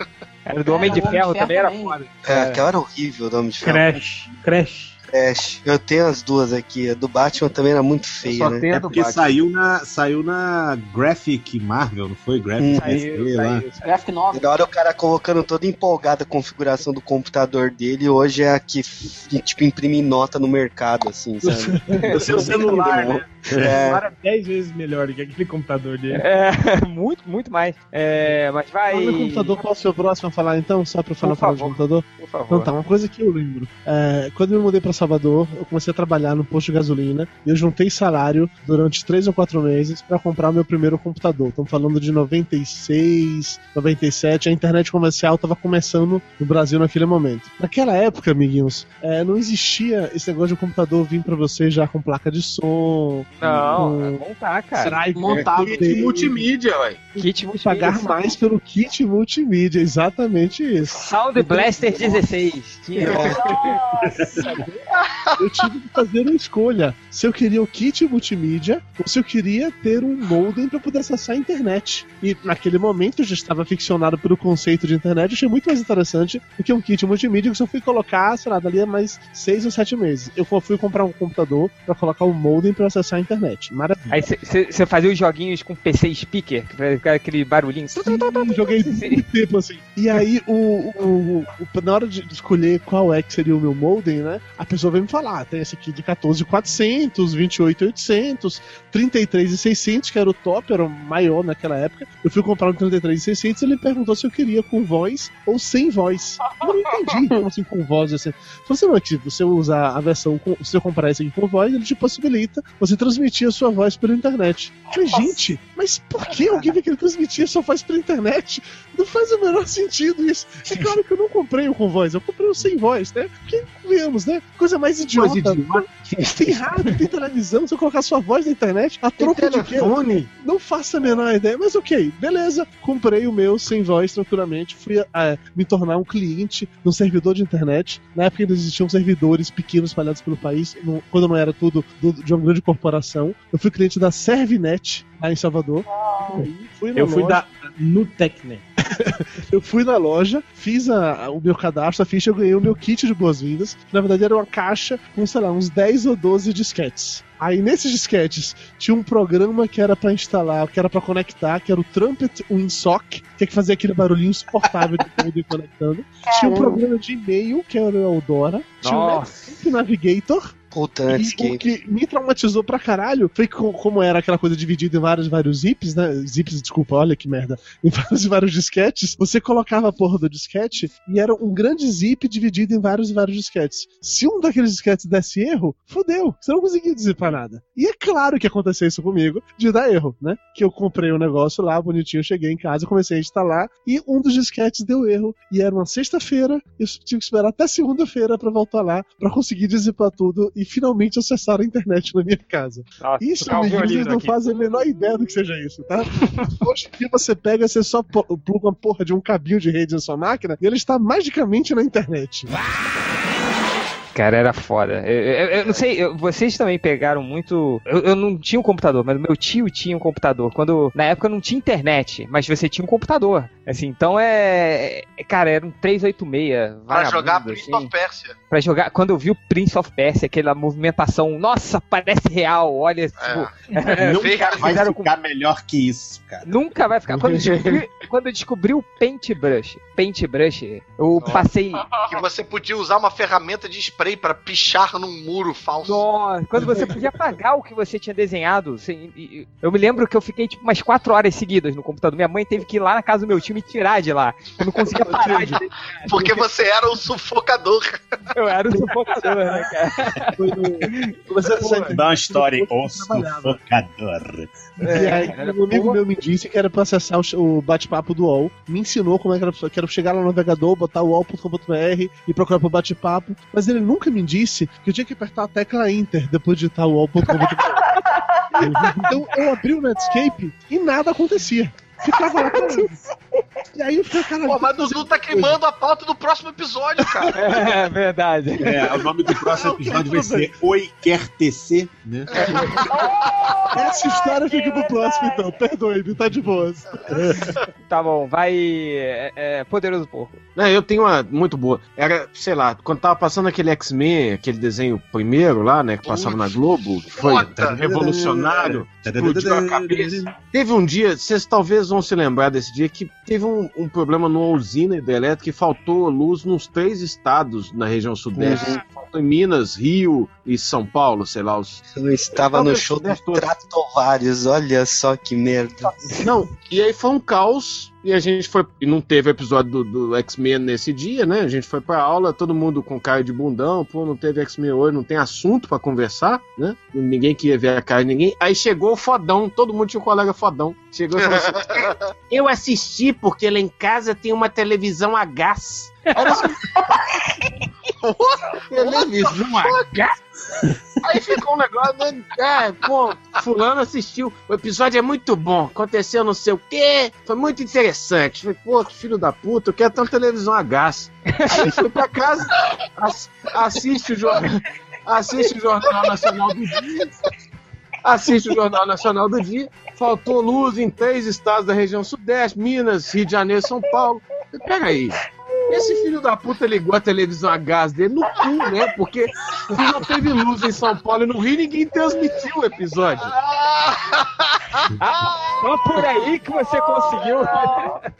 Era do Homem de Homem de Ferro também era foda. É, aquela era horrível, o nome de ferro. Crash. Crash. Crash. Eu tenho as duas aqui. A do Batman também era muito feia, Só né? tem a É do porque Batman. saiu na, saiu na Graphic Marvel, não foi? Graphic Hum. Saiu. Graphic E Novel. da hora o cara colocando toda empolgada a configuração do computador dele, hoje é a que, que, tipo, imprime nota no mercado, assim, sabe? O seu celular, né? É, Agora 10 vezes melhor do que aquele computador dele. É, muito, muito mais. É, mas vai. Fala do computador, qual é o seu próximo a falar então? Só pra falar Por falar de computador? Por favor. Então tá, uma coisa que eu lembro. É, quando eu me mudei pra Salvador, eu comecei a trabalhar no posto de gasolina e eu juntei salário durante três ou quatro meses pra comprar o meu primeiro computador. Estamos falando de 96, 97, a internet comercial estava começando no Brasil naquele momento. Naquela época, amiguinhos, é, não existia esse negócio de um computador vir pra você já com placa de som. Não, é montar, cara. drive Montado. Kit multimídia, ué. Kit e pagar mais pelo kit multimídia, exatamente isso. Sound Blaster 16. Tinha. eu tive que fazer uma escolha. Se eu queria o kit multimídia ou se eu queria ter um modem para poder acessar a internet. E naquele momento eu já estava ficcionado pelo conceito de internet. Eu achei muito mais interessante do que um kit multimídia que só fui colocar, sei lá, dali a mais seis ou sete meses. Eu fui comprar um computador para colocar o modem para acessar a internet. Maravilha. Aí você fazia os joguinhos com PC speaker, aquele barulhinho. Sim, joguei muito tempo assim. E aí, o, o- o- na hora de escolher qual é que seria o meu modem, né? A pessoa veio me falar: tem esse aqui de 14400, 28800, 33600, que era o top, era o maior naquela época. Eu fui comprar um 33600 e ele perguntou se eu queria com voz ou sem voz. Eu não entendi como assim com voz. Assim. Assim, não, é que você usar a versão, com, se eu comprar esse aqui com voz, ele te possibilita você transmitir a sua voz pela internet. Falei, gente, mas por que alguém vai querer transmitir a sua voz pela internet? Não faz o menor sentido isso. É claro que eu não comprei o com voz, eu comprei o sem voz, né? Porque, vemos, né? Coisa mais idiota. Tem rádio, tem televisão, se eu colocar sua voz na internet, a troco de quê? Não faço a menor ideia, mas ok, beleza. Comprei o meu sem voz tranquilamente, fui ah, me tornar um cliente no servidor de internet. Na época ainda existiam servidores pequenos espalhados pelo país, no- quando não era tudo do- de uma grande corporação. Eu fui cliente da Servinet, lá em Salvador. Fui Eu fui loja. da Nutecnet. Eu fui na loja, fiz a- a- o meu cadastro, a ficha, eu ganhei o meu kit de boas-vindas. que Na verdade era uma caixa com, sei lá, uns 10 ou 12 disquetes. Aí nesses disquetes tinha um programa que era pra instalar, que era pra conectar, que era o Trumpet WinSock, que é que fazia aquele barulhinho insuportável de tudo ir conectando. Tinha um programa de e-mail, que era o Eldora. Tinha o Nossa. Netscape Navigator. Puta, E o que me traumatizou pra caralho foi co- como era aquela coisa dividida em vários vários zips, né? Zips, desculpa, olha que merda. Em vários e vários disquetes. Você colocava a porra do disquete e era um grande zip dividido em vários e vários disquetes. Se um daqueles disquetes desse erro, fodeu. Você não conseguia dizipar nada. E é claro que aconteceu isso comigo, de dar erro, né? Que eu comprei um negócio lá, bonitinho, cheguei em casa, comecei a instalar e um dos disquetes deu erro. E era uma sexta-feira, eu tive que esperar até segunda-feira pra voltar lá, pra conseguir dizipar tudo e finalmente acessar a internet na minha casa. Nossa, Isso, vocês violino não aqui. fazem a menor ideia do que seja isso, tá? Hoje em dia você pega, você só pluga uma porra de um cabinho de rede na sua máquina e ele está magicamente na internet. Cara, era foda. Eu, eu- eu não sei, eu- vocês também pegaram muito. Eu, eu não tinha um computador, mas meu tio tinha um computador. Quando na época não tinha internet, mas você tinha um computador. Assim, então é. é- Cara, era um 386. Pra jogar Prince assim. of Persia. Pra jogar. Quando eu vi o Prince of Persia, aquela movimentação, nossa, parece real. Olha, tipo, é, Não os caras vai fizeram com ficar melhor que isso, cara. Nunca vai ficar. Quando eu descobri, quando eu descobri o Paintbrush, Paintbrush, eu passei. Que você podia usar uma ferramenta de spray pra pichar num muro falso. Nossa, quando você podia apagar o que você tinha desenhado. assim, eu me lembro que eu fiquei tipo umas quatro horas seguidas no computador. Minha mãe teve que ir lá na casa do meu tio me tirar de lá. Eu não conseguia parar de Porque você era um sufocador. Eu era o sufocador, né, cara? Você, você, Dá uma história, o sufocador. E aí, um amigo meu me disse que era pra acessar o, o bate-papo do UOL. Me ensinou como é que era, que era chegar lá no navegador, botar o UOL.com.br e procurar pro bate-papo. Mas ele nunca me disse que eu tinha que apertar a tecla Enter depois de digitar o então eu abri o Netscape e nada acontecia. Ficava lá. E aí falei, caralho. Pô, mas Dudu tá queimando a pauta do próximo episódio, cara. É verdade. É, o nome do próximo episódio vai ser Oi Quer TC, né? Essa história fica pro próximo, então. Perdoe-me, tá de boas. Tá bom, vai. É, é, Poderoso Porco. Não, eu tenho uma muito boa. Era, sei lá, quando tava passando aquele X-Men, aquele desenho primeiro lá, né, que passava na Globo, que foi Puta. revolucionário, explodiu a cabeça. Teve um dia, vocês talvez vão se lembrar desse dia, que teve um, um problema numa usina hidrelétrica que faltou luz nos três estados na região sudeste. Faltou em Minas, Rio e São Paulo, sei lá. Os... Eu estava no show do Tratovarius, olha só que merda. Não, e aí foi um caos. E a gente foi. E não teve episódio do, do X-Men nesse dia, né? A gente foi pra aula, todo mundo com cara de bundão. Pô, não teve X-Men hoje, não tem assunto pra conversar, né? Ninguém queria ver a cara de ninguém. Aí chegou o fodão, todo mundo tinha um colega fodão. Chegou e falou assim: Eu assisti porque lá em casa tem uma televisão a gás. Televisão a gás? Aí ficou um negócio, né? É, pô, fulano assistiu. O episódio é muito bom. Aconteceu não sei o quê. Foi muito interessante. Falei, pô, que filho da puta, eu quero ter uma televisão a gás. Aí fui pra casa, ass- assiste o jornal. Assiste o Jornal Nacional do Dia. Assiste o Jornal Nacional do Dia. Faltou luz em três estados da região sudeste, Minas, Rio de Janeiro, São Paulo. Peraí. Esse filho da puta ligou a televisão a gás dele no cu, né? Porque não teve luz em São Paulo e no Rio, ninguém transmitiu o episódio. Só por aí que você conseguiu.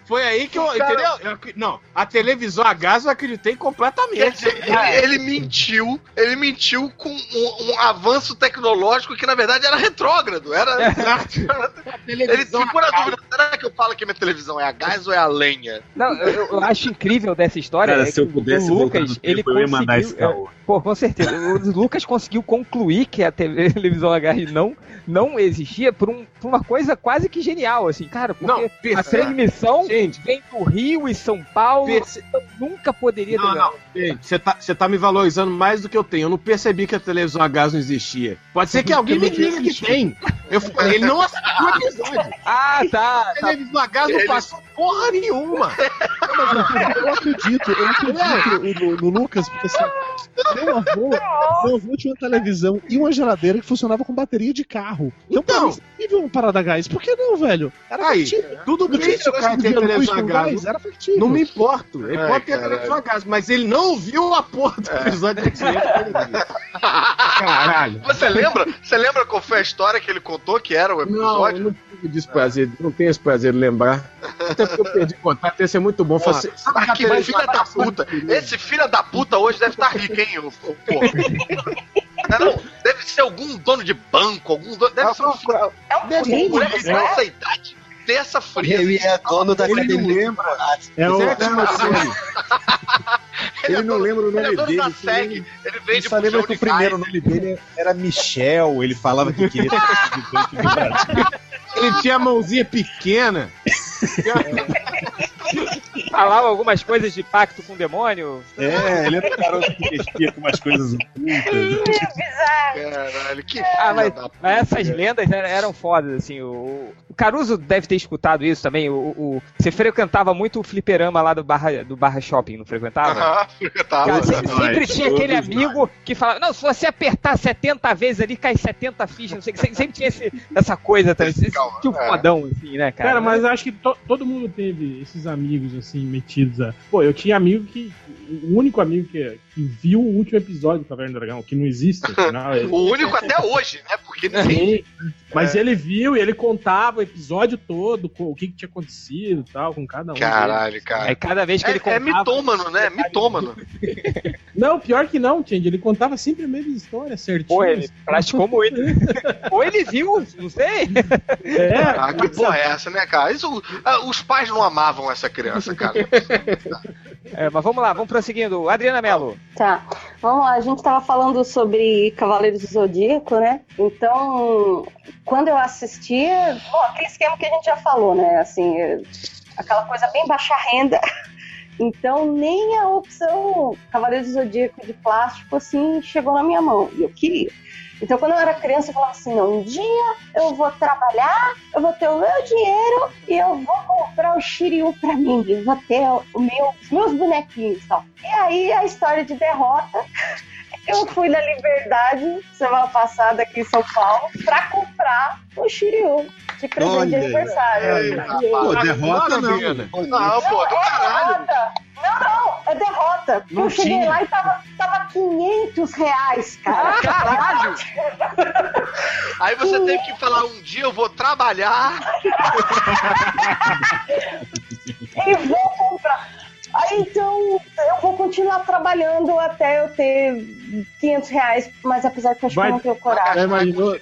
Foi aí que eu. Entendeu? Eu não, a televisão a gás eu acreditei completamente. ele, ele mentiu, ele mentiu com um, um avanço tecnológico que na verdade era retrógrado. Era. ele ficou na dúvida: será que eu falo que minha televisão é a gás ou é a lenha? Não, eu, eu- eu acho incrível dessa história. Cara, é se eu que pudesse o voltar Lucas, no ele tempo, eu ia mandar esse conseguiu. caô. é, Pô, com certeza. O Lucas conseguiu concluir que a TV televisão HR não, não existia por, um, por uma coisa quase que genial, assim, cara, porque Não, a transmissão Gente, vem do Rio e São Paulo, perce- então nunca poderia Não, ter- não. Gente, Você tá, você tá me valorizando mais do que eu tenho. Eu não percebi que a televisão a gás não existia. Pode ser que alguém me diga que tem. Eu, ele não assistiu o episódio. Ah, tá. A televisão a gás não passou porra nenhuma. Eu acredito, eu acredito no, no Lucas, porque assim, meu avô, meu avô tinha uma televisão e uma geladeira que funcionava com bateria de carro. Então, Então. sempre uma parada a gás. Por que não, velho? Era Aí, factível. tudo Não bem se o cara tem de televisão a gás. gás, era factível. Não me importo. Ele Ai, pode ter televisão a gás, mas ele não viu a porra do episódio de X-Men. Caralho. Você lembra? Você lembra qual foi a história que ele contou que era o Não, episódio? eu não tive desprazer, não tenho esse prazer de lembrar. Até porque eu perdi contato, ia ser muito bom. Porra, Fazer, sabe que filha da puta! Esse filho da puta hoje deve estar rico, hein? ô-. Não, não, deve ser algum dono de banco, algum dono. Deve ser um filho. Deve Por ele nessa idade, ter essa fria. Ele é dono da Ele não academia. lembra. É o, série. Ele não lembra o Ele é nome dono dele. da ele só SEG, lembra- ele Ele vende só lembra que o primeiro nome dele era Michel. Ele falava que queria ser presidente do Brasil. Ele tinha a mãozinha pequena. Falava algumas coisas de pacto com o demônio. É, ele era um garoto que mexia com umas coisas ocultas. Caralho, que Ah, mas, mas essas lendas eram, fodas, assim. O, o Caruso deve ter escutado isso também. O, o- você frequentava muito o fliperama lá do Barra, do barra Shopping, não frequentava? Aham, tá. Cara, sempre tinha todos aquele amigo que falava, não, se você apertar 70 vezes ali, cai 70 fichas, não sei o que. Sempre, sempre tinha esse- essa coisa também. Esse Calma, tipo é. fodão, assim, né, cara? Cara, mas eu acho que to- todo mundo teve esses amigos, assim, metidos a. Pô, eu tinha amigo que. O único amigo que, que viu o último episódio do Caverna do Dragão, que não existe, afinal. ele- O único até hoje, né? Porque ninguém. Sim, Mas ele viu e ele contava o episódio todo, o que, que tinha acontecido e tal, com cada um. deles. Caralho, cara. Aí cada vez que ele É, é contava... mitômano, né? Mitômano. Não, pior que não, Change. Ele contava sempre a mesma história, certinho. Pô, ele praticou muito. Ou ele viu, não sei. É, Ah, que porra é essa, né, cara? Isso, ah, os pais não amavam essa criança, cara. É, mas vamos lá, vamos prosseguindo. Adriana Mello. Tá, vamos lá. A gente tava falando sobre Cavaleiros do Zodíaco, né? Então, quando eu assistia, bom, aquele esquema que a gente já falou, né? Assim, é, aquela coisa bem baixa renda. Então, nem a opção Cavaleiros do Zodíaco de plástico, assim, chegou na minha mão. E eu queria. Então, quando eu era criança, eu falava assim: não, um dia eu vou trabalhar, eu vou ter o meu dinheiro e eu vou comprar o Shiryu pra mim, vou ter o meu, os meus bonequinhos tal. E aí, a história de derrota. Eu fui na Liberdade semana passada aqui em São Paulo pra comprar o Shiryu de presente de Olha aí. aniversário. Pô, derrota não. Não, pô, do caralho. Não, não, é derrota. Não eu cheguei tinha. lá e tava, tava 500 reais, cara. Caralho! Aí você teve que falar um dia eu vou trabalhar. e vou comprar. Aí então eu vou continuar trabalhando até eu ter 500 reais, mas apesar que eu acho que eu não tenho coragem. Imaginou?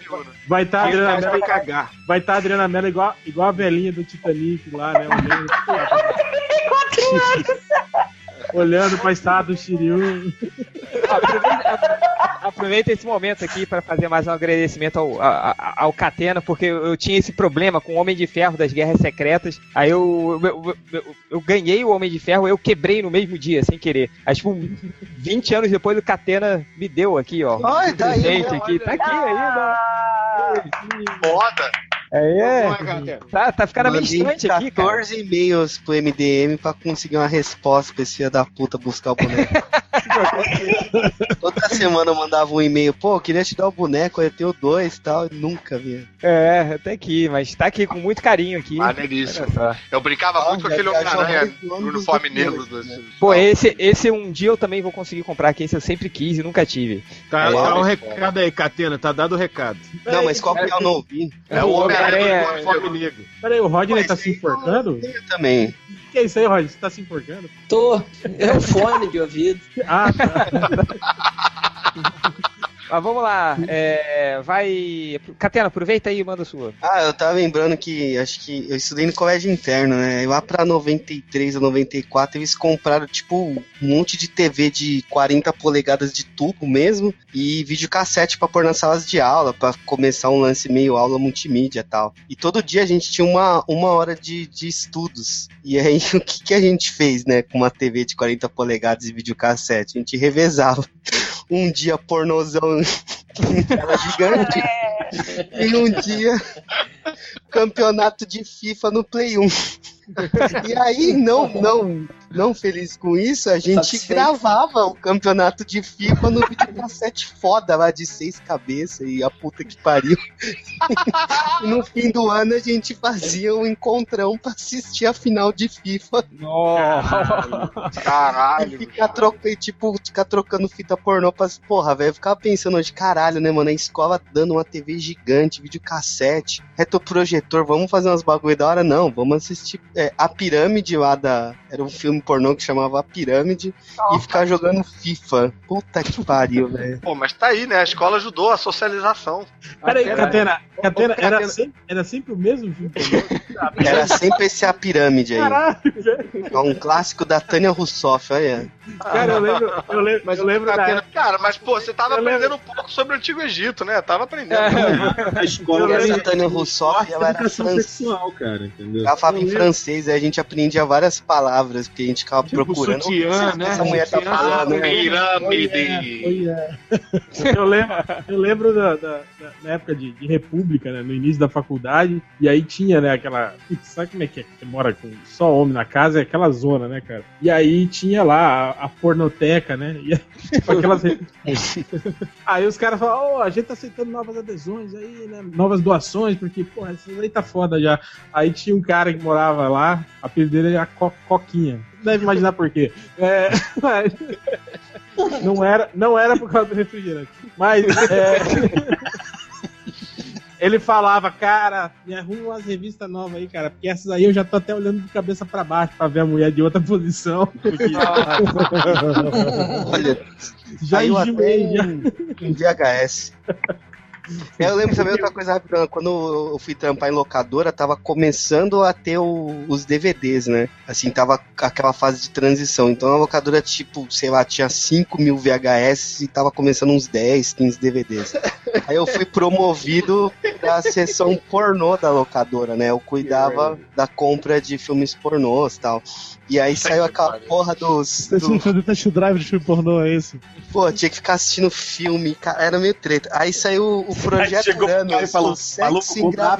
Vai estar a Quem Adriana Mello. cagar. Vai estar a Adriana Mello igual, igual a velhinha do Titanic lá, né? Olhando, olhando pra estátua do Shiryu. Aproveita esse momento aqui para fazer mais um agradecimento ao, a- a- ao Catena, porque eu, eu tinha esse problema com o Homem de Ferro das Guerras Secretas. Aí eu, eu, eu- eu- ganhei o Homem de Ferro, eu quebrei no mesmo dia, sem querer. Aí, tipo, 20 anos depois o Catena me deu aqui, ó. Ai, tá aí, aqui, tá aqui ainda. Foda. É, é. Tá, tá ficando meio estranho aqui, cara. 14 e-mails pro MDM pra conseguir uma resposta pra esse filho da puta buscar o boneco. Toda semana eu mandava um e-mail, pô, eu queria te dar o boneco, eu tenho dois e tal, e nunca vinha. É, até aqui, mas tá aqui com muito carinho aqui. Maneiríssimo. Só. Eu brincava muito com aquele Homem-Aranha do no uniforme que negro. Né? Pô, esse, esse um dia eu também vou conseguir comprar aqui, esse eu sempre quis e nunca tive. Tá, É, tá o é, recado aí, Catena, tá dado o recado. Não, mas qual que é eu não ouvi? É o Homem-Aranha do uniforme negro. Peraí, o Rodney tá se enforcando? Eu também. O que é isso aí, Rodney? Você tá se enforcando? Tô. É o fone de ouvido. Ah, tá. Mas vamos lá, é, vai. Catena, aproveita aí e manda sua. Ah, eu tava lembrando que acho que eu estudei no colégio interno, né? Lá pra 93 ou 94 eles compraram tipo um monte de TV de 40 polegadas de tubo mesmo e videocassete pra pôr nas salas de aula, pra começar um lance meio aula multimídia e tal. E todo dia a gente tinha uma, uma hora de, de estudos. E aí o que, que a gente fez, né, com uma TV de 40 polegadas e videocassete? A gente revezava. Um dia pornozão tela gigante. E um dia campeonato de FIFA no Play 1. E aí, não, não, não feliz com isso, a gente Satisfeito. gravava o campeonato de FIFA no videocassete foda lá de seis cabeças e a puta que pariu. E no fim do ano a gente fazia um encontrão pra assistir a final de FIFA Nossa! Caralho. e ficar, troca, e, tipo, ficar trocando fita pornô pra. Porra, velho, ficava pensando hoje, caralho, né, mano? A escola dando uma TV gigante, videocassete, retroprojetor, vamos fazer umas bagulho da hora? Não, vamos assistir é, A Pirâmide lá da. Era um filme pornô que chamava A Pirâmide e ficar jogando FIFA. Puta que pariu, velho. Pô, mas tá aí, né? A escola ajudou a socialização. Peraí, Catena- Catena, era, sempre, era sempre o mesmo filme? Era sempre esse A Pirâmide aí. Caralho. É um clássico da Tânia Russoff, olha. Cara, eu lembro, eu lembro, Mas eu lembro da Catena- época. Cara, mas pô, você tava Eu lembro- aprendendo um pouco sobre o Antigo Egito, né? Tava aprendendo. A escola essa era Tânia Russoff, ela era francesa. cara, entendeu? Ela falava em francês, aí a gente aprendia várias palavras, porque a gente ficava Tipo procurando. sutiã, né? Essa mulher tá Sutiã, falando, né? Eu lembro, eu lembro da, da- da- época de, de República, né, no início da faculdade, e aí tinha, né, aquela. Sabe como é que é? Você mora com só homem na casa, é aquela zona, né, cara? E aí tinha lá a, a pornoteca, né? E aí, tipo, aquelas. aí os caras falavam, ó, a gente tá aceitando novas adesões aí, né? Novas doações, porque, pô, essas aí tá foda já. Aí tinha um cara que morava lá, a apelido dele era Co- Deve imaginar por quê. É, mas- não, era, não era por causa do refrigerante. Mas é, ele falava, cara, me arruma umas revistas novas aí, cara, porque essas aí eu já tô até olhando de cabeça pra baixo pra ver a mulher de outra posição. porque Olha, já enjoei, em, em VHS. Eu lembro também outra coisa rapidão, quando eu fui trampar em locadora, tava começando a ter o- os DVDs, né? Assim, tava aquela fase de transição. Então a locadora, tipo, sei lá, tinha 5 mil VHS e tava começando uns 10, 15 DVDs. Aí eu fui promovido da sessão pornô da locadora, né? Eu cuidava da compra de filmes pornôs e tal. E aí saiu aquela porra dos. Você do- tinha que fazer test drive de filme pornô, é isso? Pô, tinha que ficar assistindo filme, cara, era meio treta. Aí saiu o Projeto Chegou o cara e falou, o falou Sexo pra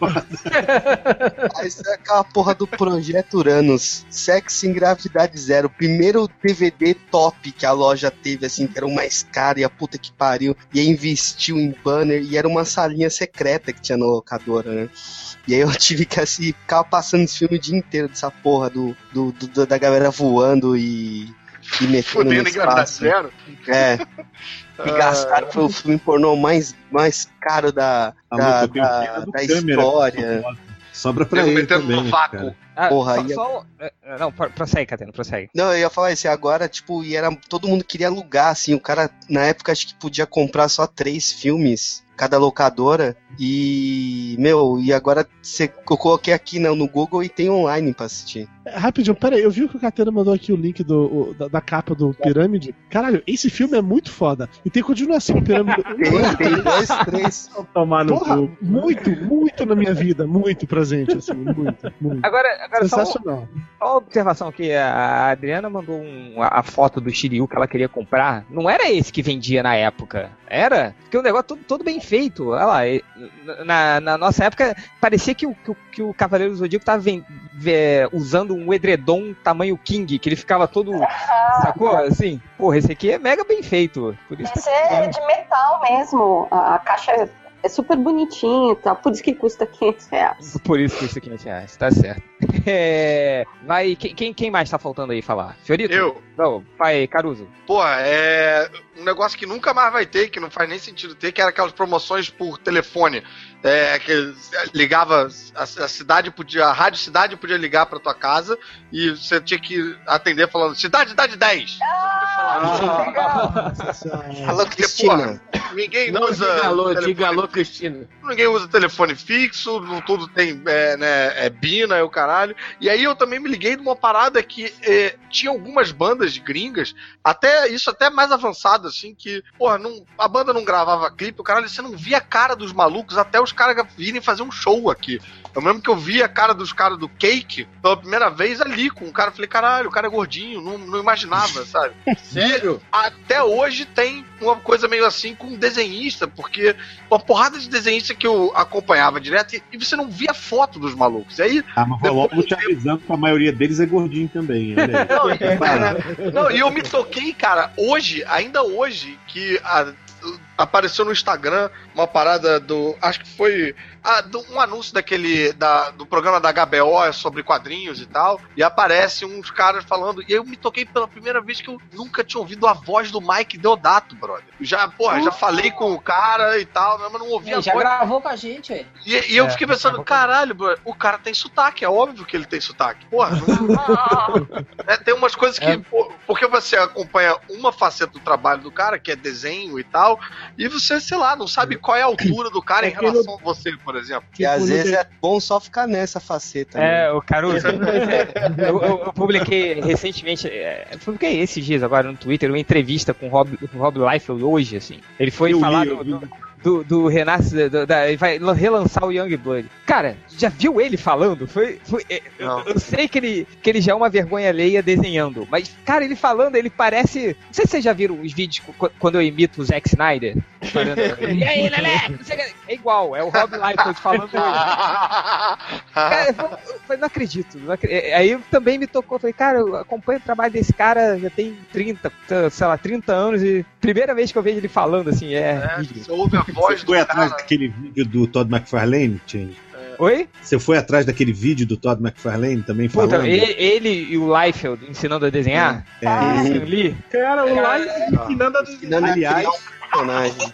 em comprar a Gravidade. pirâmide. Aí saiu aquela porra do Projeto Uranus, Sexo em Gravidade Zero, primeiro DVD top que a loja teve, assim, que era o mais caro e a puta que pariu, e aí investiu em banner, e era uma salinha secreta que tinha na locadora, né? E aí eu tive que assim, ficar passando esse filme o dia inteiro dessa porra do, do, do- da galera voando e, e metendo no Fudendo em gravidade espaço. zero. É. E gastaram foi o filme pornô mais, mais caro da, Ah, da, da, da história. Sobra pra ele metendo também. no vácuo. cara. Ah, Porra, só, é- só- é, é, não, pro- prossegue, Catena, prossegue. Não, eu ia falar isso, e agora, tipo, e era, todo mundo queria alugar, assim, o cara, na época, acho que podia comprar só três filmes, cada locadora, e, meu, e agora você, eu coloquei aqui no, no Google e tem online pra assistir. Rapidinho, pera aí, eu vi que o Catena mandou aqui o link do, o- da, da capa do Pirâmide. Caralho, esse filme é muito foda. E tem continuação, Pirâmide. Tem, tem dois, três. Tomar no Porra, cu. muito, muito na minha vida, muito presente, assim, muito, muito. Agora, agora Sensacional. só uma observação aqui, a Adriana mandou um- a, a foto do Shiryu que ela queria comprar. Não era esse que vendia na época. Era? Porque o negócio todo, todo bem feito. Olha lá, na, na nossa época, parecia que o, que o, que o Cavaleiro do Zodíaco tava ven- ve- usando um edredom tamanho King, que ele ficava todo. Sacou? Assim, porra, esse aqui é mega bem feito. Por isso Esse é de metal mesmo. A, caixa é, é super bonitinha e tal. Por isso que custa 500 reais. Por isso que isso aqui é reais, tá certo. É, vai, quem, quem, quem mais tá faltando aí falar? Fiorito? Eu. Não, pai, Caruso. Porra, é um negócio que nunca mais vai ter, que não faz nem sentido ter, que era aquelas promoções por telefone. É, que ligava, a, a cidade podia, a rádio cidade podia ligar pra tua casa e você tinha que atender falando, cidade, cidade 10. Alô, Porque, Cristina. porra, ninguém Não usa. diga alô, telefone diga alô, Cristina. Ninguém usa telefone fixo, não tudo tem é, né, é Bina e o caralho. E aí eu também me liguei numa parada que é, tinha algumas bandas gringas, até isso até mais avançado, assim, que, porra, não, a banda não gravava clipe, o caralho, você não via a cara dos malucos até os caras virem fazer um show aqui. Eu lembro que eu vi a cara dos caras do Cake pela primeira vez ali com o cara. Falei, caralho, o cara é gordinho, não, não imaginava, sabe? Sério? até hoje tem uma coisa meio assim com desenhista, porque uma porrada de desenhista que eu acompanhava direto e, e você não via foto dos malucos. E aí, Ah, mas vou logo te avisando que a maioria deles é gordinho também. Não, e, não, e eu me toquei, cara, hoje, ainda hoje, que a- apareceu no Instagram uma parada do. Acho que foi. ah, do- um anúncio daquele. Da, do programa da HBO sobre quadrinhos e tal. E aparece uns caras falando. E eu me toquei pela primeira vez que eu nunca tinha ouvido a voz do Mike Deodato, brother. Já, porra, já falei com o cara e tal, mas não ouvi a Ele já voz. gravou com a gente, aí. E, e eu É, fiquei pensando, caralho, bro, o cara tem sotaque, é óbvio que ele tem sotaque. Porra, não- né, tem umas coisas que. pô, Porque você acompanha uma faceta do trabalho do cara, que é desenho e tal, e você, sei lá, não sabe qual é a altura do cara em relação a você, por exemplo. E às vezes é bom só ficar nessa faceta. né? É, o Caruso. eu, eu- eu publiquei recentemente, é, eu publiquei esses dias agora no Twitter, uma entrevista com o Rob, Rob Liefeld hoje, assim. Ele foi Eu falar li, do, do, do renasce, do- da, ele vai relançar o Young Blood. Cara, já viu ele falando? Foi, foi- é, eu, Não. eu sei que ele, que ele já é uma vergonha alheia desenhando, mas, cara, ele falando, ele parece. Não sei se vocês já viram os vídeos quando eu imito o Zack Snyder. falando, e aí, Lelé? É igual, é o Rob Liefeld falando. Cara, eu eu não acredito. não é, Aí também me tocou. Falei, cara, eu acompanho o trabalho desse cara já tem 30, sei lá, 30 anos e primeira vez que eu vejo ele falando assim, é. É, você ouve a voz Você foi atrás cara. daquele vídeo do Todd McFarlane, Change? Oi? Você foi atrás daquele vídeo do Todd McFarlane também Puta, falando? ele, ele e o Liefeld ensinando a desenhar? É, Stan Lee? Cara, o Cara, Live ensinando a a Aliás- um personagem.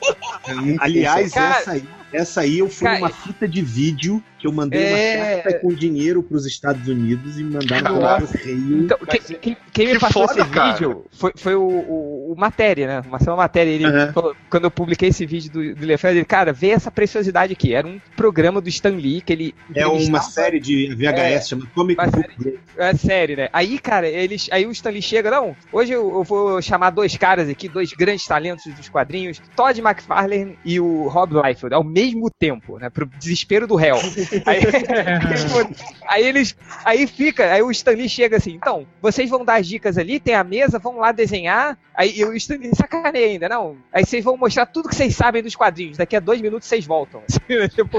É Aliás, Cara- essa aí, essa aí eu fui Cara- uma fita de vídeo que eu mandei É. uma carta com dinheiro pros Estados Unidos e mandaram pelo Nossa. correio. Então, quem, quem- quem me que passou foda, esse cara. vídeo foi, foi o, o, o matéria, né? Uma uma matéria. Ele, Uhum. falou- quando eu publiquei esse vídeo do, do Lefebvre, ele, cara, vê essa preciosidade aqui. Era um programa do Stan Lee que ele. É uma série de VHS, É, chama Comic Book Break. É sério, né? Aí, cara, eles, aí o Stanley chega, não, hoje eu, eu vou chamar dois caras aqui, dois grandes talentos dos quadrinhos, Todd McFarlane e o Rob Liefeld, ao mesmo tempo, né? Pro desespero do réu. Aí, aí eles, aí fica, aí o Stanley chega assim, então, vocês vão dar as dicas ali, tem a mesa, vão lá desenhar, aí e o Stanley sacaneia ainda, não, aí vocês vão mostrar tudo que vocês sabem dos quadrinhos, daqui a dois minutos vocês voltam. tipo,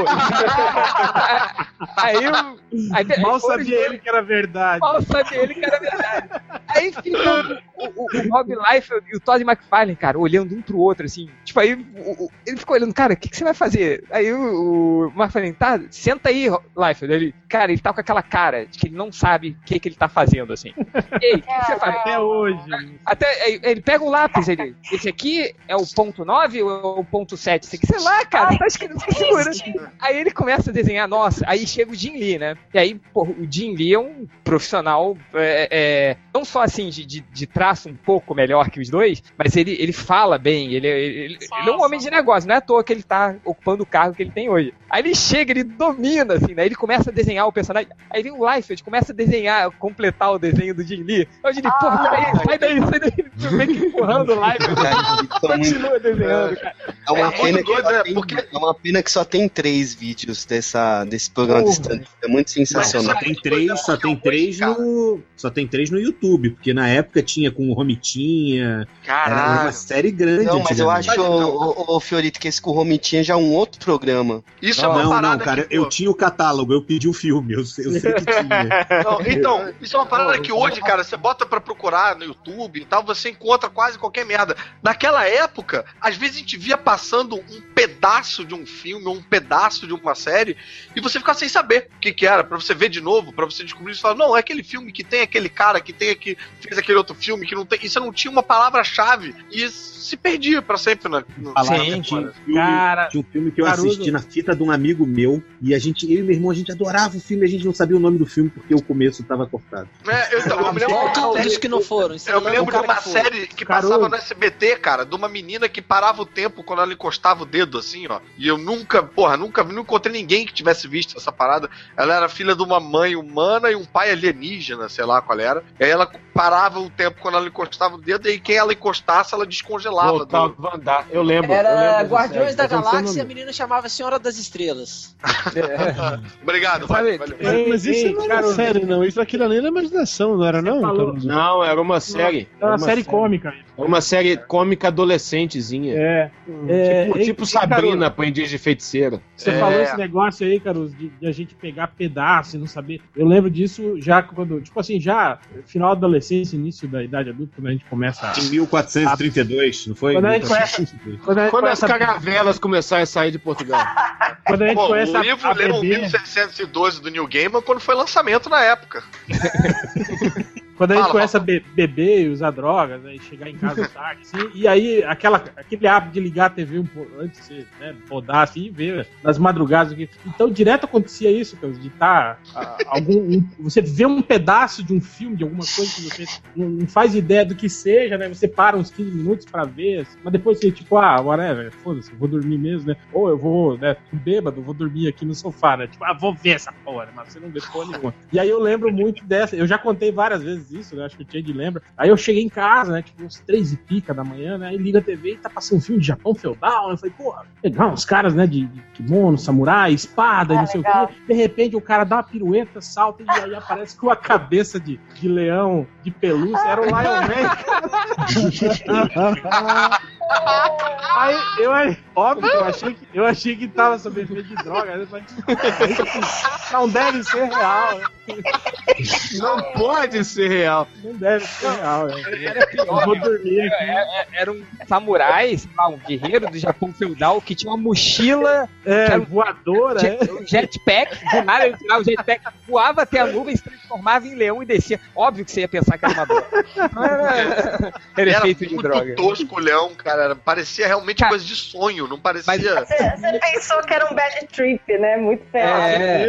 aí, o- aí, Mal sabia ele que era verdade. Mal sabia ele que era verdade. Aí fica o, o, Rob Liefeld e o Todd McFarlane, cara, olhando um pro outro, assim. Tipo, aí o- o- ele ficou olhando, cara, o que, que você vai fazer? Aí o, o McFarlane, tá, senta aí, Liefeld. Ele, cara, ele tá com aquela cara de que ele não sabe o que, que ele tá fazendo, assim. Ei, o que, que você faz? Até hoje. Até ele pega o lápis, ele. Esse aqui é o ponto 9 ou é o ponto 7? Esse aqui, sei lá, cara, tá escrito segurando. Aí ele começa a desenhar, nossa, aí chega o Jim Lee, né? E aí, pô, o Jim Lee é um profissional, é, é, não só assim, de, de, de traço um pouco melhor que os dois, mas ele, ele fala bem, ele, ele, ele- ele é um homem de negócio, não é à toa que ele tá ocupando o cargo que ele tem hoje. Aí ele chega, ele domina, assim, né? Ele começa a desenhar o personagem. Aí vem o Liefeld, começa a desenhar, completar o desenho do Jim Lee. Aí o Jim Lee, porra, peraí, sai daí, sai daí. Tu vem que empurrando o Liefeld. Continua desenhando, cara. É uma, É pena que só né? tem, é uma pena que só tem três vídeos dessa, desse programa de stand É muito sensacional. Só tem três, só tem três no, só tem três no YouTube, porque na época tinha com o Romitinha, era uma Caralho. série grande. Não, mas eu acho, ô, ô, ô, Fiorito, que esse com o Romitinha já é um outro programa. Isso é uma Não, não, parada cara, que, eu tinha o catálogo, eu pedi o filme, eu, sei- eu sei que tinha. Não, então, isso é uma parada que hoje, cara, você bota pra procurar no YouTube e tal, você encontra quase qualquer merda. Naquela época, às vezes a gente via passando um pedaço de um filme ou um pedaço de uma série e você ficava sem saber o que, que era, pra você ver de novo, pra você descobrir e falar, não, é aquele filme que tem aquele cara que tem aqui, fez aquele outro filme que não tem. Você não tinha uma palavra-chave e se perdia pra sempre na. tinha um sim. filme, Cara, tinha um filme que eu Caruso. assisti na fita de um amigo meu, e a gente, eu e meu irmão, a gente adorava o filme, a gente não sabia o nome do filme porque o começo tava cortado. É, eu, então, eu me lembro de uma Todos série- que não foram. Eu me lembro o de uma série que Caruso. passava no SBT, cara, de uma menina que parava o tempo quando ela encostava o dedo, assim, ó. E eu nunca, porra, nunca não encontrei ninguém que tivesse visto essa parada. Ela era filha de uma mãe humana e um pai alienígena, sei lá qual era. E aí ela parava o tempo quando ela encostava o dedo, e quem ela encostasse, ela descongelava. Voltar do- a andar. Eu lembro. eu Era lembro dessa Guardiões série. da Eu Galáxia e a menina chamava Senhora das Estrelas. Obrigado, Sabe, valeu, valeu. Mas, mas isso Ei, não era série, não. Isso aquilo ali era imaginação, não era, não? falou. Não, era uma série. É uma série cômica. Era uma série cômica adolescentezinha. É. é Tipo, ei, tipo Sabrina, aprendiz de feiticeira. Você É. falou esse negócio aí, Caruso, de, de a gente pegar pedaço e não saber. Eu lembro disso já quando, tipo assim, já final da adolescência, início da idade adulta, quando a gente começa a. Em 1432, não foi? Quando a gente conhece- 1432. Quando a gente Quando as começa, caravelas começarem a sair de Portugal. quando a gente Pô, começa o a- livro a leram beber, 1612 do New Gamer quando foi lançamento na época. Quando a gente Fala, começa a be- beber e usar drogas, aí chegar em casa tarde, assim, e aí aquela, aquele hábito de ligar a TV um pouco antes de você né, rodar assim e ver nas madrugadas. aqui. Então, direto acontecia isso, cara, de estar algum. um- você vê um pedaço de um filme, de alguma coisa que você não, faz ideia do que seja, né? Você para uns 15 minutos pra ver, assim, mas depois você, tipo, ah, whatever, foda-se, vou dormir mesmo, né? Ou eu vou, né, bêbado, vou dormir aqui no sofá, né? Tipo, ah, vou ver essa porra, né? mas você não vê porra nenhuma. E aí eu lembro muito dessa, eu já contei várias vezes isso, né? Acho que o Change lembra. Aí eu cheguei em casa, né? Tipo, uns três e pica da manhã, né? Aí liga a TV e tá passando um filme de Japão feudal. Eu falei, porra, legal, os caras, né? De, de kimono, samurai, espada e Ah, não sei legal. o quê. De repente o cara dá uma pirueta, salta e aí aparece com a cabeça de, de leão, de pelúcia. Era o Lion Man. Aí eu, óbvio, eu achei que, eu achei que tava sob efeito de droga. Aí eu falei, não deve ser real, né? Não pode ser real. Não deve ser real, né? Era pior, Eu vou meu. dormir aqui. É- Era um samurai, sei lá, um guerreiro do Japão feudal que tinha uma mochila, É, Quero- voadora, é. jet- um jetpack, do nada ele tirava o jetpack, voava até a nuvem, se transformava em leão e descia. Óbvio que você ia pensar que era uma droga. Era, era Era efeito de droga. tosco o leão, cara. Era- Parecia realmente Cara, coisa de sonho, não parecia. mas- Você, você pensou que era um bad trip, né? Muito feio. É,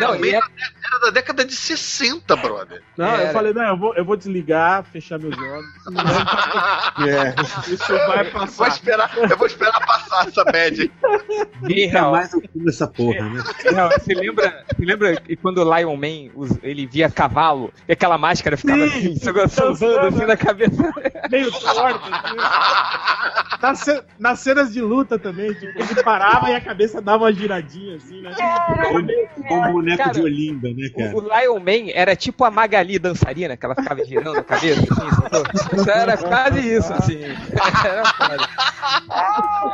Não, é- era da década de 60, brother. Não, Era. eu falei, não, eu vou, eu vou desligar, fechar meus olhos. É. Isso vai Eu vou passar. esperar, eu vou esperar passar essa bad. Nunca Não. mais eu como essa porra, né? Não, você lembra, você lembra que quando o Lion Man ele via cavalo e aquela máscara ficava Sim, assim, salvando assim na cabeça? Meio torto. Assim. Nas, ce- nas cenas de luta também, tipo, ele parava e a cabeça dava uma giradinha assim, né? Com um boneco Cara, de Olinda, né, cara? O, o Lion Man era tipo a Magali dançarina, que ela ficava girando a cabeça, assim? Então Era quase isso, assim. Era foda.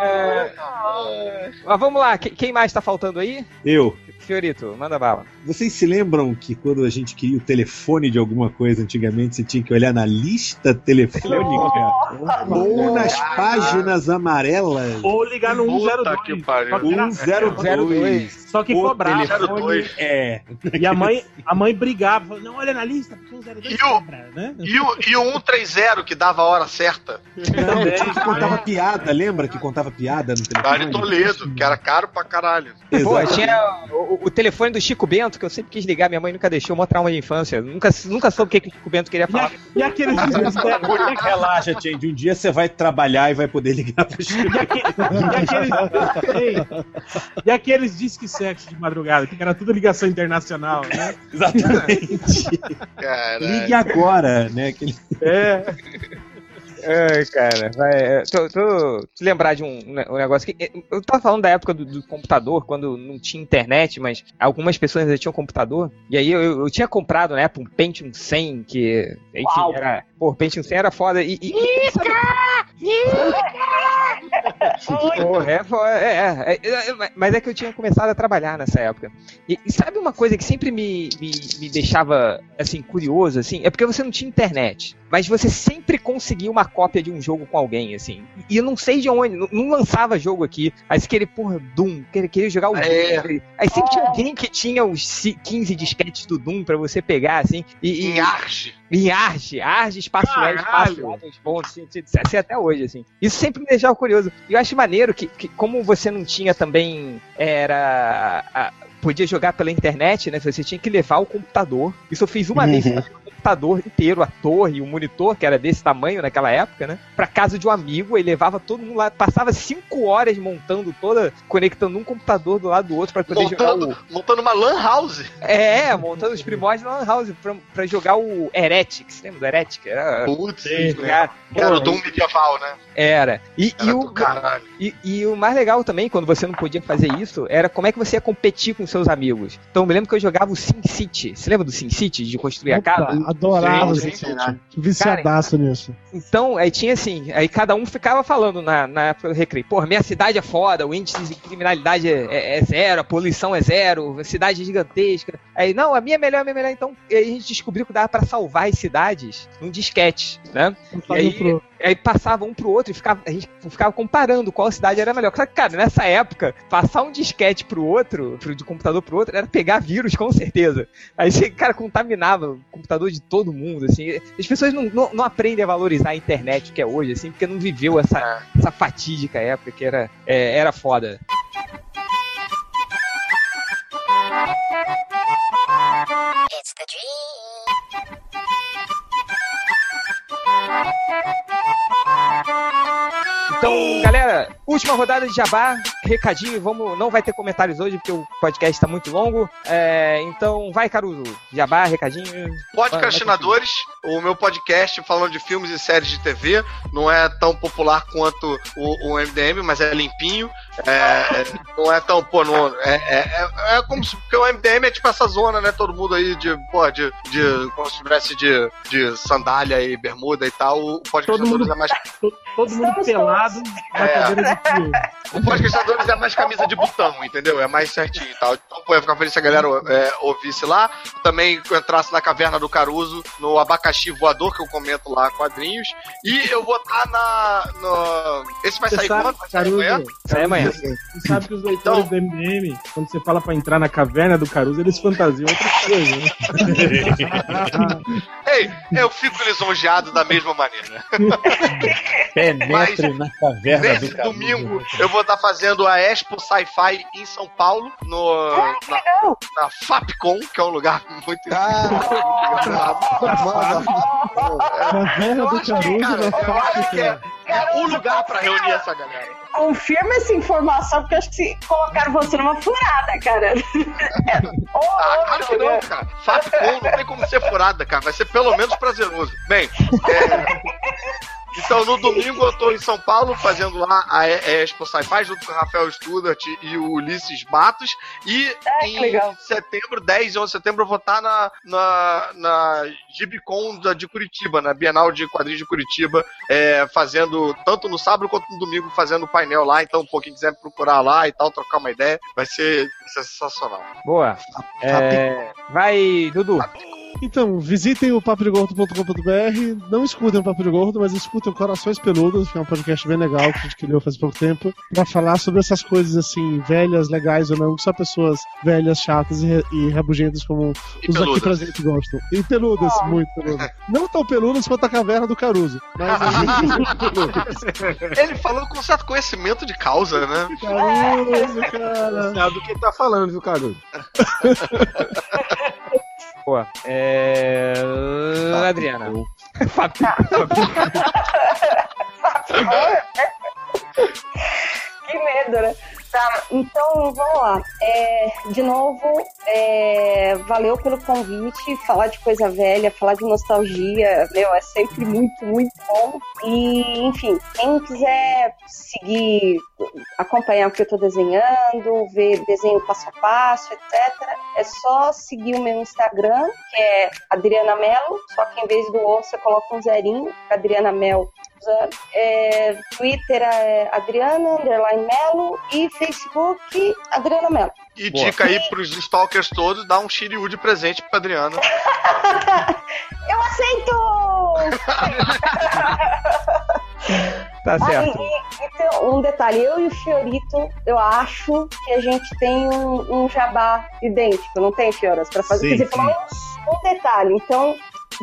É, Mas vamos lá, que- quem mais tá faltando aí? Eu. Fiorito, manda bala. Vocês se lembram que quando a gente queria o telefone de alguma coisa antigamente, você tinha que olhar na lista telefônica ou nas páginas amarelas? Ou ligar no Puta 102. que pariu. Só que era- 102. Só que O cobrava. telefone é. E a mãe, a mãe brigava, falou, não olha na lista, porque o 02 E o- cobra, né? E o, e o 130 que dava a hora certa? Não, tinha que contava piada, lembra que contava piada no telefone? Dali Toledo, que era caro pra caralho. Pô, Exato. tinha o, o telefone do Chico Bento, que eu sempre quis ligar, minha mãe nunca deixou, mó trauma de infância. Nunca, nunca soube o que, que o Chico Bento queria E, falar. a- e aqueles Relaxa, Change. Um dia você vai trabalhar e vai poder ligar pro Chico. E, aque- e aqueles, e aqueles disque sexo de madrugada, que era tudo ligação internacional, né? Exatamente. Ligue agora, né? Aquele... É. Ai, cara, vai. é, Tô, tô te lembrar de um, um negócio que. é, Eu tava falando da época do, do computador, quando não tinha internet, mas algumas pessoas ainda tinham computador. E aí eu, eu tinha comprado na época um Pentium 100, que. Enfim, Uau. era. Pô, Pentium 100 era foda. E. e, e sabe- Porra, é, é, é, é, é, mas é que eu tinha começado a trabalhar nessa época. E, e sabe uma coisa que sempre me, me, me deixava, assim, curioso, assim? É porque você não tinha internet. Mas você sempre conseguia uma cópia de um jogo com alguém, assim. E eu não sei de onde, não, não lançava jogo aqui. Aí você queria, porra, Doom, queria, queria jogar o É. Doom. Aí sempre tinha alguém que tinha os ci- 15 disquetes do Doom pra você pegar, assim. E, e- em Arge. em Arge, Arge, espaço E, espaço Caralho. A, dois pontos, assim, assim, até hoje, assim. Isso sempre me deixava curioso. E eu acho maneiro que, que como você não tinha também, era... a- podia jogar pela internet, né? Você tinha que levar o computador. Isso eu fiz uma vez, o computador inteiro, a torre, o monitor, que era desse tamanho naquela época, né? Pra casa de um amigo, ele levava todo mundo lá, passava cinco horas montando toda, conectando um computador do lado do outro pra poder jogar o... Montando, montando uma lan house. É, montando os primórdios na Lan House pra, pra jogar o Heretics. Lembra do Heretic? Era, Putz, jogar- que era o Doom medieval, né? Era. E, Era e o, e, e o mais legal também, quando você não podia fazer isso, era como é que você ia competir com seus amigos. Então eu me lembro que eu jogava o Sim City. Você lembra do Sim City? De construir a Opa, casa? Adorava esse sim, site. Viciadaço nisso. Então, aí tinha assim, aí cada um ficava falando na, na época do recreio, porra, minha cidade é foda, o índice de criminalidade é, é- é zero, a poluição é zero, a cidade é gigantesca. Aí, não, a minha é melhor, a minha é melhor. Então, aí a gente descobriu que dava pra salvar as cidades num disquete, né? E aí, Pro- aí passava um pro outro e ficava, a gente ficava comparando qual cidade era melhor. Só que, cara, nessa época, passar um disquete pro outro, pro, de computador pro outro, era pegar vírus, com certeza. Aí você, cara, contaminava o computador de todo mundo, assim. As pessoas não, não, não aprendem a valorizar a internet, que é hoje, assim, porque não viveu essa, essa fatídica época que era, é, era foda. Então, galera, última rodada de Jabá, recadinho, vamos, não vai ter comentários hoje porque o podcast está muito longo. É, então, vai, Caruso, Jabá, recadinho. Podcastinadores, o meu podcast falando de filmes e séries de TV, não é tão popular quanto o, o MDM, mas é limpinho. É, é, não é tão, pô, não, é, é, é, é como se, porque o MDM é tipo essa zona, né? Todo mundo aí de, pô, de, de como se tivesse de, de sandália e bermuda e tal. O podcastinadores mundo- é mais To- Todo mundo pelado na É. cadeira de fio. O podcastadores é mais camisa de botão, entendeu? É mais certinho e tal. Então, pô, eu ia ficar feliz se a galera é, ouvisse lá. Também que eu entrasse na Caverna do Caruso, no Abacaxi Voador, que eu comento lá, quadrinhos. E eu vou estar na. No... Esse vai Você sair sabe, quando? Vai sair amanhã? Caruso, Sai amanhã. Você sabe que os leitores do MDM, quando você fala pra entrar na caverna do Caruso, eles fantasiam outras coisas, né? Ei, eu fico lisonjeado da mesma maneira. Penetre na caverna Nesse do Caruso. domingo eu vou estar fazendo a Expo Sci-Fi em São Paulo, no, na, na Fapcom, que é um lugar muito, Ah, muito engraçado. Caverna Eu do que, Caruso cara, na eu acho que é, é o lugar pra reunir essa galera. Confirma essa informação, porque acho que se colocaram você numa furada, cara. É, ô, Ah, claro que não, né? cara. Fapcom não tem como ser furada, cara. Vai ser pelo menos prazeroso. Bem, é, Então, no domingo eu tô em São Paulo fazendo lá a Expo Sci-Fi junto com o Rafael Studart e o Ulisses Matos. E que em legal. setembro, 10 e 11 de setembro, eu vou estar na, na, na Gibicon da- de Curitiba, na Bienal de Quadrinhos de Curitiba, é, fazendo, tanto no sábado quanto no domingo, fazendo painel lá. Então, um quem quiser procurar lá e tal, trocar uma ideia, vai ser, vai ser sensacional. Boa. É, vai, Dudu. Então, visitem o papodegordo.com.br. Não escutem o Papo de Gordo, mas escutem o Corações Peludos, que é um podcast bem legal que a gente criou faz pouco tempo, pra falar sobre essas coisas assim, velhas, legais ou não, que só pessoas velhas, chatas e, e rabugentas como E os aqui peludas. presentes gostam. E peludas, muito peludas. Não tão peludas quanto a caverna do Caruso, mas Ele falou com certo conhecimento de causa, né? Caruso, cara. Sabe do que tá falando, viu, Caruso? Boa. É... Adriana. Fábio. Que medo, né? Tá, então vamos lá. É, de novo, é, valeu pelo convite. Falar de coisa velha, falar de nostalgia, meu, é sempre muito, muito bom. E, enfim, quem quiser seguir, acompanhar o que eu tô desenhando, ver desenho passo a passo, etc., é só seguir o meu Instagram, que é Adriana Melo, só que em vez do O você coloca um zerinho, Adriana Mel é, Twitter é Adriana Underline Melo e Facebook Adriana Melo. E Boa. dica aí pros stalkers todos, dá um Shiryu de presente pra Adriana. Eu aceito! Tá certo. e, e- e tem um detalhe, eu e o Fiorito, eu acho que a gente tem um, um jabá idêntico, não tem, Fioras? Pra fazer. Sim, Quer dizer, pelo sim. menos um detalhe. Então,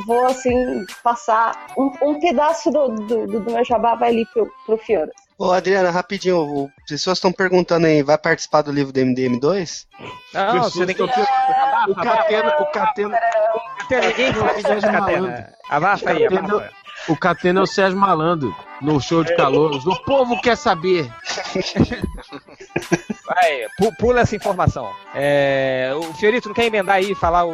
vou assim, passar um, um pedaço do, do, do meu jabá vai ali pro, pro Fioras. Ô, Adriana, rapidinho, o- as pessoas estão perguntando aí, vai participar do livro do MDM2? Não, você tem que. O Catena, o Catena, ninguém faz isso, Catena. Abafa aí, abafa. O Catena é o Sérgio Malandro, no show de calor. O povo quer saber. Vai, pu- pula essa informação. É, o Fiorito não quer emendar aí e falar o,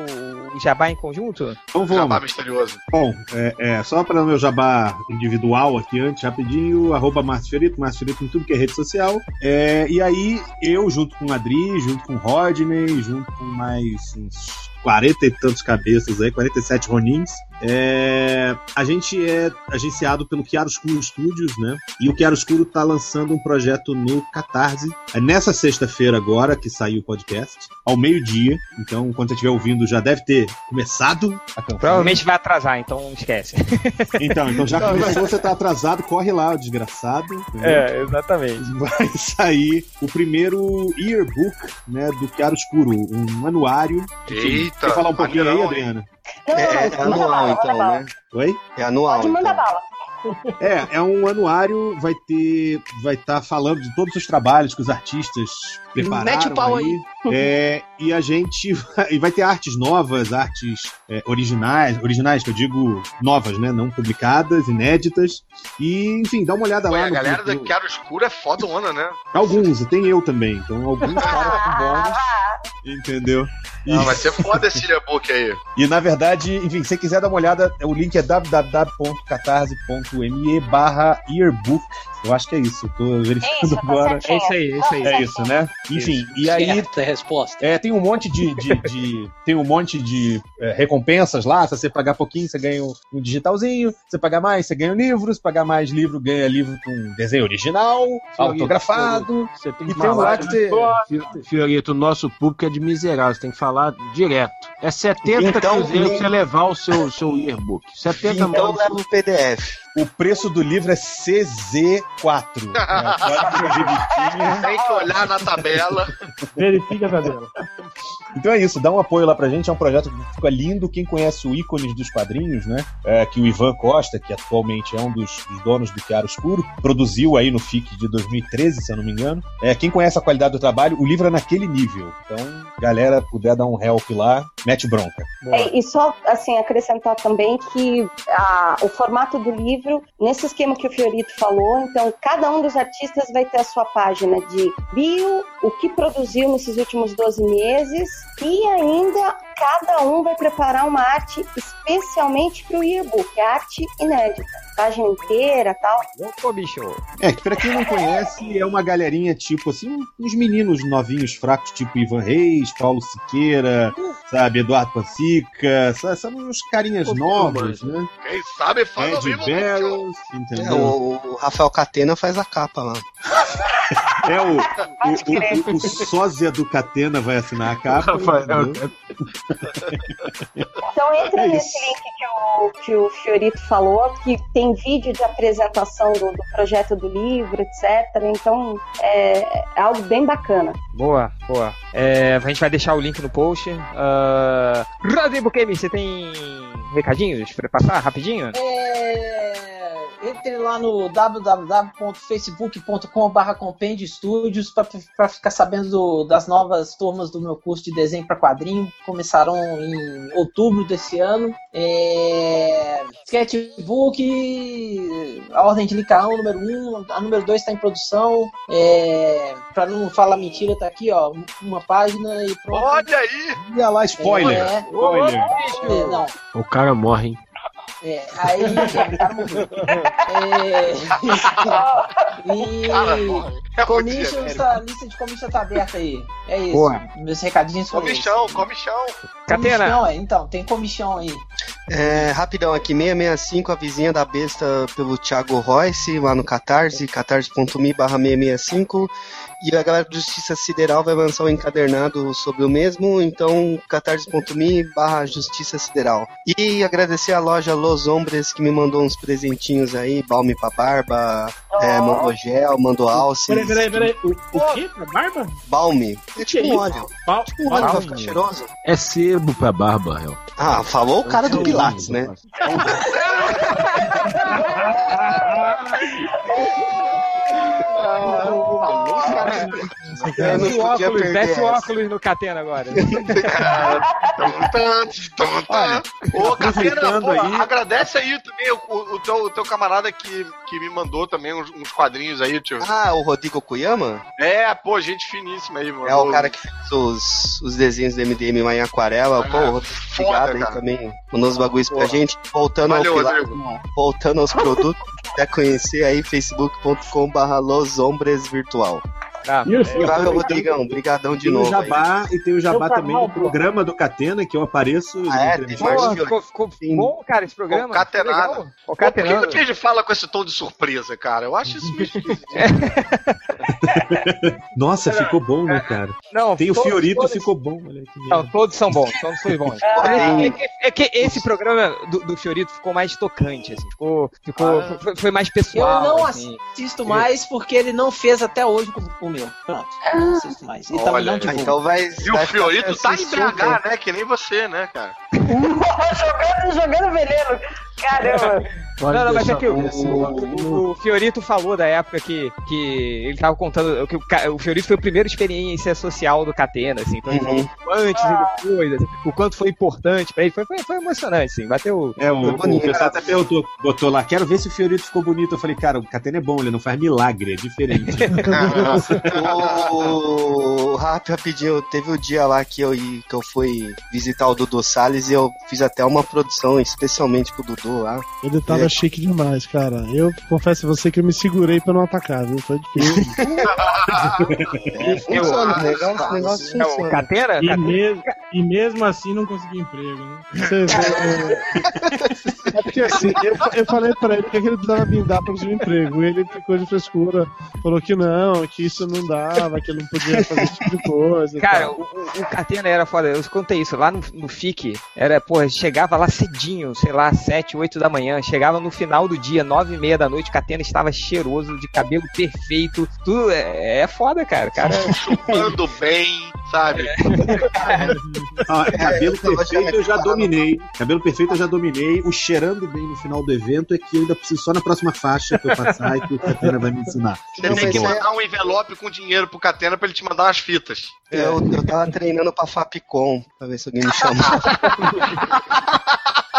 o jabá em conjunto? Então Jabá vamos. misterioso. Bom, é, é, só para o meu jabá individual aqui antes, rapidinho, arroba Márcio Fiorito, Márcio Fiorito em tudo que é rede social. É, e aí, eu, junto com o Adri, junto com o Rodney, junto com mais uns 40 e tantos cabeças aí, 47 Ronins, é, a gente é agenciado pelo Chiaroscuro Studios, né? E o Chiaroscuro tá lançando um projeto no Catarse. É nessa sexta-feira agora que saiu o podcast, ao meio-dia. Então, quando você estiver ouvindo, já deve ter começado a campanha. Provavelmente vai atrasar, então esquece. Então, então já começou, você tá atrasado, corre lá, o desgraçado. entendeu? É, exatamente. Vai sair o primeiro yearbook, né, do Chiaroscuro, um anuário. Eita, Quer falar um pouquinho aí, Adriana? Não, É, não, é manda anual, bala, então, né? Oi? É anual. Pode mandar então. bala. É, é um anuário, vai ter, vai estar falando de todos os trabalhos que os artistas prepararam Mete o pau aí. É, e a gente vai, e vai ter artes novas, artes é, originais, originais que eu digo novas, né, não publicadas, inéditas. E, enfim, dá uma olhada Pô, lá a no- galera da Chiaro Escuro é fodona, né? Alguns, e tem eu também. Então, alguns caras são bons, entendeu? E, Não, vai ser foda esse e-book aí. e, na verdade, enfim, se você quiser dar uma olhada, o link é www.catarse.me barra yearbook. Eu acho que é isso, eu tô verificando Isso, tá agora. certinho. É isso aí, é isso aí. É isso, né? Enfim, e aí Certa a resposta. é, tem um monte de, de- de- tem um monte de é, recompensas lá. Se você pagar pouquinho, você ganha um, um digitalzinho. Se pagar mais, você ganha um livro. Se pagar mais livro, ganha livro com desenho original, autografado. Você tem E que tem um falar lá que você- Fi- Fiorito, o nosso público é de miserável, você tem que falar direto. É 70 Então, cruzeiros você levar o seu, seu yearbook. 70 Então mano. leva o PDF. O preço do livro é CZ4. né? Pode ser gibitinha. Tem que olhar na tabela. Verifica, Tadeu. Então é isso, dá um apoio lá pra gente, é um projeto que fica lindo. Quem conhece o ícones dos quadrinhos, né? É, que o Ivan Costa, que atualmente é um dos, dos donos do Chiaro Escuro, produziu aí no FIC de 2013, se eu não me engano. É, quem conhece a qualidade do trabalho, o livro é naquele nível. Então, galera, puder dar um help lá, mete bronca. É, e só assim acrescentar também que a- o formato do livro, nesse esquema que o Fiorito falou, então cada um dos artistas vai ter a sua página de bio, o que produziu nesses últimos 12 meses e ainda cada um vai preparar uma arte especialmente para o e-book, arte inédita, página inteira, tal. Ô, bicho. É, que pra quem não conhece, é uma galerinha tipo assim, uns meninos novinhos, fracos, tipo Ivan Reis, Paulo Siqueira, sabe, Eduardo Pancica, sa- são uns carinhas Pô, novos, mano. né? Quem sabe faz ao Ed vivo. Barrows, É, entendeu? o, o Rafael Catena faz a capa lá. É o, o, o, o sósia do Catena vai assinar a capa. Rafael entendeu? Então entra É nesse link que o, que o Fiorito falou, que tem vídeo de apresentação do, do projeto do livro, etc. Então é, é algo bem bacana. Boa, boa. É, a gente vai deixar o link no post. Uh, Rodrigo Bukemi, você tem recadinhos pra passar rapidinho? É, entre lá no www.facebook.com.br Compêndio Studios para ficar sabendo do- das novas turmas do meu curso de desenho para quadrinho. Começaram em outubro desse ano. É, sketchbook, a ordem de Licaão, número 1, um, a número 2 está em produção. É, para não falar mentira, tá aqui, ó, uma página e pronto. Olha aí! Ia lá, spoiler. É, Spoiler. é, não, O cara morre, hein? É, aí. É, e é commission, muito a lista de commission tá aberta aí. É isso. Boa. Meus recadinhos foram Comichão, comichão. Catena. Comichão, é, então, tem comichão aí. É, rapidão aqui, 665, a vizinha da besta pelo Thiago Royce, lá no Catarse, catarse.me barra 665. E a galera do Justiça Sideral vai lançar um encadernado sobre o mesmo, então catarse.me barra Justiça Sideral. E agradecer a loja Los Hombres que me mandou uns presentinhos aí, balme pra barba, é, mandou gel, mandou alce. Peraí, peraí, peraí. O, o quê? Pra barba? Balme. É tipo um óleo. Pau, Tipo um óleo pra ficar cheiroso. É sebo pra barba, réu. Ah, falou o cara do Pilates, né? Desce o podia óculos, desce o óculos no Catena agora. Ô, Catena, pô, aí- agradece aí também o, o- o teu, o teu camarada que, que me mandou também uns, uns quadrinhos aí, tio. Ah, o Rodrigo Kuyama? É, pô, gente finíssima aí, mano. É o cara que fez os, os desenhos do MDM lá em aquarela. Pô, Rodrigo, foda, obrigado aí cara. também. Mandou uns bagulhos pra gente. Voltando Valeu, ao Rodrigo. voltando aos produtos, quer conhecer aí, facebook.com barra Los Hombres Virtual. Tá. Isso. Valeu, Rodrigão. Brigadão de Tem o novo. aí. Jabá e tem o Jabá também do programa do Catena, que eu apareço. Ah, é? Tem mais Pô, ficou, ficou bom, cara, esse programa. Legal. Pô, por que, o fala com esse tom de surpresa, cara? Eu acho isso meio esquisito. Nossa, ficou bom, né, cara? Não, Tem o todos- Fiorito, todos- ficou bom. Olha Não, todos são bons, todos são bons. É, que- é que esse programa do, do Fiorito ficou mais tocante, assim, ficou, ficou Ah. foi, foi mais Eu pessoal. não assim. assisto mais porque ele não fez até hoje com o meu. Pronto, não assisto mais. E também Olha não aí. divulgo. Ah, então vai. E o Fiorito tá em BH, né? Que nem você, né, cara? jogando, jogando veneno. Caramba. Pode Não, não, mas é que o, o- o Fiorito falou da época que, que ele tava contando que o, o Fiorito foi a primeira experiência social do Catena, assim, então ele Uhum. falou antes e depois, assim, o quanto foi importante pra ele, foi, foi, foi emocionante, assim, bateu... É, o, o bonito. pessoal até perguntou, botou lá, quero ver se o Fiorito ficou bonito. Eu falei, cara, o Catena é bom, ele não faz milagre, é diferente. O Rap, rapidinho, teve o dia lá que eu, que eu fui visitar o Dudu Salles e eu fiz até uma produção especialmente pro Dudu lá. Ele tava É. chique demais, cara. Eu confesso a você que eu me segurei pra não atacar, viu? Foi difícil. É, funciona, o negócio, o negócio É o funciona. Catena? E, Catena? mes- e mesmo assim não consegui emprego, né? Você vê, é... é porque assim, eu, eu falei pra ele que ele precisava blindar pra conseguir um emprego. E ele ficou de frescura, falou que não, que isso não dava, que ele não podia fazer esse tipo de coisa. e Cara, o, o- Catena era foda. Eu contei isso. Lá no, no FIC, era, porra, chegava lá cedinho, sei lá, 7, 8 da manhã. Chegava no final do dia, 9 e meia da noite. O Catena estava cheiroso, de cabelo perfeito. Tudo é, é foda, cara. Cara, Chupando bem, sabe? Ah, cabelo perfeito eu já dominei. Cabelo perfeito eu já dominei. O cheirando bem no final do evento é que eu ainda preciso só na próxima faixa que eu passar e que o Catena vai me ensinar. Você tem que mandar um envelope com dinheiro pro Catena pra ele te mandar umas fitas. Eu, eu tava treinando pra Fapcom, pra ver se alguém me chama.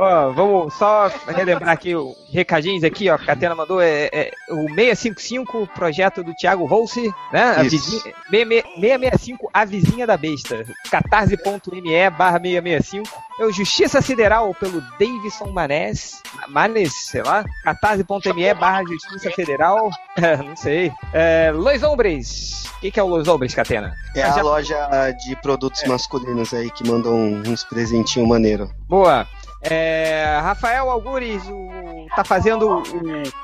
Ó, vamos só relembrar aqui os recadinhos aqui, ó. Que a Catena mandou é, é o 655, projeto do Thiago Volse, né? A vizinha, 665, a vizinha da besta. catarse.me barra 665. É o Justiça Federal pelo Davidson Manés. Manes, sei lá. catarse.me barra Justiça Federal. É, não sei. É, Los Hombres. O que, que é o Los Hombres, Catena? É a loja de produtos masculinos aí que mandam uns presentinhos maneiro. Boa. É, Rafael Algures o- tá fazendo o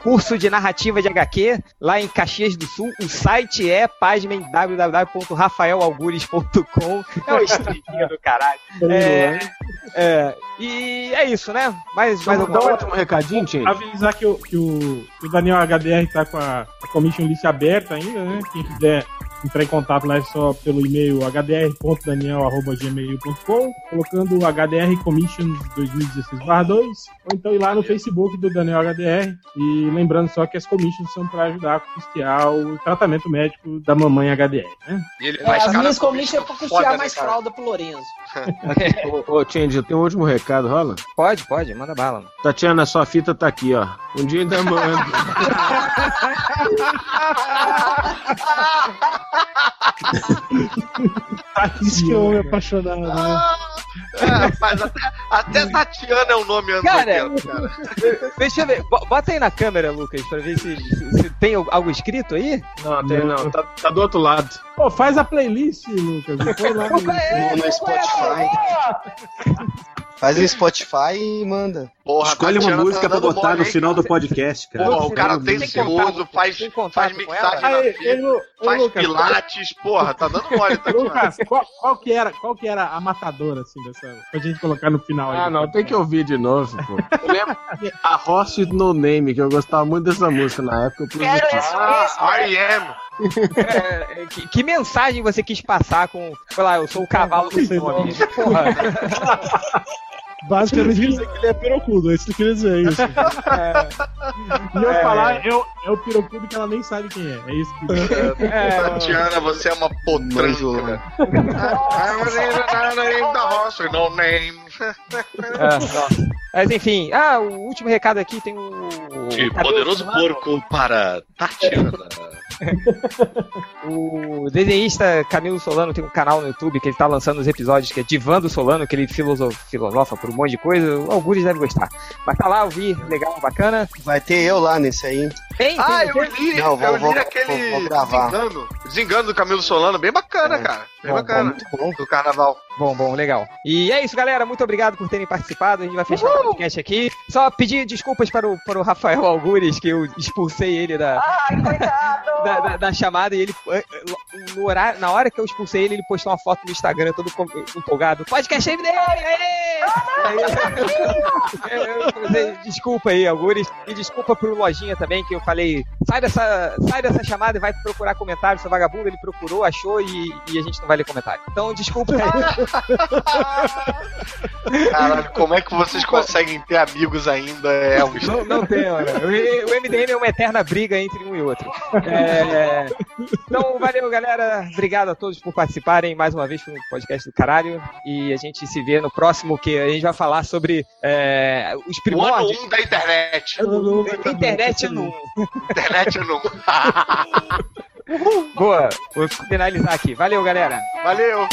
curso de narrativa de HQ lá em Caxias do Sul. O site é, pasmem, www.rafaelalgures.com. É uma estrelinha do caralho. É, é, e é isso, né? Mais, mais alguma um último recadinho, Tim? Avisar que, o, que o, que o Daniel HDR tá com a, a commission list aberta ainda, né? Quem quiser entrar em contato lá é só pelo e-mail hdr.daniel.gmail.com, colocando o HDR Commissions 2016-2, ou então ir lá no Facebook do Daniel HDR. E lembrando só que as commissions são para ajudar a custear o tratamento médico da mamãe HDR, né? E ele É, as minhas commission comissões é foda, custear né, mais cara? fralda pro Lorenzo. Ô, ô Change, eu tenho um último recado, rola? Pode, pode, manda bala. mano. Tatiana, sua fita tá aqui, ó. Um dia ainda mando. Isso que é homem apaixonado, né? É, rapaz, até, até Tatiana é um nome anos Cara, 80, cara. Deixa eu ver. Bo- Bota aí na câmera, Lucas, pra ver se, se- se tem algo escrito aí. Não, tem não. Tá, tá do outro lado. Pô, faz a playlist, Lucas. põe lá no- No, no Spotify. Faz no Spotify e manda. Porra, Escolhe uma Tatiana tá música pra botar no final do cara? podcast, cara. Porra, o cara Tem ciúso, faz, tem contato faz mixagem na fita, faz Lucas, pilates, porra, tá dando mole, Tatiana. Lucas, qual, qual que era, qual que era a matadora, assim, dessa. Pra gente colocar no final aí? Ah, não, tem que ouvir de novo, pô. Eu lembro que a Host No Name, que eu gostava muito dessa música na época. Eu. Ah, R.E.M. É, que, que mensagem você quis passar com. Sei lá, eu sou o cavalo do Sei nome. Porra. Basicamente quer dizer que ele é pirocudo, é isso que eu queria dizer, isso. E eu falar, eu, é o pirocudo que ela nem sabe quem é. É isso que. É, Tatiana, você é uma potranca. Name da roça, no name. é. Mas enfim, ah, o último recado aqui tem o. De poderoso porco para Tatiana. O desenhista Camilo Solano tem um canal no YouTube que ele tá lançando os episódios que é Divando Solano, que ele filoso- filosofa por um monte de coisa. O Algures deve gostar. Mas tá lá, eu vi, legal, bacana. Vai ter eu lá nesse aí. Tem, Ah, tem, eu li, Não, vou- eu li vou- aquele vou- vou gravar. desengano. Desengano do Camilo Solano, bem bacana, É. cara. Bem Bom, bacana. Muito bom. Do carnaval. Bom, bom, legal. E é isso, galera. Muito obrigado por terem participado. A gente vai fechar o podcast aqui. Só pedir desculpas para o, para o Rafael Algures, que eu expulsei ele da, Ai, da, da- da chamada e ele, eh, no horário, na hora que eu expulsei ele, ele postou uma foto no Instagram todo empolgado. Podcast! Aí, eu falei, desculpa aí, Algures. E desculpa pro Lojinha também, que eu falei, sai dessa, sai dessa chamada e vai procurar comentário, seu vagabundo. Ele procurou, achou e, e a gente não vai ler comentário. Então, desculpa aí. Caralho, como é que vocês conseguem ter amigos ainda, Elvis? Não, não tem, olha. O, o MDM é uma eterna briga entre um e outro. É, Então, valeu, galera. Obrigado a todos por participarem mais uma vez no podcast do caralho. E a gente se vê no próximo, que a gente vai falar sobre é, os O ano primórdios. 1 da internet. Internet no. Internet no. Boa, vou finalizar aqui. Valeu, galera. Valeu.